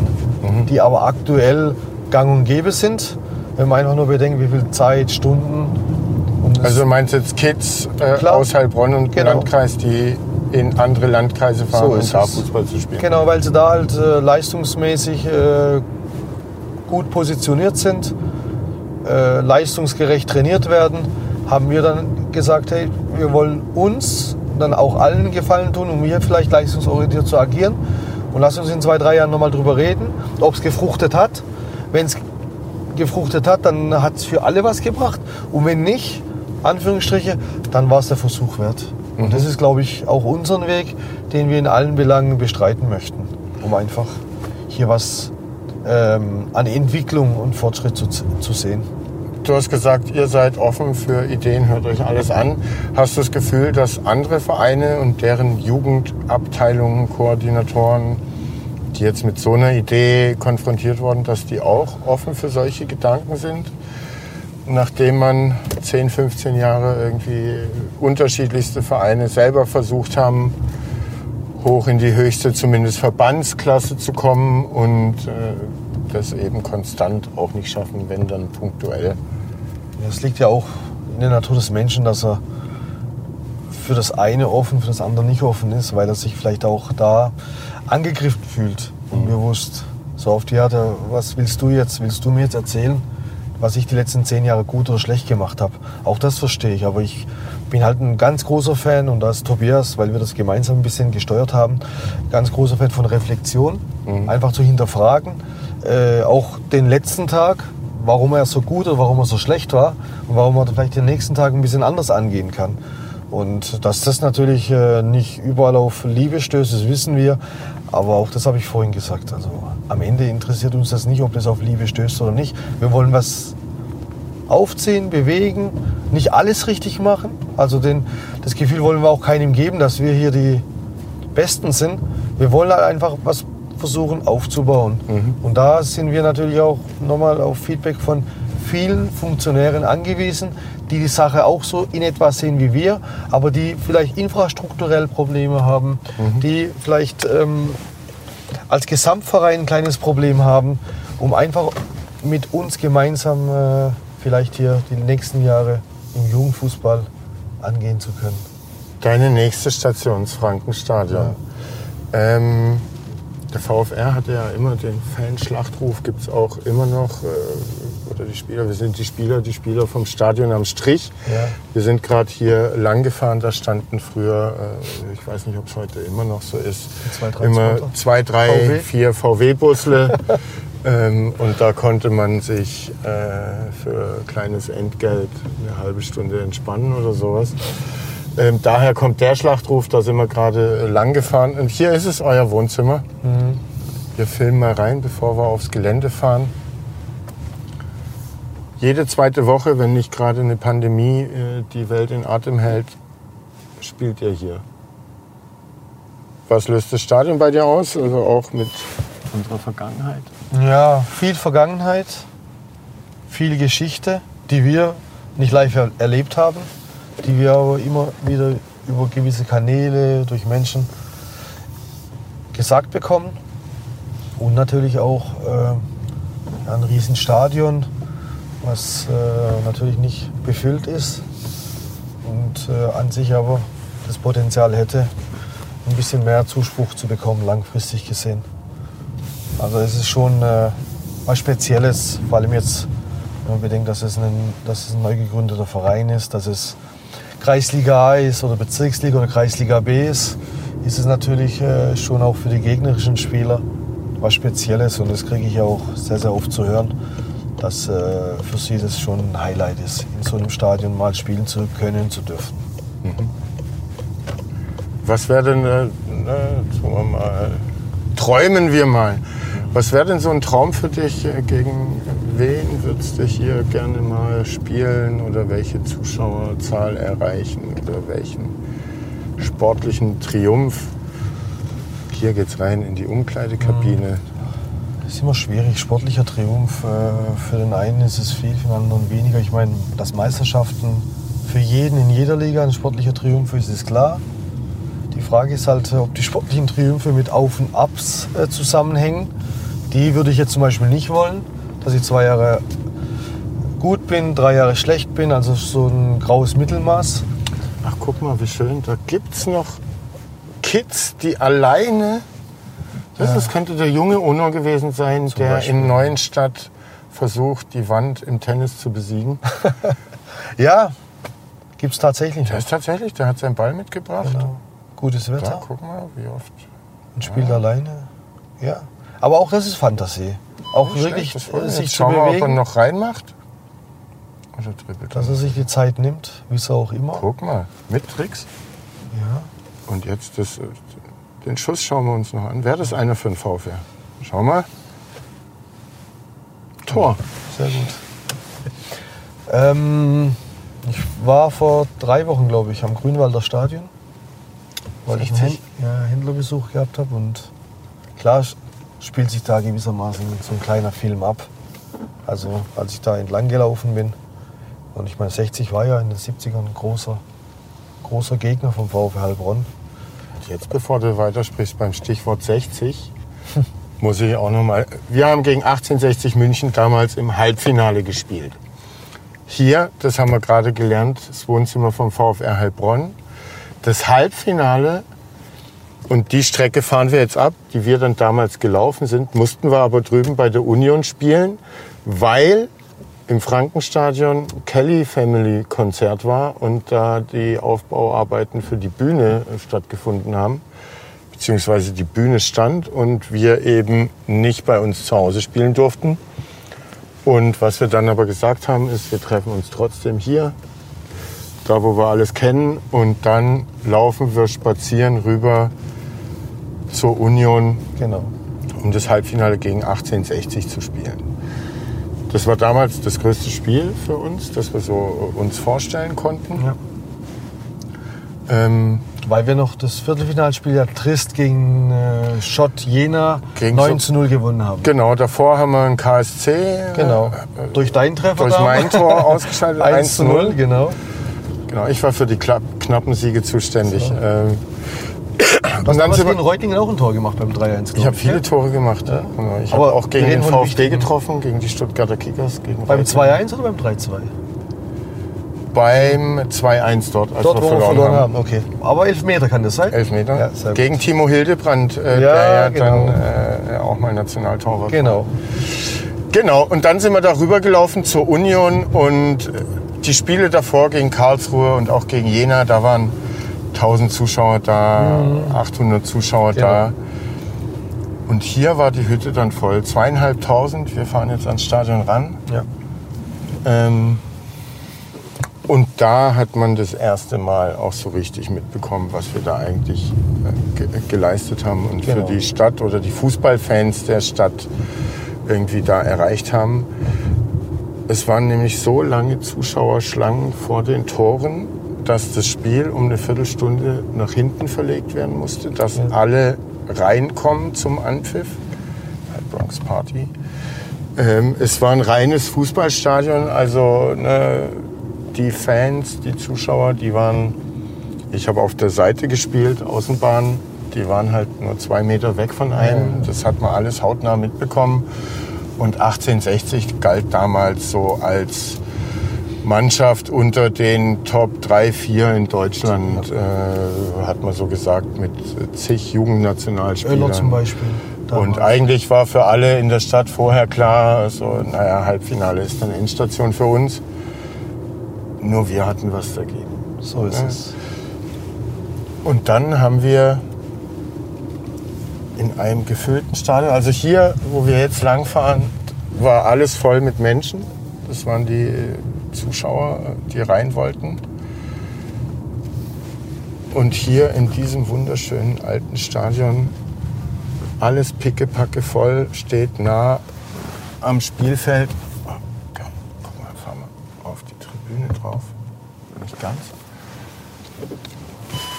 die aber aktuell gang und gäbe sind. Wenn man einfach nur bedenkt, wie viel Zeit, Stunden. Also du meinst jetzt Kids äh, Klar. aus Heilbronn und Genau. Landkreis, die in andere Landkreise fahren, So um da. Fußball zu spielen. Genau, weil sie da halt äh, leistungsmäßig äh, gut positioniert sind, äh, leistungsgerecht trainiert werden, haben wir dann gesagt, hey, wir wollen uns dann auch allen Gefallen tun, um hier vielleicht leistungsorientiert zu agieren. Und lass uns in zwei, drei Jahren nochmal drüber reden, ob es gefruchtet hat. Wenn es gefruchtet hat, dann hat es für alle was gebracht. Und wenn nicht, Anführungsstriche, dann war es der Versuch wert. Und das ist, glaube ich, auch unseren Weg, den wir in allen Belangen bestreiten möchten, um einfach hier was ähm, an Entwicklung und Fortschritt zu, zu sehen. Du hast gesagt, ihr seid offen für Ideen, hört euch alles an. Hast du das Gefühl, dass andere Vereine und deren Jugendabteilungen, Koordinatoren, die jetzt mit so einer Idee konfrontiert wurden, dass die auch offen für solche Gedanken sind? Nachdem man 10, 15 Jahre irgendwie unterschiedlichste Vereine selber versucht haben, hoch in die höchste, zumindest Verbandsklasse zu kommen und äh, das eben konstant auch nicht schaffen, wenn dann punktuell. Es liegt ja auch in der Natur des Menschen, dass er für das eine offen, für das andere nicht offen ist, weil er sich vielleicht auch da angegriffen fühlt, unbewusst. So auf die Art, was willst du jetzt? Willst du mir jetzt erzählen, was ich die letzten zehn Jahre gut oder schlecht gemacht habe? Auch das verstehe ich, aber ich bin halt ein ganz großer Fan und da ist Tobias, weil wir das gemeinsam ein bisschen gesteuert haben, ganz großer Fan von Reflexion, einfach zu hinterfragen. Äh, auch den letzten Tag, warum er so gut oder warum er so schlecht war und warum man vielleicht den nächsten Tag ein bisschen anders angehen kann. Und dass das natürlich äh, nicht überall auf Liebe stößt, das wissen wir. Aber auch das habe ich vorhin gesagt. Also am Ende interessiert uns das nicht, ob das auf Liebe stößt oder nicht. Wir wollen was aufziehen, bewegen, nicht alles richtig machen. Also den, das Gefühl wollen wir auch keinem geben, dass wir hier die Besten sind. Wir wollen halt einfach was versuchen aufzubauen. Und da sind wir natürlich auch nochmal auf Feedback von vielen Funktionären angewiesen, die die Sache auch so in etwa sehen wie wir, aber die vielleicht infrastrukturell Probleme haben, die vielleicht ähm, als Gesamtverein ein kleines Problem haben, um einfach mit uns gemeinsam äh, vielleicht hier die nächsten Jahre im Jugendfußball angehen zu können. Deine nächste Station ist Frankenstadion. Ähm, der VfR hatte ja immer den Fanschlachtruf, gibt es auch immer noch. Äh, oder die Spieler, wir sind die Spieler, die Spieler vom Stadion am Strich. Ja. Wir sind gerade hier lang gefahren, da standen früher, äh, ich weiß nicht, ob es heute immer noch so ist, Zwei, drei immer zwei, drei, VW. vier VW-Busle. (laughs) ähm, und da konnte man sich äh, für kleines Entgelt eine halbe Stunde entspannen oder sowas. Ähm, daher kommt der Schlachtruf, da sind wir gerade lang gefahren. Und hier ist es euer Wohnzimmer. Wir filmen mal rein, bevor wir aufs Gelände fahren. Jede zweite Woche, wenn nicht gerade eine Pandemie äh, die Welt in Atem hält, spielt ihr hier. Was löst das Stadion bei dir aus? Also auch mit unserer Vergangenheit? Ja, viel Vergangenheit, viel Geschichte, die wir nicht live er erlebt haben, die wir aber immer wieder über gewisse Kanäle, durch Menschen gesagt bekommen. Und natürlich auch äh, ein Riesenstadion, was äh, natürlich nicht befüllt ist und äh, an sich aber das Potenzial hätte, ein bisschen mehr Zuspruch zu bekommen, langfristig gesehen. Also es ist schon äh, was Spezielles, vor allem jetzt, wenn man bedenkt, dass es, ein, dass es ein neu gegründeter Verein ist, dass es Kreisliga A ist oder Bezirksliga oder Kreisliga B ist, ist es natürlich äh, schon auch für die gegnerischen Spieler was Spezielles und das kriege ich auch sehr, sehr oft zu hören, dass äh, für sie das schon ein Highlight ist, in so einem Stadion mal spielen zu können, zu dürfen. Was wäre denn, äh, wir mal, träumen wir mal. Was wäre denn so ein Traum für dich? Äh, Gegen wen würdest du hier gerne mal spielen oder welche Zuschauerzahl erreichen oder welchen sportlichen Triumph? Hier geht's rein in die Umkleidekabine. Das ist immer schwierig. Sportlicher Triumph. Äh, für den einen ist es viel, für den anderen weniger. Ich meine, dass Meisterschaften für jeden in jeder Liga ein sportlicher Triumph ist, ist klar. Die Frage ist halt, ob die sportlichen Triumphe mit Auf und Abs äh, zusammenhängen. Die würde ich jetzt zum Beispiel nicht wollen, dass ich zwei Jahre gut bin, drei Jahre schlecht bin, also so ein graues Mittelmaß. Ach, guck mal, wie schön. Da gibt's noch Kids, die alleine. Das, das könnte der junge Uno gewesen sein, der Beispiel. in Neuenstadt versucht, die Wand im Tennis zu besiegen. (laughs) Ja, gibt es tatsächlich. Der ist tatsächlich, der hat seinen Ball mitgebracht. Genau. Gutes Da, Wetter. guck mal, wie oft. und spielt alleine. Ja. Aber auch das ist Fantasie. Auch Nicht wirklich schlecht, äh, sich zu wir, ob er bewegen, noch reinmacht. Oder dribbelt dass er sich die Zeit nimmt, wie es auch immer. Guck mal, mit Tricks. Ja. Und jetzt das, äh, den Schuss schauen wir uns noch an. Wäre das einer für den VfR? Schau mal. Tor. Sehr gut. Ähm, ich war vor drei Wochen, glaube ich, am Grünwalder Stadion, weil ich einen 60? Händ ja, Händlerbesuch gehabt habe. Und klar spielt sich da gewissermaßen so ein kleiner Film ab. Also als ich da entlang gelaufen bin. Und ich meine, 60 war ja in den 70ern ein großer, großer Gegner vom VfL Heilbronn. Jetzt, bevor du weitersprichst beim Stichwort 60, (laughs) muss ich auch noch mal. Wir haben gegen 1860 München damals im Halbfinale gespielt. Hier, das haben wir gerade gelernt, das Wohnzimmer vom VfR Heilbronn. Das Halbfinale und die Strecke fahren wir jetzt ab, die wir dann damals gelaufen sind, mussten wir aber drüben bei der Union spielen, weil im Frankenstadion Kelly Family Konzert war und da die Aufbauarbeiten für die Bühne äh, stattgefunden haben, beziehungsweise die Bühne stand und wir eben nicht bei uns zu Hause spielen durften. Und was wir dann aber gesagt haben, ist, wir treffen uns trotzdem hier da wo wir alles kennen. Und dann laufen wir spazieren rüber zur Union, Genau. um das Halbfinale gegen 1860 zu spielen. Das war damals das größte Spiel für uns, das wir so uns vorstellen konnten. Ja. Ähm, Weil wir noch das Viertelfinalspiel ja Trist gegen äh, Schott Jena Gegen 9 Schott- zu 0 gewonnen haben. genau, davor haben wir einen KSC Genau. äh, Durch deinen Treffer durch mein Tor (laughs) ausgeschaltet, 1 zu 0, genau. Genau, ich war für die knappen Siege zuständig. So. Ähm, Hast dann sind wir- gegen Reutlingen auch ein Tor gemacht beim 3-1. ich habe viele Tore gemacht. Ja. Genau, Ich habe auch gegen den VfB getroffen, gegen die Stuttgarter Kickers. Gegen Beim Reutlingen. 2-1 oder beim 3-2? Beim 2-1 dort, als Dort, wir wo wir verloren, verloren haben. haben. Okay. Aber Elfmeter kann das sein? Elfmeter. Ja, sehr gut. gegen Timo Hildebrand, äh, Ja, der ja genau. dann äh, auch mal Nationaltorwart war. Genau. Genau, und dann sind wir da rübergelaufen zur Union und äh, die Spiele davor gegen Karlsruhe und auch gegen Jena, da waren 1000 Zuschauer da, 800 Zuschauer da. Genau. Und hier war die Hütte dann voll, zweieinhalbtausend. Wir fahren jetzt ans Stadion ran. Ja. Ähm, und da hat man das erste Mal auch so richtig mitbekommen, was wir da eigentlich äh, ge geleistet haben und Genau. für die Stadt oder die Fußballfans der Stadt irgendwie da erreicht haben. Es waren nämlich so lange Zuschauerschlangen vor den Toren, dass das Spiel um eine Viertelstunde nach hinten verlegt werden musste, dass alle reinkommen zum Anpfiff. Bronx Party. Ähm, es war ein reines Fußballstadion, also ne, die Fans, die Zuschauer, die waren, ich habe auf der Seite gespielt, Außenbahn, die waren halt nur zwei Meter weg von einem. Das hat man alles hautnah mitbekommen. Und 1860 galt damals so als Mannschaft unter den Top 3, 4 in Deutschland, äh, hat man so gesagt, mit zig Jugendnationalspielern. Oeller zum Beispiel. Und eigentlich war für alle in der Stadt vorher klar, so, naja, Halbfinale ist eine Endstation für uns. Nur wir hatten was dagegen. So ist Ja. es. Und dann haben wir in einem gefüllten Stadion, also hier, wo wir jetzt langfahren, war alles voll mit Menschen. Das waren die Zuschauer, die rein wollten. Und hier in diesem wunderschönen alten Stadion, alles pickepacke voll, steht nah am Spielfeld. Oh. Guck mal, fahren wir auf die Tribüne drauf. Nicht ganz.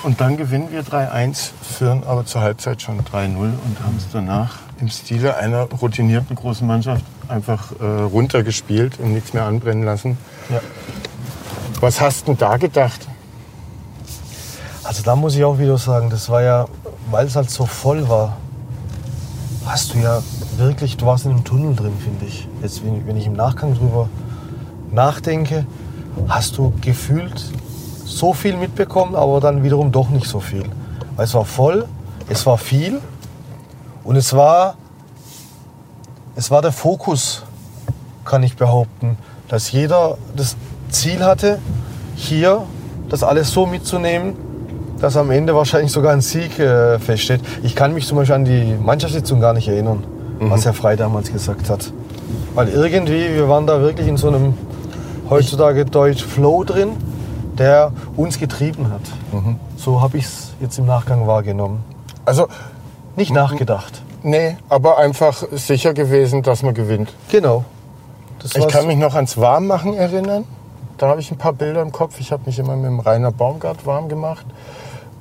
Und dann gewinnen wir 3-1, führen aber zur Halbzeit schon 3-0 und haben es danach im Stile einer routinierten großen Mannschaft einfach äh, runtergespielt und nichts mehr anbrennen lassen. Ja. Was hast du da gedacht? Also da muss ich auch wieder sagen, das war ja, weil es halt so voll war, hast du ja wirklich, du warst in einem Tunnel drin, finde ich. Jetzt, wenn, wenn ich im Nachgang drüber nachdenke, hast du gefühlt so viel mitbekommen, aber dann wiederum doch nicht so viel. Weil es war voll, es war viel und es war, es war der Fokus, kann ich behaupten, dass jeder das Ziel hatte, hier das alles so mitzunehmen, dass am Ende wahrscheinlich sogar ein Sieg äh, feststeht. Ich kann mich zum Beispiel an die Mannschaftssitzung gar nicht erinnern, was Herr Frey damals gesagt hat. Weil irgendwie, wir waren da wirklich in so einem heutzutage Deutsch Flow drin, der uns getrieben hat. So habe ich es jetzt im Nachgang wahrgenommen. Also, Nicht nachgedacht. nee, aber einfach sicher gewesen, dass man gewinnt. Genau. Ich kann mich noch ans Warmmachen erinnern. Da habe ich ein paar Bilder im Kopf. Ich habe mich immer mit dem Rainer Baumgart warm gemacht.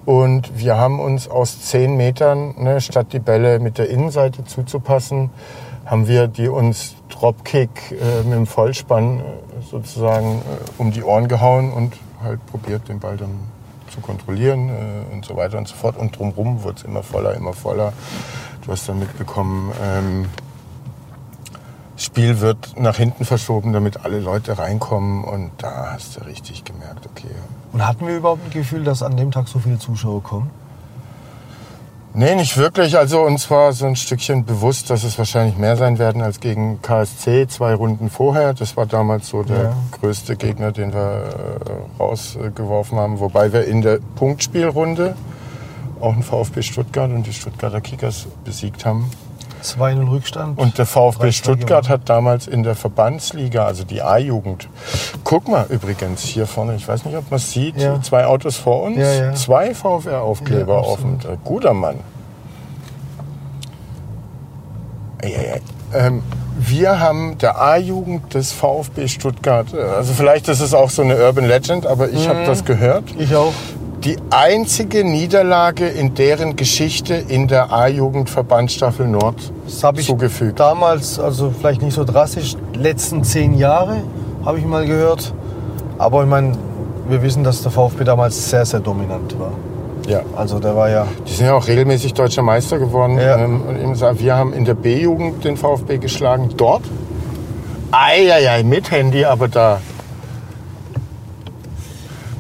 Und wir haben uns aus zehn Metern, ne, statt die Bälle mit der Innenseite zuzupassen, haben wir die uns Dropkick äh, mit dem Vollspann äh, sozusagen äh, um die Ohren gehauen und halt probiert, den Ball dann zu kontrollieren äh, und so weiter und so fort. Und drumherum wurde es immer voller, immer voller. Du hast dann mitbekommen, ähm, Spiel wird nach hinten verschoben, damit alle Leute reinkommen. Und da hast du richtig gemerkt, okay. Und hatten wir überhaupt ein Gefühl, dass an dem Tag so viele Zuschauer kommen? Nee, nicht wirklich. Also uns war so ein Stückchen bewusst, dass es wahrscheinlich mehr sein werden als gegen KSC zwei Runden vorher. Das war damals so der Ja. größte Gegner, den wir äh, rausgeworfen haben. Wobei wir in der Punktspielrunde auch einen VfB Stuttgart und die Stuttgarter Kickers besiegt haben. 2-0 Rückstand. Und der VfB Stuttgart hat damals in der Verbandsliga, also die A-Jugend, guck mal übrigens hier vorne, ich weiß nicht, ob man es sieht, Ja. zwei Autos vor uns, Ja, ja. zwei VfR-Aufkleber offen. Guter Mann. Ähm, wir haben der A-Jugend des VfB Stuttgart, äh, also vielleicht ist es auch so eine Urban Legend, aber ich Mhm. habe das gehört, Ich auch. Die einzige Niederlage in deren Geschichte in der A-Jugend Verbandsstaffel Nord Das habe ich zugefügt. damals, also vielleicht nicht so drastisch, letzten zehn Jahre habe ich mal gehört. Aber ich meine, wir wissen, dass der VfB damals sehr, sehr dominant war. Ja. Also der war ja, Die sind ja auch regelmäßig deutscher Meister geworden. Ja. Ähm, und wir haben in der B-Jugend den VfB geschlagen. Dort? Eieiei, mit Handy, aber da.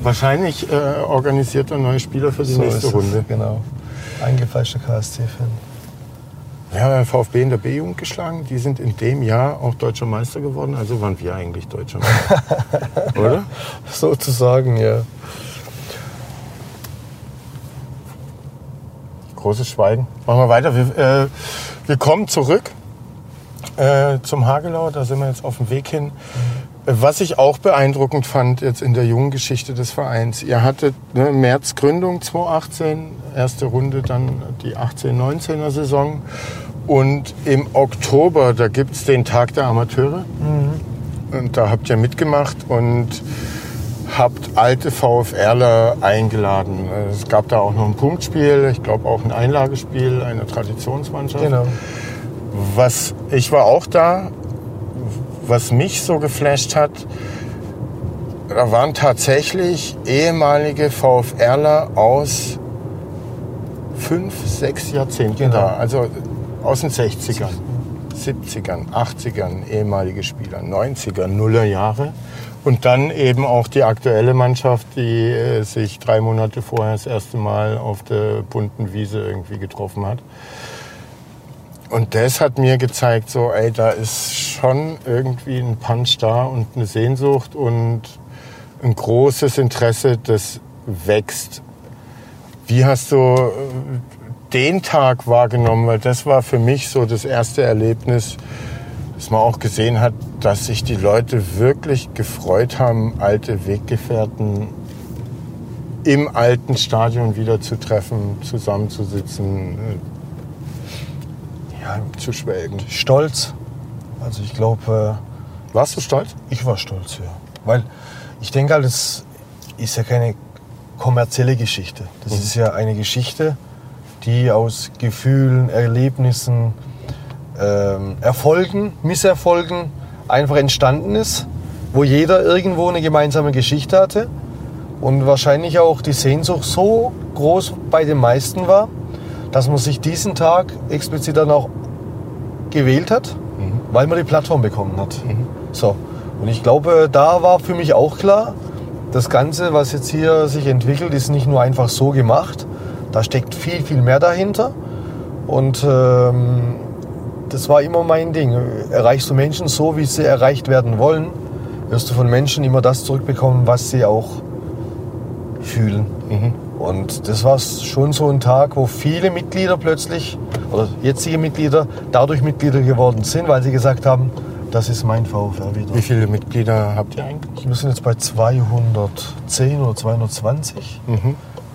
Wahrscheinlich äh, organisiert er neue Spieler für die so nächste ist es, Runde. Genau. Eingefleischter KSC-Fan. Wir haben den VfB in der B-Jugend geschlagen. Die sind in dem Jahr auch deutscher Meister geworden. Also waren wir eigentlich deutscher Meister. (laughs) Oder? Sozusagen, ja. Großes Schweigen. Machen wir weiter. Wir, äh, wir kommen zurück äh, zum Hagelau. Da sind wir jetzt auf dem Weg hin. Äh, Was ich auch beeindruckend fand jetzt in der jungen Geschichte des Vereins. Ihr hattet ne, März Gründung 2018, erste Runde dann die 18-19er Saison. Und im Oktober, da gibt es den Tag der Amateure. Und da habt ihr mitgemacht und habt alte VfRler eingeladen. Es gab da auch noch ein Punktspiel, ich glaube auch ein Einlagespiel einer Traditionsmannschaft. Genau. Was ich war auch da, was mich so geflasht hat, da waren tatsächlich ehemalige VfRler aus fünf, sechs Jahrzehnten Genau. da. Also aus den 60ern, 70ern, 80ern ehemalige Spieler, 90er, Nuller Jahre. Und dann eben auch die aktuelle Mannschaft, die äh, sich drei Monate vorher das erste Mal auf der bunten Wiese irgendwie getroffen hat. Und das hat mir gezeigt, so, ey, da ist schon irgendwie ein Punch da und eine Sehnsucht und ein großes Interesse, das wächst. Wie hast du äh, den Tag wahrgenommen? Weil das war für mich so das erste Erlebnis, dass man auch gesehen hat, dass sich die Leute wirklich gefreut haben, alte Weggefährten im alten Stadion wieder zu treffen, zusammenzusitzen, äh, ja, zu schwelgen. Stolz. Also ich glaube, Warst du stolz? äh, ich war stolz, ja. Weil ich denke halt, es ist ja keine kommerzielle Geschichte. Das ist ja eine Geschichte, die aus Gefühlen, Erlebnissen, ähm, Erfolgen, Misserfolgen einfach entstanden ist, wo jeder irgendwo eine gemeinsame Geschichte hatte und wahrscheinlich auch die Sehnsucht so groß bei den meisten war, dass man sich diesen Tag explizit dann auch gewählt hat, weil man die Plattform bekommen hat. So. Und ich glaube, da war für mich auch klar, das Ganze, was jetzt hier sich entwickelt, ist nicht nur einfach so gemacht. Da steckt viel, viel mehr dahinter. Und ähm, das war immer mein Ding. Erreichst du Menschen so, wie sie erreicht werden wollen, wirst du von Menschen immer das zurückbekommen, was sie auch fühlen. Und das war schon so ein Tag, wo viele Mitglieder plötzlich, oder jetzige Mitglieder, dadurch Mitglieder geworden sind, weil sie gesagt haben, das ist mein VfR wieder. Wie viele Mitglieder habt ihr eigentlich? Wir sind jetzt bei 210 oder 220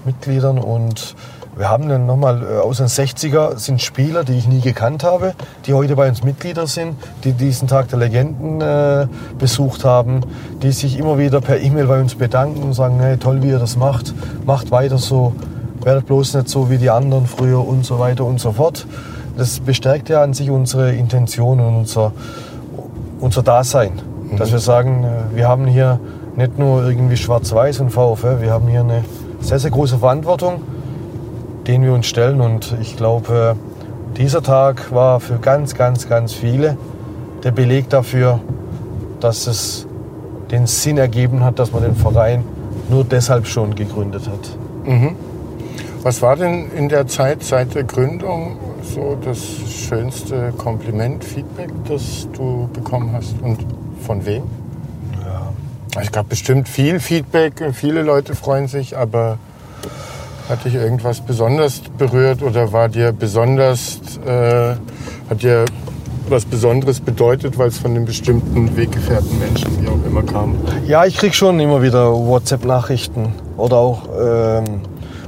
Mitgliedern und wir haben dann nochmal äh, aus den 60er sind Spieler, die ich nie gekannt habe, die heute bei uns Mitglieder sind, die diesen Tag der Legenden äh, besucht haben, die sich immer wieder per E-Mail bei uns bedanken und sagen, hey, toll, wie ihr das macht, macht weiter so, werdet bloß nicht so wie die anderen früher und so weiter und so fort. Das bestärkt ja an sich unsere Intention und unser, unser Dasein. Dass wir sagen, äh, wir haben hier nicht nur irgendwie Schwarz-Weiß und VfL, wir haben hier eine sehr, sehr große Verantwortung, denen wir uns stellen. Und ich glaube, dieser Tag war für ganz, ganz, ganz viele der Beleg dafür, dass es den Sinn ergeben hat, dass man den Verein nur deshalb schon gegründet hat. Was war denn in der Zeit seit der Gründung so das schönste Kompliment, Feedback, das du bekommen hast und von wem? Ja. Es gab bestimmt viel Feedback, viele Leute freuen sich, aber Hat dich irgendwas besonders berührt oder war dir besonders, äh, hat dir was Besonderes bedeutet, weil es von einem bestimmten Weggefährten Menschen, wie auch immer, kam? Ja, ich krieg schon immer wieder WhatsApp-Nachrichten oder auch, ähm,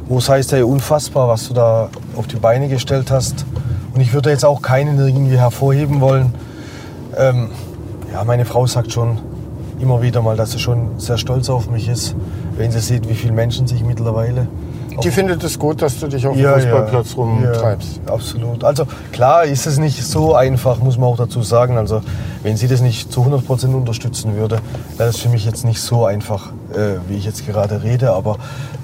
wo es heißt, hey, unfassbar, was du da auf die Beine gestellt hast. Und ich würde jetzt auch keinen irgendwie hervorheben wollen. Ähm, ja, meine Frau sagt schon immer wieder mal, dass sie schon sehr stolz auf mich ist, wenn sie sieht, wie viele Menschen sich mittlerweile Die findet es gut, dass du dich auf Ja, dem Fußballplatz ja. rumtreibst. Ja, absolut. Also klar ist es nicht so einfach, muss man auch dazu sagen. Also wenn sie das nicht zu 100% unterstützen würde, wäre das für mich jetzt nicht so einfach, äh, wie ich jetzt gerade rede. Aber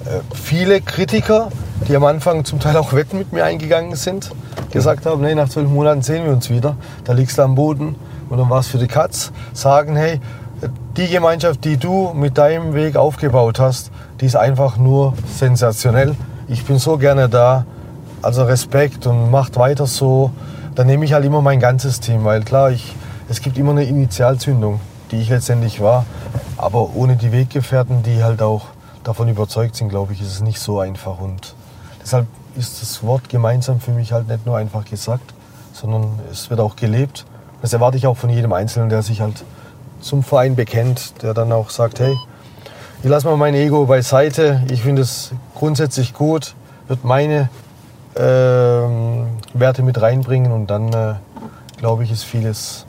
äh, viele Kritiker, die am Anfang zum Teil auch Wetten mit mir eingegangen sind, gesagt haben, nee, nach zwölf Monaten sehen wir uns wieder. Da liegst du am Boden und dann war es für die Katz. Sagen, hey, die Gemeinschaft, die du mit deinem Weg aufgebaut hast, die ist einfach nur sensationell. Ich bin so gerne da. Also Respekt und macht weiter so. Dann nehme ich halt immer mein ganzes Team, weil klar, ich, es gibt immer eine Initialzündung, die ich letztendlich war. Aber ohne die Weggefährten, die halt auch davon überzeugt sind, glaube ich, ist es nicht so einfach. Und deshalb ist das Wort gemeinsam für mich halt nicht nur einfach gesagt, sondern es wird auch gelebt. Das erwarte ich auch von jedem Einzelnen, der sich halt zum Verein bekennt, der dann auch sagt, hey, ich lasse mal mein Ego beiseite, ich finde es grundsätzlich gut, wird meine ähm, Werte mit reinbringen und dann, äh, glaube ich, ist vieles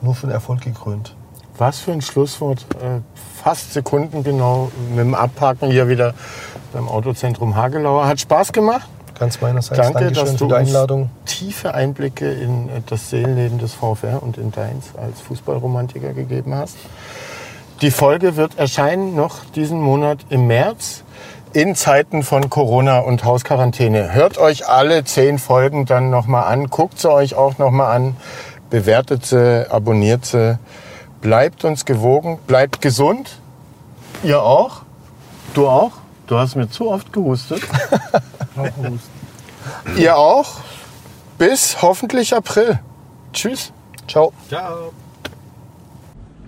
nur von Erfolg gekrönt. Was für ein Schlusswort. Äh, Fast sekundengenau mit dem Abhaken hier wieder beim Autozentrum Hagelauer. Hat Spaß gemacht. Ganz meinerseits. Danke, Dankeschön dass für du die uns Einladung. tiefe Einblicke in äh, das Seelenleben des VfR und in deins als Fußballromantiker gegeben hast. Die Folge wird erscheinen noch diesen Monat im März in Zeiten von Corona und Hausquarantäne. Hört euch alle zehn Folgen dann nochmal an, guckt sie euch auch nochmal an, bewertet sie, abonniert sie, bleibt uns gewogen, bleibt gesund. Ihr auch? Du auch? Du hast mir zu oft gehustet. (laughs) Ihr auch? Bis hoffentlich April. Tschüss. Ciao. Ciao.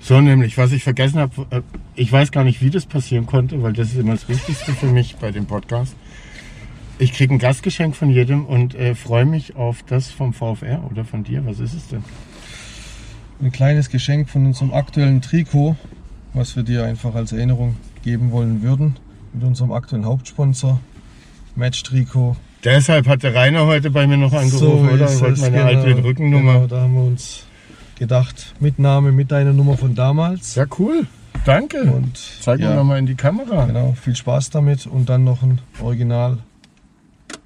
So nämlich, was ich vergessen habe, äh, ich weiß gar nicht, wie das passieren konnte, weil das ist immer das Wichtigste für mich bei dem Podcast. Ich kriege ein Gastgeschenk von jedem und äh, freue mich auf das vom VfR oder von dir. Was ist es denn? Ein kleines Geschenk von unserem aktuellen Trikot, was wir dir einfach als Erinnerung geben wollen würden. Mit unserem aktuellen Hauptsponsor. Match-Trikot. Deshalb hat der Rainer heute bei mir noch angerufen, oder? Er wollte meine alte Rückennummer. Genau, da haben wir uns gedacht, mit Name, mit deiner Nummer von damals. Ja, cool. Danke. Und Zeig ja, mir nochmal in die Kamera. Genau, viel Spaß damit und dann noch ein Original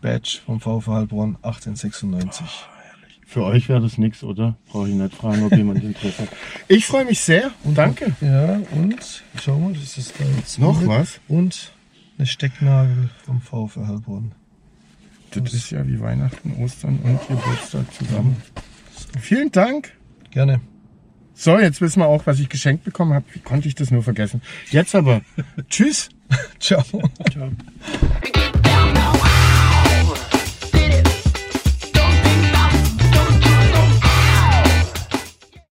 Badge vom VfL Heilbronn 1896. Für euch wäre das nichts, oder? Brauche ich nicht fragen, ob jemand Interesse hat. Ich freue mich sehr. Danke. Ja, und schau mal, das ist da jetzt Noch was? Und eine Stecknadel vom VfL Heilbronn. Das ist ja wie Weihnachten, Ostern und Geburtstag zusammen. Vielen Dank. Gerne. So, jetzt wissen wir auch, was ich geschenkt bekommen habe. Wie konnte ich das nur vergessen? Jetzt aber. (laughs) Tschüss. Ciao. Ciao.